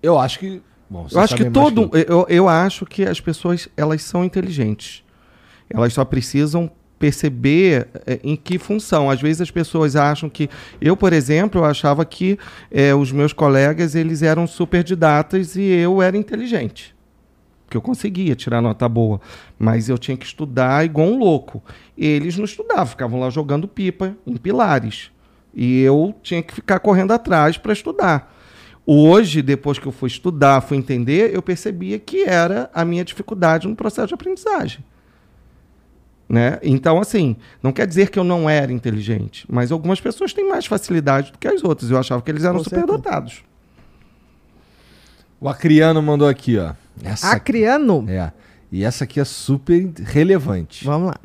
eu acho que... Bom, Eu acho que todo. eu. Eu, eu acho que as pessoas elas são inteligentes. Elas só precisam perceber eh, em que função. Às vezes as pessoas acham que. Eu, por exemplo, eu achava que eh, os meus colegas eles eram super didatas e eu era inteligente. Porque eu conseguia tirar nota boa. Mas eu tinha que estudar igual um louco. Eles não estudavam, ficavam lá jogando pipa em pilares. E eu tinha que ficar correndo atrás para estudar. Hoje, depois que eu fui estudar, fui entender, eu percebia que era a minha dificuldade no processo de aprendizagem. Né? Então, assim, não quer dizer que eu não era inteligente, mas algumas pessoas têm mais facilidade do que as outras. Eu achava que eles eram superdotados. O Acriano mandou aqui, ó. Essa Acriano, É. E essa aqui é super relevante. vamos lá.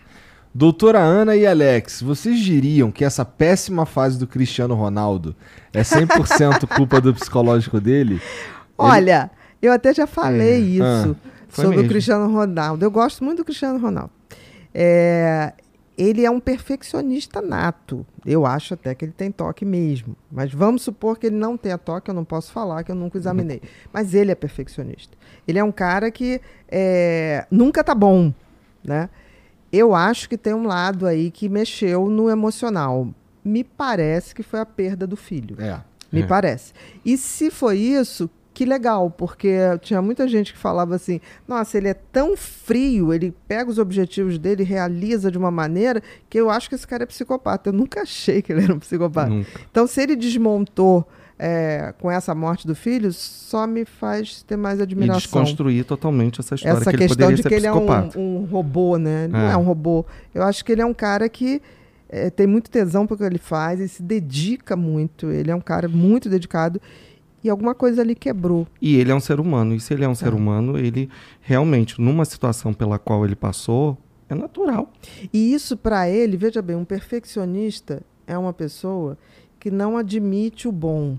Doutora Ana e Alex, vocês diriam que essa péssima fase do Cristiano Ronaldo é 100% culpa do psicológico dele? Olha, eu até já falei isso Ah, foi sobre o mesmo. Cristiano Ronaldo. Eu gosto muito do Cristiano Ronaldo. É, ele é um perfeccionista nato. Eu acho até que ele tem toque mesmo. Mas vamos supor que ele não tenha toque, eu não posso falar, que eu nunca examinei. Mas ele é perfeccionista. Ele é um cara que é, nunca tá bom, né? Eu acho que tem um lado aí que mexeu no emocional. Me parece que foi a perda do filho. É. Me É. parece. E se foi isso, que legal, porque tinha muita gente que falava assim: nossa, ele é tão frio, ele pega os objetivos dele e realiza de uma maneira que eu acho que esse cara é psicopata. Eu nunca achei que ele era um psicopata. Nunca. Então, se ele desmontou é, com essa morte do filho, só me faz ter mais E admiração. desconstruir totalmente essa história Essa que ele questão de que ele é psicopata. um, um robô, né? Ele não É. é um robô. Eu acho que ele é um cara que é, tem muito tesão para o que ele faz e se dedica muito. Ele é um cara muito dedicado e alguma coisa ali quebrou. E ele é um ser humano. E se ele é um É. ser humano, ele realmente, numa situação pela qual ele passou, é natural. E isso para ele, veja bem, um perfeccionista é uma pessoa que não admite o bom.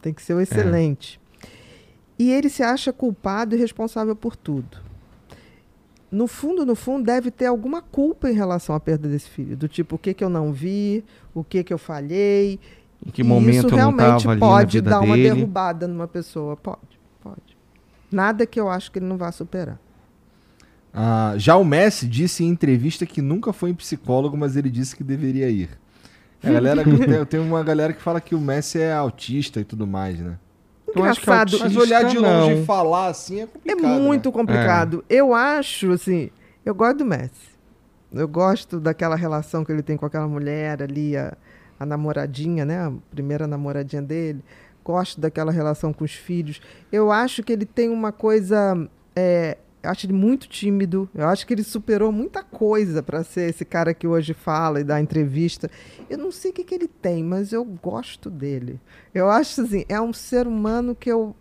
Tem que ser o excelente. E ele se acha culpado e responsável por tudo. No fundo, no fundo, deve ter alguma culpa em relação à perda desse filho. Do tipo, o que, que eu não vi, o que, que eu falhei. Em que E momento isso eu não realmente estava ali na pode vida dar uma dele. derrubada numa pessoa. Pode, pode. Nada que eu acho que ele não vá superar. Ah, já o Messi disse em entrevista que nunca foi em psicólogo, mas ele disse que deveria ir. A galera, tem, tem uma galera que fala que o Messi é autista e tudo mais, né? Eu acho que é Engraçado. Mas Autista, olhar de longe não. e falar assim é É complicado. muito né? complicado. Eu acho, assim, eu gosto do Messi. Eu gosto daquela relação que ele tem com aquela mulher ali, a, a namoradinha, né? A primeira namoradinha dele. Gosto daquela relação com os filhos. Eu acho que ele tem uma coisa. é, eu acho ele muito tímido. Eu acho que ele superou muita coisa para ser esse cara que hoje fala e dá entrevista. Eu não sei o que, que ele tem, mas eu gosto dele. Eu acho assim, é um ser humano que eu,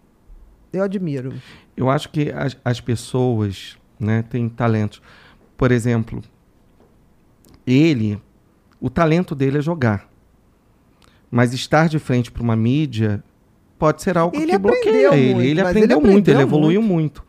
eu admiro. Eu acho que as, as pessoas né, têm talentos. Por exemplo, ele, o talento dele é jogar. Mas estar de frente para uma mídia pode ser algo Ele que bloqueia ele. muito, ele mas aprendeu ele muito, ele evoluiu muito.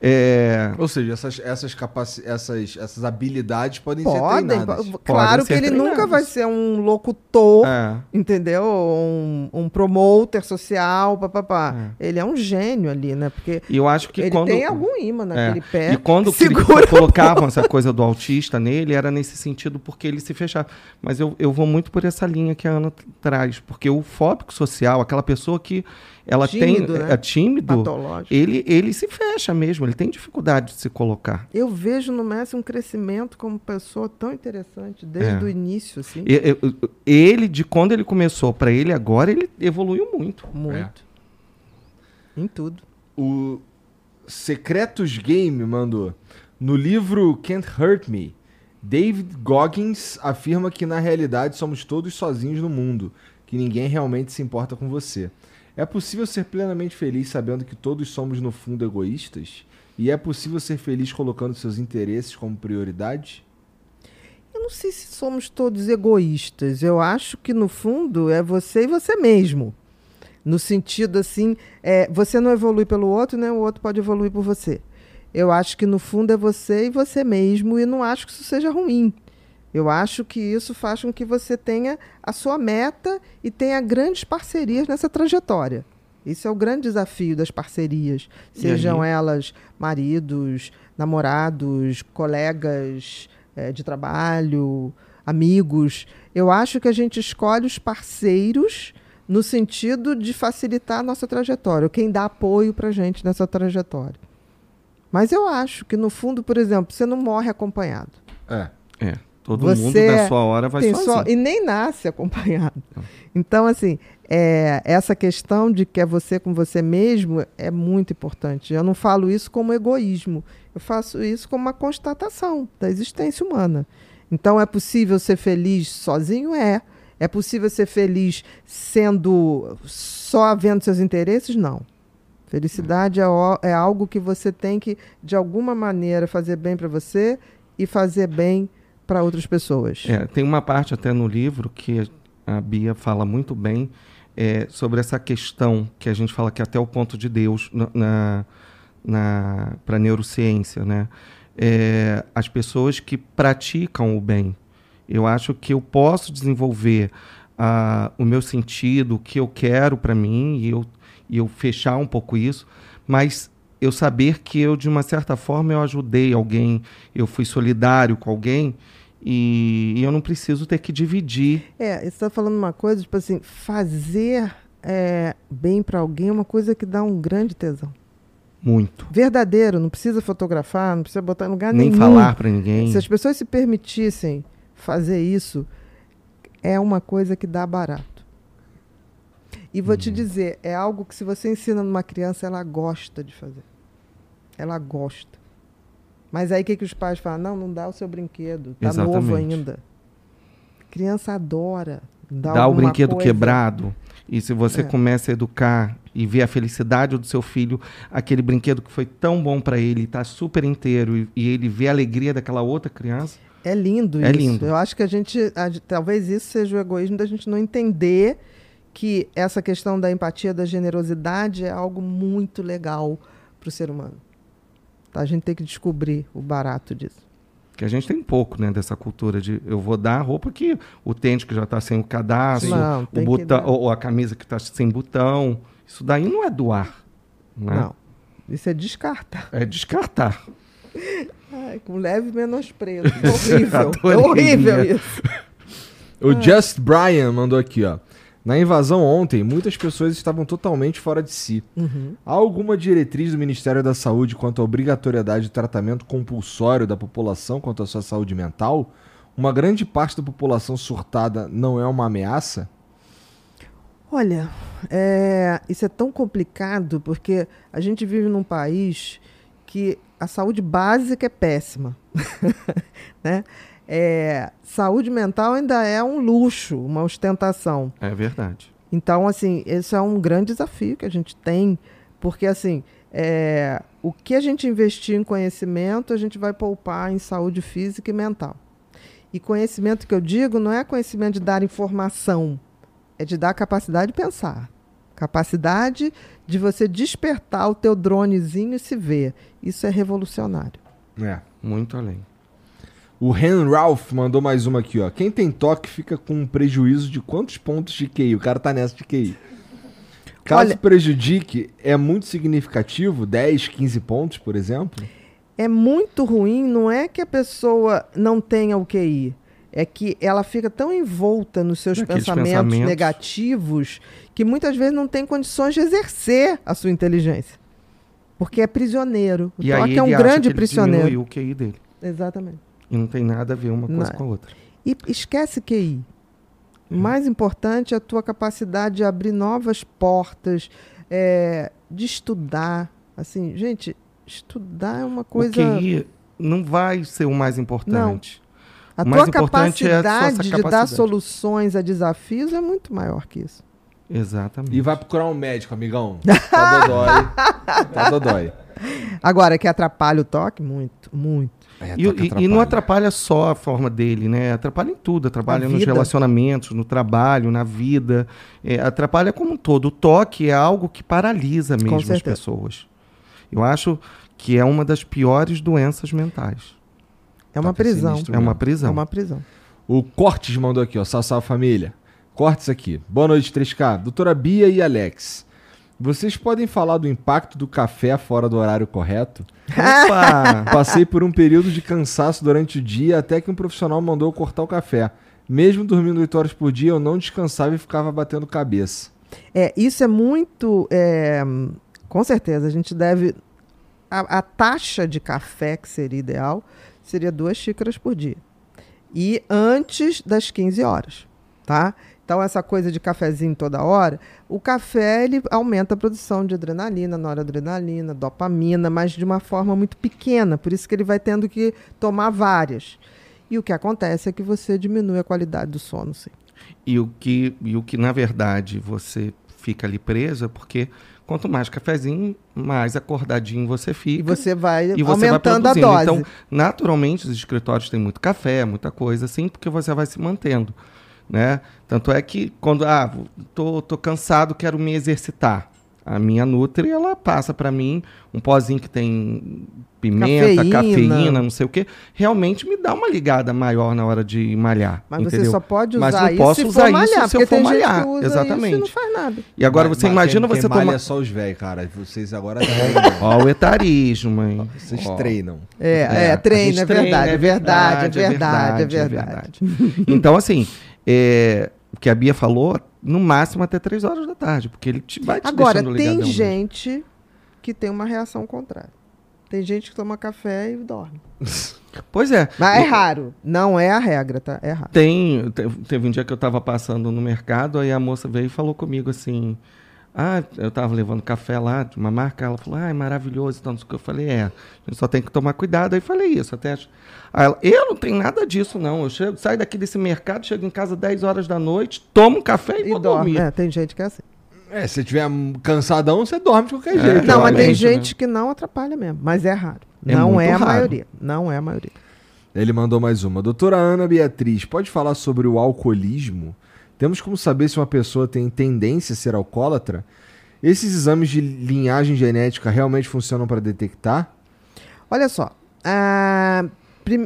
É, Ou seja, essas, essas, capaci essas, essas habilidades podem ser Podem, treinadas. po- claro que ser ele nunca treinadas. vai ser um locutor, é, entendeu? Um, um promoter social, papapá. Ele é um gênio ali, né? Porque e eu acho que ele quando. tem algum imã naquele pé. E quando que colocavam essa coisa do autista nele, era nesse sentido porque ele se fechava. Mas eu, eu vou muito por essa linha que a Ana traz. Porque o fóbico social, aquela pessoa que ela Tímido, tem. né? É tímido, patológico. ele, ele se fecha mesmo, ele tem dificuldade de se colocar. Eu vejo no Messi um crescimento como pessoa tão interessante desde É. o início, assim. Ele, de quando ele começou para ele agora, ele evoluiu muito. Muito. Em tudo. O Secretos Game mandou. No livro Can't Hurt Me, David Goggins afirma que na realidade somos todos sozinhos no mundo, que ninguém realmente se importa com você. É possível ser plenamente feliz sabendo que todos somos no fundo egoístas? E é possível ser feliz colocando seus interesses como prioridade? Eu não sei se somos todos egoístas. Eu acho que, no fundo, é você e você mesmo. No sentido assim, é, você não evolui pelo outro, né? O outro pode evoluir por você. Eu acho que, no fundo, é você e você mesmo, e não acho que isso seja ruim. Eu acho que isso faz com que você tenha a sua meta e tenha grandes parcerias nessa trajetória. Isso é o grande desafio das parcerias, sejam elas maridos, namorados, colegas eh, de trabalho, amigos. Eu acho que a gente escolhe os parceiros no sentido de facilitar a nossa trajetória, quem dá apoio para gente nessa trajetória. Mas eu acho que, no fundo, por exemplo, você não morre acompanhado. É. É. Todo Você mundo na sua hora vai sozinho. só- e nem nasce acompanhado. Então, assim, é, essa questão de que é você com você mesmo é muito importante. Eu não falo isso como egoísmo. Eu faço isso como uma constatação da existência humana. Então, é possível ser feliz sozinho? É. É possível ser feliz sendo só vendo seus interesses? Não. Felicidade é, é algo que você tem que, de alguma maneira, fazer bem para você e fazer bem para outras pessoas. É, tem uma parte até no livro que a Bia fala muito bem é, sobre essa questão que a gente fala que é até o ponto de Deus na, na, na para neurociência, né? É, as pessoas que praticam o bem. Eu acho que eu posso desenvolver ah, o meu sentido, o que eu quero para mim e eu, e eu fechar um pouco isso, mas eu saber que eu de uma certa forma eu ajudei alguém, eu fui solidário com alguém e, e eu não preciso ter que dividir. É, você está falando uma coisa, tipo assim, fazer é, bem para alguém é uma coisa que dá um grande tesão. Muito. Verdadeiro, não precisa fotografar, não precisa botar em lugar Nem nenhum. falar pra ninguém. Se as pessoas se permitissem fazer isso, é uma coisa que dá barato. E vou Hum. te dizer, é algo que se você ensina numa criança, ela gosta de fazer. Ela gosta. Mas aí o que, que os pais falam? Não, não dá o seu brinquedo. Tá novo Exatamente. ainda. Criança adora. dar Dá o brinquedo coisa. quebrado. E se você É. começa a educar e ver a felicidade do seu filho, aquele brinquedo que foi tão bom pra ele, tá super inteiro, e, e ele vê a alegria daquela outra criança. É lindo É isso. lindo. Eu acho que a gente. a gente- talvez isso seja o egoísmo da gente não entender que essa questão da empatia, da generosidade é algo muito legal para o ser humano. Tá? A gente tem que descobrir o barato disso. Que a gente tem pouco, né, dessa cultura de eu vou dar a roupa que o tênis que já tá sem o cadastro, Não, o botão, ou, ou a camisa que tá sem botão. Isso daí não é doar. Né? Não. Isso é descartar. É descartar. Ai, com leve menosprezo. horrível. é horrível isso. O Just Brian mandou aqui, ó. Na invasão ontem, muitas pessoas estavam totalmente fora de si. Uhum. Há alguma diretriz do Ministério da Saúde quanto à obrigatoriedade de tratamento compulsório da população quanto à sua saúde mental? Uma grande parte da população surtada não é uma ameaça? Olha, é, isso é tão complicado porque a gente vive num país que a saúde básica é péssima. né? É, saúde mental ainda é um luxo, uma ostentação. É verdade. Então, assim, esse é um grande desafio que a gente tem, porque, assim, é, o que a gente investir em conhecimento, a gente vai poupar em saúde física e mental. E conhecimento que eu digo não é conhecimento de dar informação, é de dar capacidade de pensar. Capacidade de você despertar o teu dronezinho e se ver. Isso é revolucionário. É. Muito além. O Ren Ralph mandou mais uma aqui, ó. Quem tem toque fica com um prejuízo de quantos pontos de QI? O cara tá nessa de QI. Caso Olha- prejudique, é muito significativo? 10, 15 pontos, por exemplo? é muito ruim, não é que a pessoa não tenha o QI, é que ela fica tão envolta nos seus pensamentos, pensamentos. negativos que muitas vezes não tem condições de exercer a sua inteligência. Porque é prisioneiro. O E aí toque é um ele acha grande que ele prisioneiro. o QI dele. Exatamente. E não tem nada a ver uma coisa Não. com a outra. E esquece QI. O mais importante é a tua capacidade de abrir novas portas, é, de estudar. Assim, gente, estudar é uma coisa. O QI não vai ser o mais importante. A O tua importante é a sua capacidade de dar capacidade. soluções a desafios é muito maior que isso. Exatamente. E vai procurar um médico, amigão. Tá dodói. tá dodói. Agora, que atrapalha o toque? Muito, muito. É, E, e- e não atrapalha só a forma dele, né? Atrapalha em tudo. Atrapalha Na nos vida. relacionamentos, no trabalho, na vida. É, atrapalha como um todo. O toque é algo que paralisa mesmo as pessoas. Eu acho que é uma das piores doenças mentais. É uma Toque é prisão. É uma É prisão. uma prisão. O Cortes mandou aqui, ó. Salve, salve família. Cortes aqui. Boa noite, 3K. Doutora Bia e Alex. Vocês podem falar do impacto do café fora do horário correto? Opa! Passei por um período de cansaço durante o dia até que um profissional mandou eu cortar o café. Mesmo dormindo 8 horas por dia, eu não descansava e ficava batendo cabeça. É, isso é muito. é, com certeza, a gente deve. A, a taxa de café que seria ideal seria duas xícaras por dia. E antes das 15 horas, tá? Então, essa coisa de cafezinho toda hora, o café ele aumenta a produção de adrenalina, noradrenalina, dopamina, mas de uma forma muito pequena, por isso que ele vai tendo que tomar várias. E o que acontece é que você diminui a qualidade do sono, sim. E o que, e o que na verdade, você fica ali preso é porque quanto mais cafezinho, mais acordadinho você fica. E você vai e você vai aumentando a produzindo. dose. Então, naturalmente, os escritórios têm muito café, muita coisa assim, porque você vai se mantendo, né? Tanto é que quando, ah, tô, tô cansado, quero me exercitar. A minha Nutri, ela passa para mim um pozinho que tem pimenta, Cafeína. cafeína. não sei o quê. Realmente me dá uma ligada maior na hora de malhar, Mas entendeu? você só pode Mas usar não isso posso se usar for isso malhar, se eu for tem gente malhar, que usa exatamente. isso e não faz nada. E agora Mas- você mas imagina quem, você quem malha tomar... é só os velhos, cara. Vocês agora treinam. Ó o etarismo, hein? Vocês Ó. treinam. É, É, é, a treino, gente é treina, verdade, é é verdade, é verdade, é verdade, é verdade, verdade. é Então, assim, é, o que a Bia falou, no máximo até 3 horas da tarde, porque ele te vai te Agora, tem gente que tem uma reação contrária. Tem gente que toma café e dorme. Pois é. Mas é raro. Não é a regra, tá? É raro. Tem, te- teve um dia que eu tava passando no mercado, aí a moça veio e falou comigo assim: Ah, eu tava levando café lá de uma marca, ela falou, ah, é maravilhoso, então, não sei o que. Eu falei, é, a gente só tem que tomar cuidado. Aí falei isso, até. acho- Aí ela, eu não tenho nada disso, não. Eu chego, saio daqui desse mercado, chego em casa 10 horas da noite, tomo um café e, E vou dorme. dormir. É, tem gente que é assim. É, se você tiver cansadão, você dorme de qualquer É. jeito. Não, mas tem Realmente, gente que não atrapalha mesmo. Mas é raro. É não é a raro. maioria. Não é a maioria. Ele mandou mais uma. Doutora Ana Beatriz, pode falar sobre o alcoolismo? Temos como saber se uma pessoa tem tendência a ser alcoólatra? Esses exames de linhagem genética realmente funcionam para detectar? Olha só. A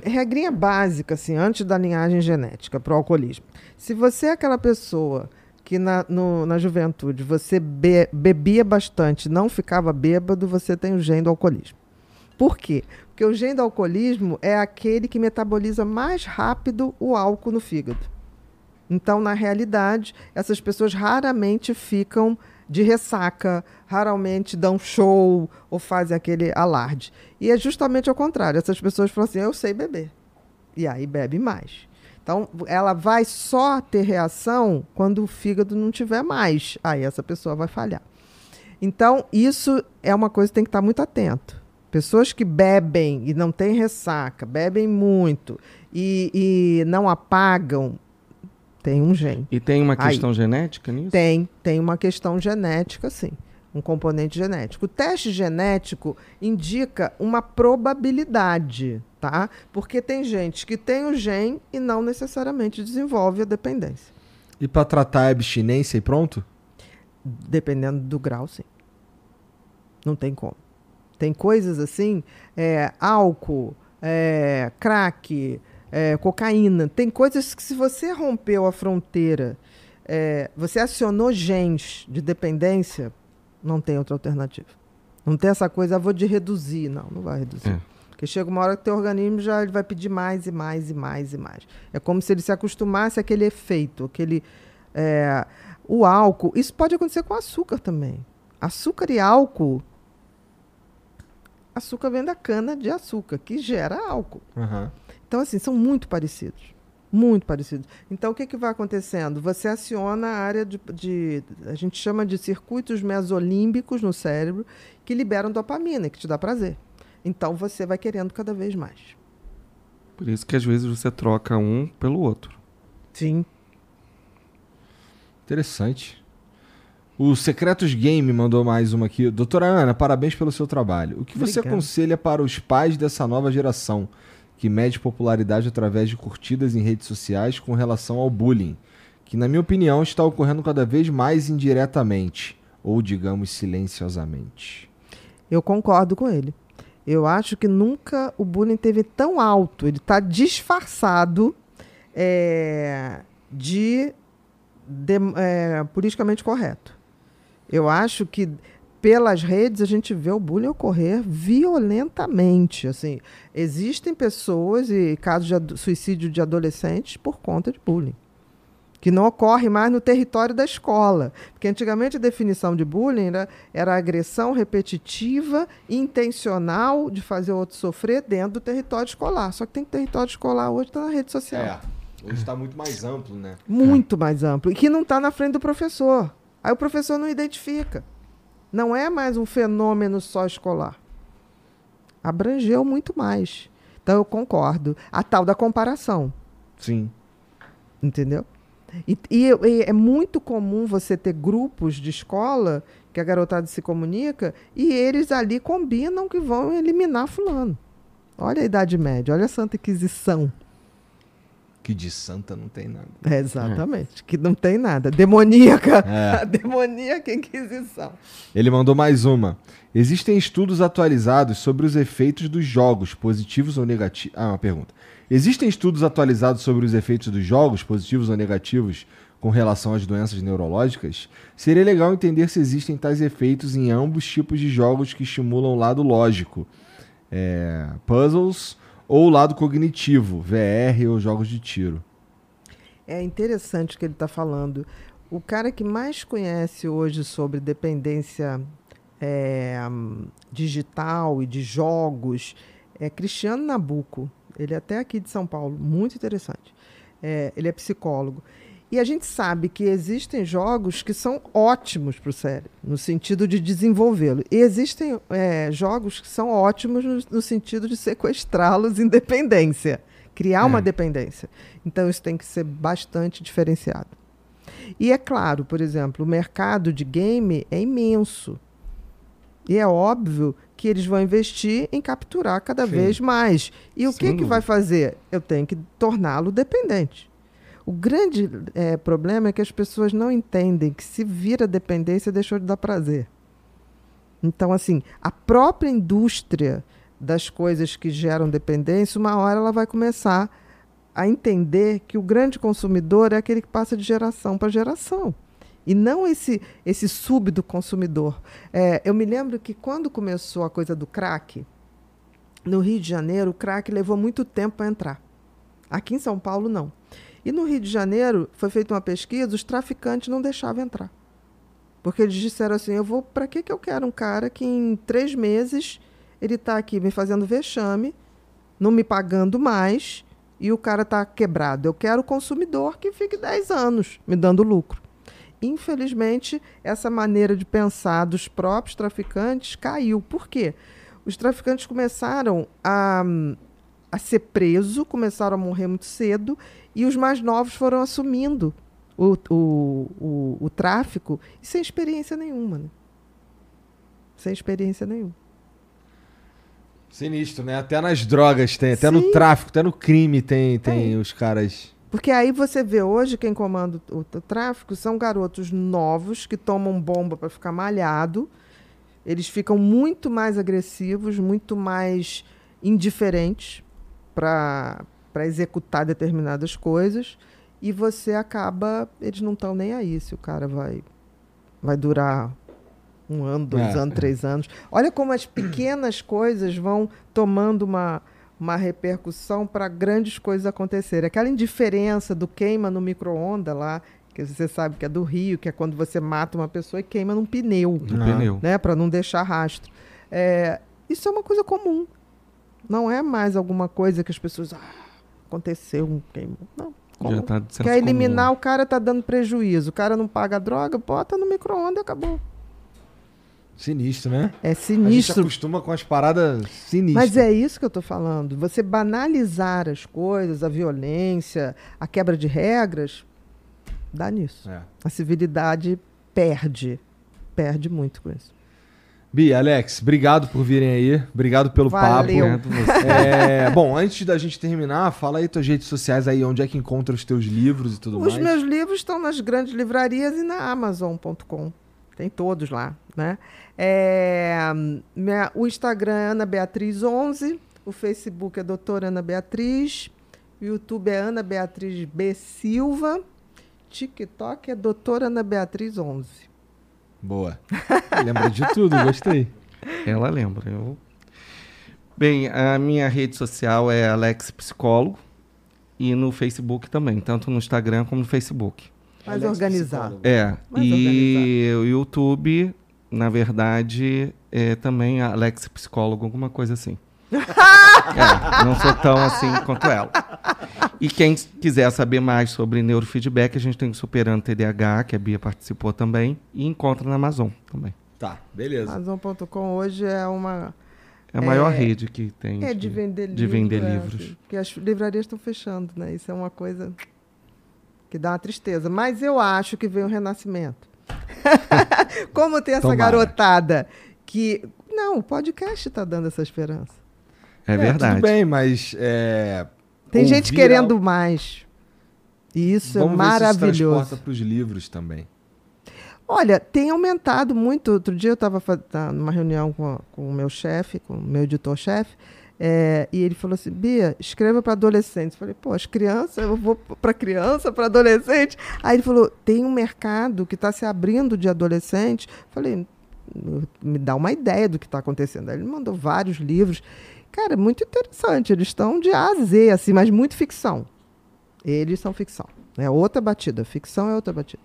regrinha básica, assim, antes da linhagem genética para o alcoolismo. Se você é aquela pessoa que na, no- na juventude você be- bebia bastante não ficava bêbado, você tem o gene do alcoolismo. Por quê? Porque o gene do alcoolismo é aquele que metaboliza mais rápido o álcool no fígado. Então, na realidade, essas pessoas raramente ficam de ressaca, raramente dão show ou fazem aquele alarde. E é justamente ao contrário. Essas pessoas falam assim: eu sei beber. E aí bebe mais. Então, ela vai só ter reação quando o fígado não tiver mais. Aí essa pessoa vai falhar. Então, isso é uma coisa que tem que estar muito atento. Pessoas que bebem e não têm ressaca, bebem muito e, e não apagam, tem um gene. E tem uma Aí. questão genética nisso? Tem, tem uma questão genética, sim. Um componente genético. O teste genético indica uma probabilidade, tá? Porque tem gente que tem o gene e não necessariamente desenvolve a dependência. E para tratar a abstinência e pronto? Dependendo do grau, sim. Não tem como. Tem coisas assim, é, álcool, é, crack, é, cocaína. Tem coisas que se você rompeu a fronteira, é, você acionou genes de dependência, não tem outra alternativa. Não tem essa coisa, ah, vou de reduzir. Não, não vai reduzir. É. Porque chega uma hora que teu organismo já ele vai pedir mais e mais e mais e mais. É como se ele se acostumasse àquele efeito, aquele... é, o álcool, isso pode acontecer com açúcar também. Açúcar e álcool. Açúcar vem da cana de açúcar, que gera álcool. Aham. Então, assim, são muito parecidos. Muito parecidos. Então, o que, que vai acontecendo? Você aciona a área de, de- A gente chama de circuitos mesolímbicos no cérebro que liberam dopamina, que te dá prazer. Então, você vai querendo cada vez mais. Por isso que às vezes você troca um pelo outro. Sim. Interessante. O Secretos Game mandou mais uma aqui. Doutora Ana, parabéns pelo seu trabalho. O que você Obrigada. aconselha para os pais dessa nova geração que mede popularidade através de curtidas em redes sociais com relação ao bullying, que na minha opinião está ocorrendo cada vez mais indiretamente, ou digamos silenciosamente? Eu concordo com ele. Eu acho que nunca o bullying teve tão alto. Ele está disfarçado é, de, de- é, politicamente correto. Eu acho que pelas redes a gente vê o bullying ocorrer violentamente. Assim, existem pessoas e casos de suicídio de adolescentes por conta de bullying que não ocorre mais no território da escola. Porque antigamente a definição de bullying era, era agressão repetitiva, intencional de fazer o outro sofrer dentro do território escolar. Só que tem território escolar hoje está na rede social. hoje está muito mais amplo, né? Muito mais amplo. E que não está na frente do professor. Aí o professor não identifica. Não é mais um fenômeno só escolar. Abrangeu muito mais. Então eu concordo. A tal da comparação. Sim. Entendeu? E, e- e é muito comum você ter grupos de escola que a garotada se comunica e eles ali combinam que vão eliminar fulano. Olha a Idade Média, olha a Santa Inquisição. Que de santa não tem nada. É, exatamente, que não tem nada. Demoníaca. É. A demoníaca Inquisição. Ele mandou mais uma. Existem estudos atualizados sobre os efeitos dos jogos, positivos ou negativos. Ah, uma pergunta. Existem estudos atualizados sobre os efeitos dos jogos, positivos ou negativos, com relação às doenças neurológicas? Seria legal entender se existem tais efeitos em ambos tipos de jogos que estimulam o lado lógico, é, puzzles, ou o lado cognitivo, VR ou jogos de tiro. É interessante o que ele está falando. O cara que mais conhece hoje sobre dependência é, digital e de jogos é Cristiano Nabuco. Ele é até aqui de São Paulo, muito interessante. É, ele é psicólogo. E a gente sabe que existem jogos que são ótimos para o cérebro, no sentido de desenvolvê-lo. E existem é, jogos que são ótimos no, no sentido de sequestrá-los em dependência, criar uma É. dependência. Então isso tem que ser bastante diferenciado. E é claro, por exemplo, o mercado de game é imenso. E é óbvio que eles vão investir em capturar cada Sim. vez mais. E o que, que vai fazer? Eu tenho que torná-lo dependente. O grande eh, problema é que as pessoas não entendem que se vira dependência, deixou de dar prazer. Então, assim, a própria indústria das coisas que geram dependência, uma hora ela vai começar a entender que o grande consumidor é aquele que passa de geração para geração. E não esse, esse súbito consumidor. É, eu me lembro que quando começou a coisa do crack, no Rio de Janeiro, o crack levou muito tempo para entrar. Aqui em São Paulo, não. E no Rio de Janeiro, foi feita uma pesquisa, os traficantes não deixavam entrar. Porque eles disseram assim: eu vou. Para que, que eu quero um cara que em três meses ele está aqui me fazendo vexame, não me pagando mais, e o cara está quebrado? Eu quero o consumidor que fique 10 anos me dando lucro. Infelizmente, essa maneira de pensar dos próprios traficantes caiu. Por quê? Os traficantes começaram a, a ser presos, começaram a morrer muito cedo, e os mais novos foram assumindo o, o, o, o tráfico sem experiência nenhuma. Né? Sem experiência nenhuma. Sinistro, né? Até nas drogas tem, até no Sim. tráfico, até no crime tem, tem os caras. Porque aí você vê hoje quem comanda o, o tráfico são garotos novos que tomam bomba para ficar malhado. Eles ficam muito mais agressivos, muito mais indiferentes para executar determinadas coisas. E você acaba. Eles não estão nem aí se o cara vai, vai durar um ano, dois É. anos, três anos. Olha como as pequenas coisas vão tomando uma, uma repercussão para grandes coisas acontecerem. Aquela indiferença do queima no micro-ondas lá, que você sabe que é do Rio, que é quando você mata uma pessoa e queima num pneu, No Ah. pneu. né, para não deixar rastro. É, isso é uma coisa comum. Não é mais alguma coisa que as pessoas. Ah, aconteceu um queima. Não. Já comum. tá Quer eliminar, comum. o cara tá dando prejuízo. O cara não paga a droga, bota no micro-ondas e acabou. Sinistro, né? É A gente sinistro. acostuma com as paradas sinistras. Mas é isso que eu estou falando. Você banalizar as coisas, a violência, a quebra de regras, dá nisso. É. A civilidade perde. Perde muito com isso. Bi, Alex, obrigado por virem aí. Obrigado pelo Valeu. papo. Obrigado você. É, bom, antes da gente terminar, fala aí tuas redes sociais aí, onde é que encontra os teus livros e tudo Os mais. meus livros estão nas grandes livrarias e na Amazon.com. Tem todos lá, né? É, minha- o Instagram é Ana Beatriz 11, o Facebook é Doutora Ana Beatriz, o YouTube é Ana Beatriz B Silva, TikTok é Doutora Ana Beatriz 11. Boa. Lembra de tudo, gostei. Ela lembra. Eu... Bem, a minha rede social é Alex Psicólogo e no Facebook também, tanto no Instagram como no Facebook. Mais Alex organizado. Psicólogo. É, Mais e o YouTube, na verdade, é também Alex Psicólogo, alguma coisa assim. É, não sou tão assim quanto ela. E quem quiser saber mais sobre neurofeedback, a gente tem o Superando TDAH, que a Bia participou também, e encontra na Amazon também. Tá, beleza. Amazon.com hoje é uma. É a maior É, rede que tem. É de vender livros. de vender é, livros. assim, Porque as livrarias estão fechando, né? Isso é uma coisa que dá uma tristeza. Mas eu acho que vem o renascimento. Como tem essa Tomara. garotada que. Não, o podcast está dando essa esperança. É verdade. Tudo bem, mas. É, Tem gente querendo algo- mais. E isso Vamos é ver se isso maravilhoso. transporta para os livros também. Olha, tem aumentado muito. Outro dia eu estava numa reunião com, com o meu chefe, com o meu editor-chefe, é, e ele falou assim: Bia, escreva para adolescentes. Eu falei, pô, as crianças, eu vou para criança, para adolescente. Aí ele falou: tem um mercado que está se abrindo de adolescente. Eu falei, me dá uma ideia do que está acontecendo. Aí ele mandou vários livros. Cara, muito interessante. Eles estão de A a Z, assim, mas muito ficção. Eles são ficção. É outra batida. Ficção é outra batida.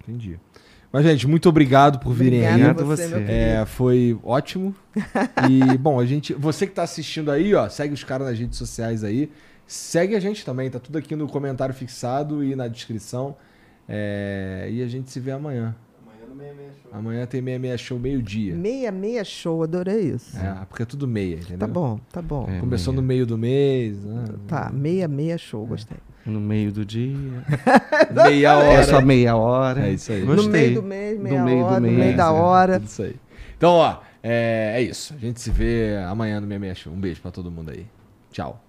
Entendi. Mas, gente, muito obrigado por virem aí. a você. É, foi ótimo. E, bom, a gente. Você que tá assistindo aí, ó, segue os caras nas redes sociais aí. Segue a gente também, tá tudo aqui no comentário fixado e na descrição. É, e a gente se vê amanhã. Amanhã no meia meia show. Amanhã tem meia meia show meio-dia. Meia, meia show, adorei isso. É, porque é tudo meia, entendeu? Tá bom, tá bom. É. Começou meia. no meio do mês. né? Tá, meia, meia show, gostei. No meio do dia. Meia hora. É só meia hora. É isso aí. Gostei. No meio do mês, Do meia meio do hora, no mês, meio da é. hora. Tudo isso aí. Então, ó, é, é isso. A gente se vê amanhã no Meia Meia Show. Um beijo pra todo mundo aí. Tchau.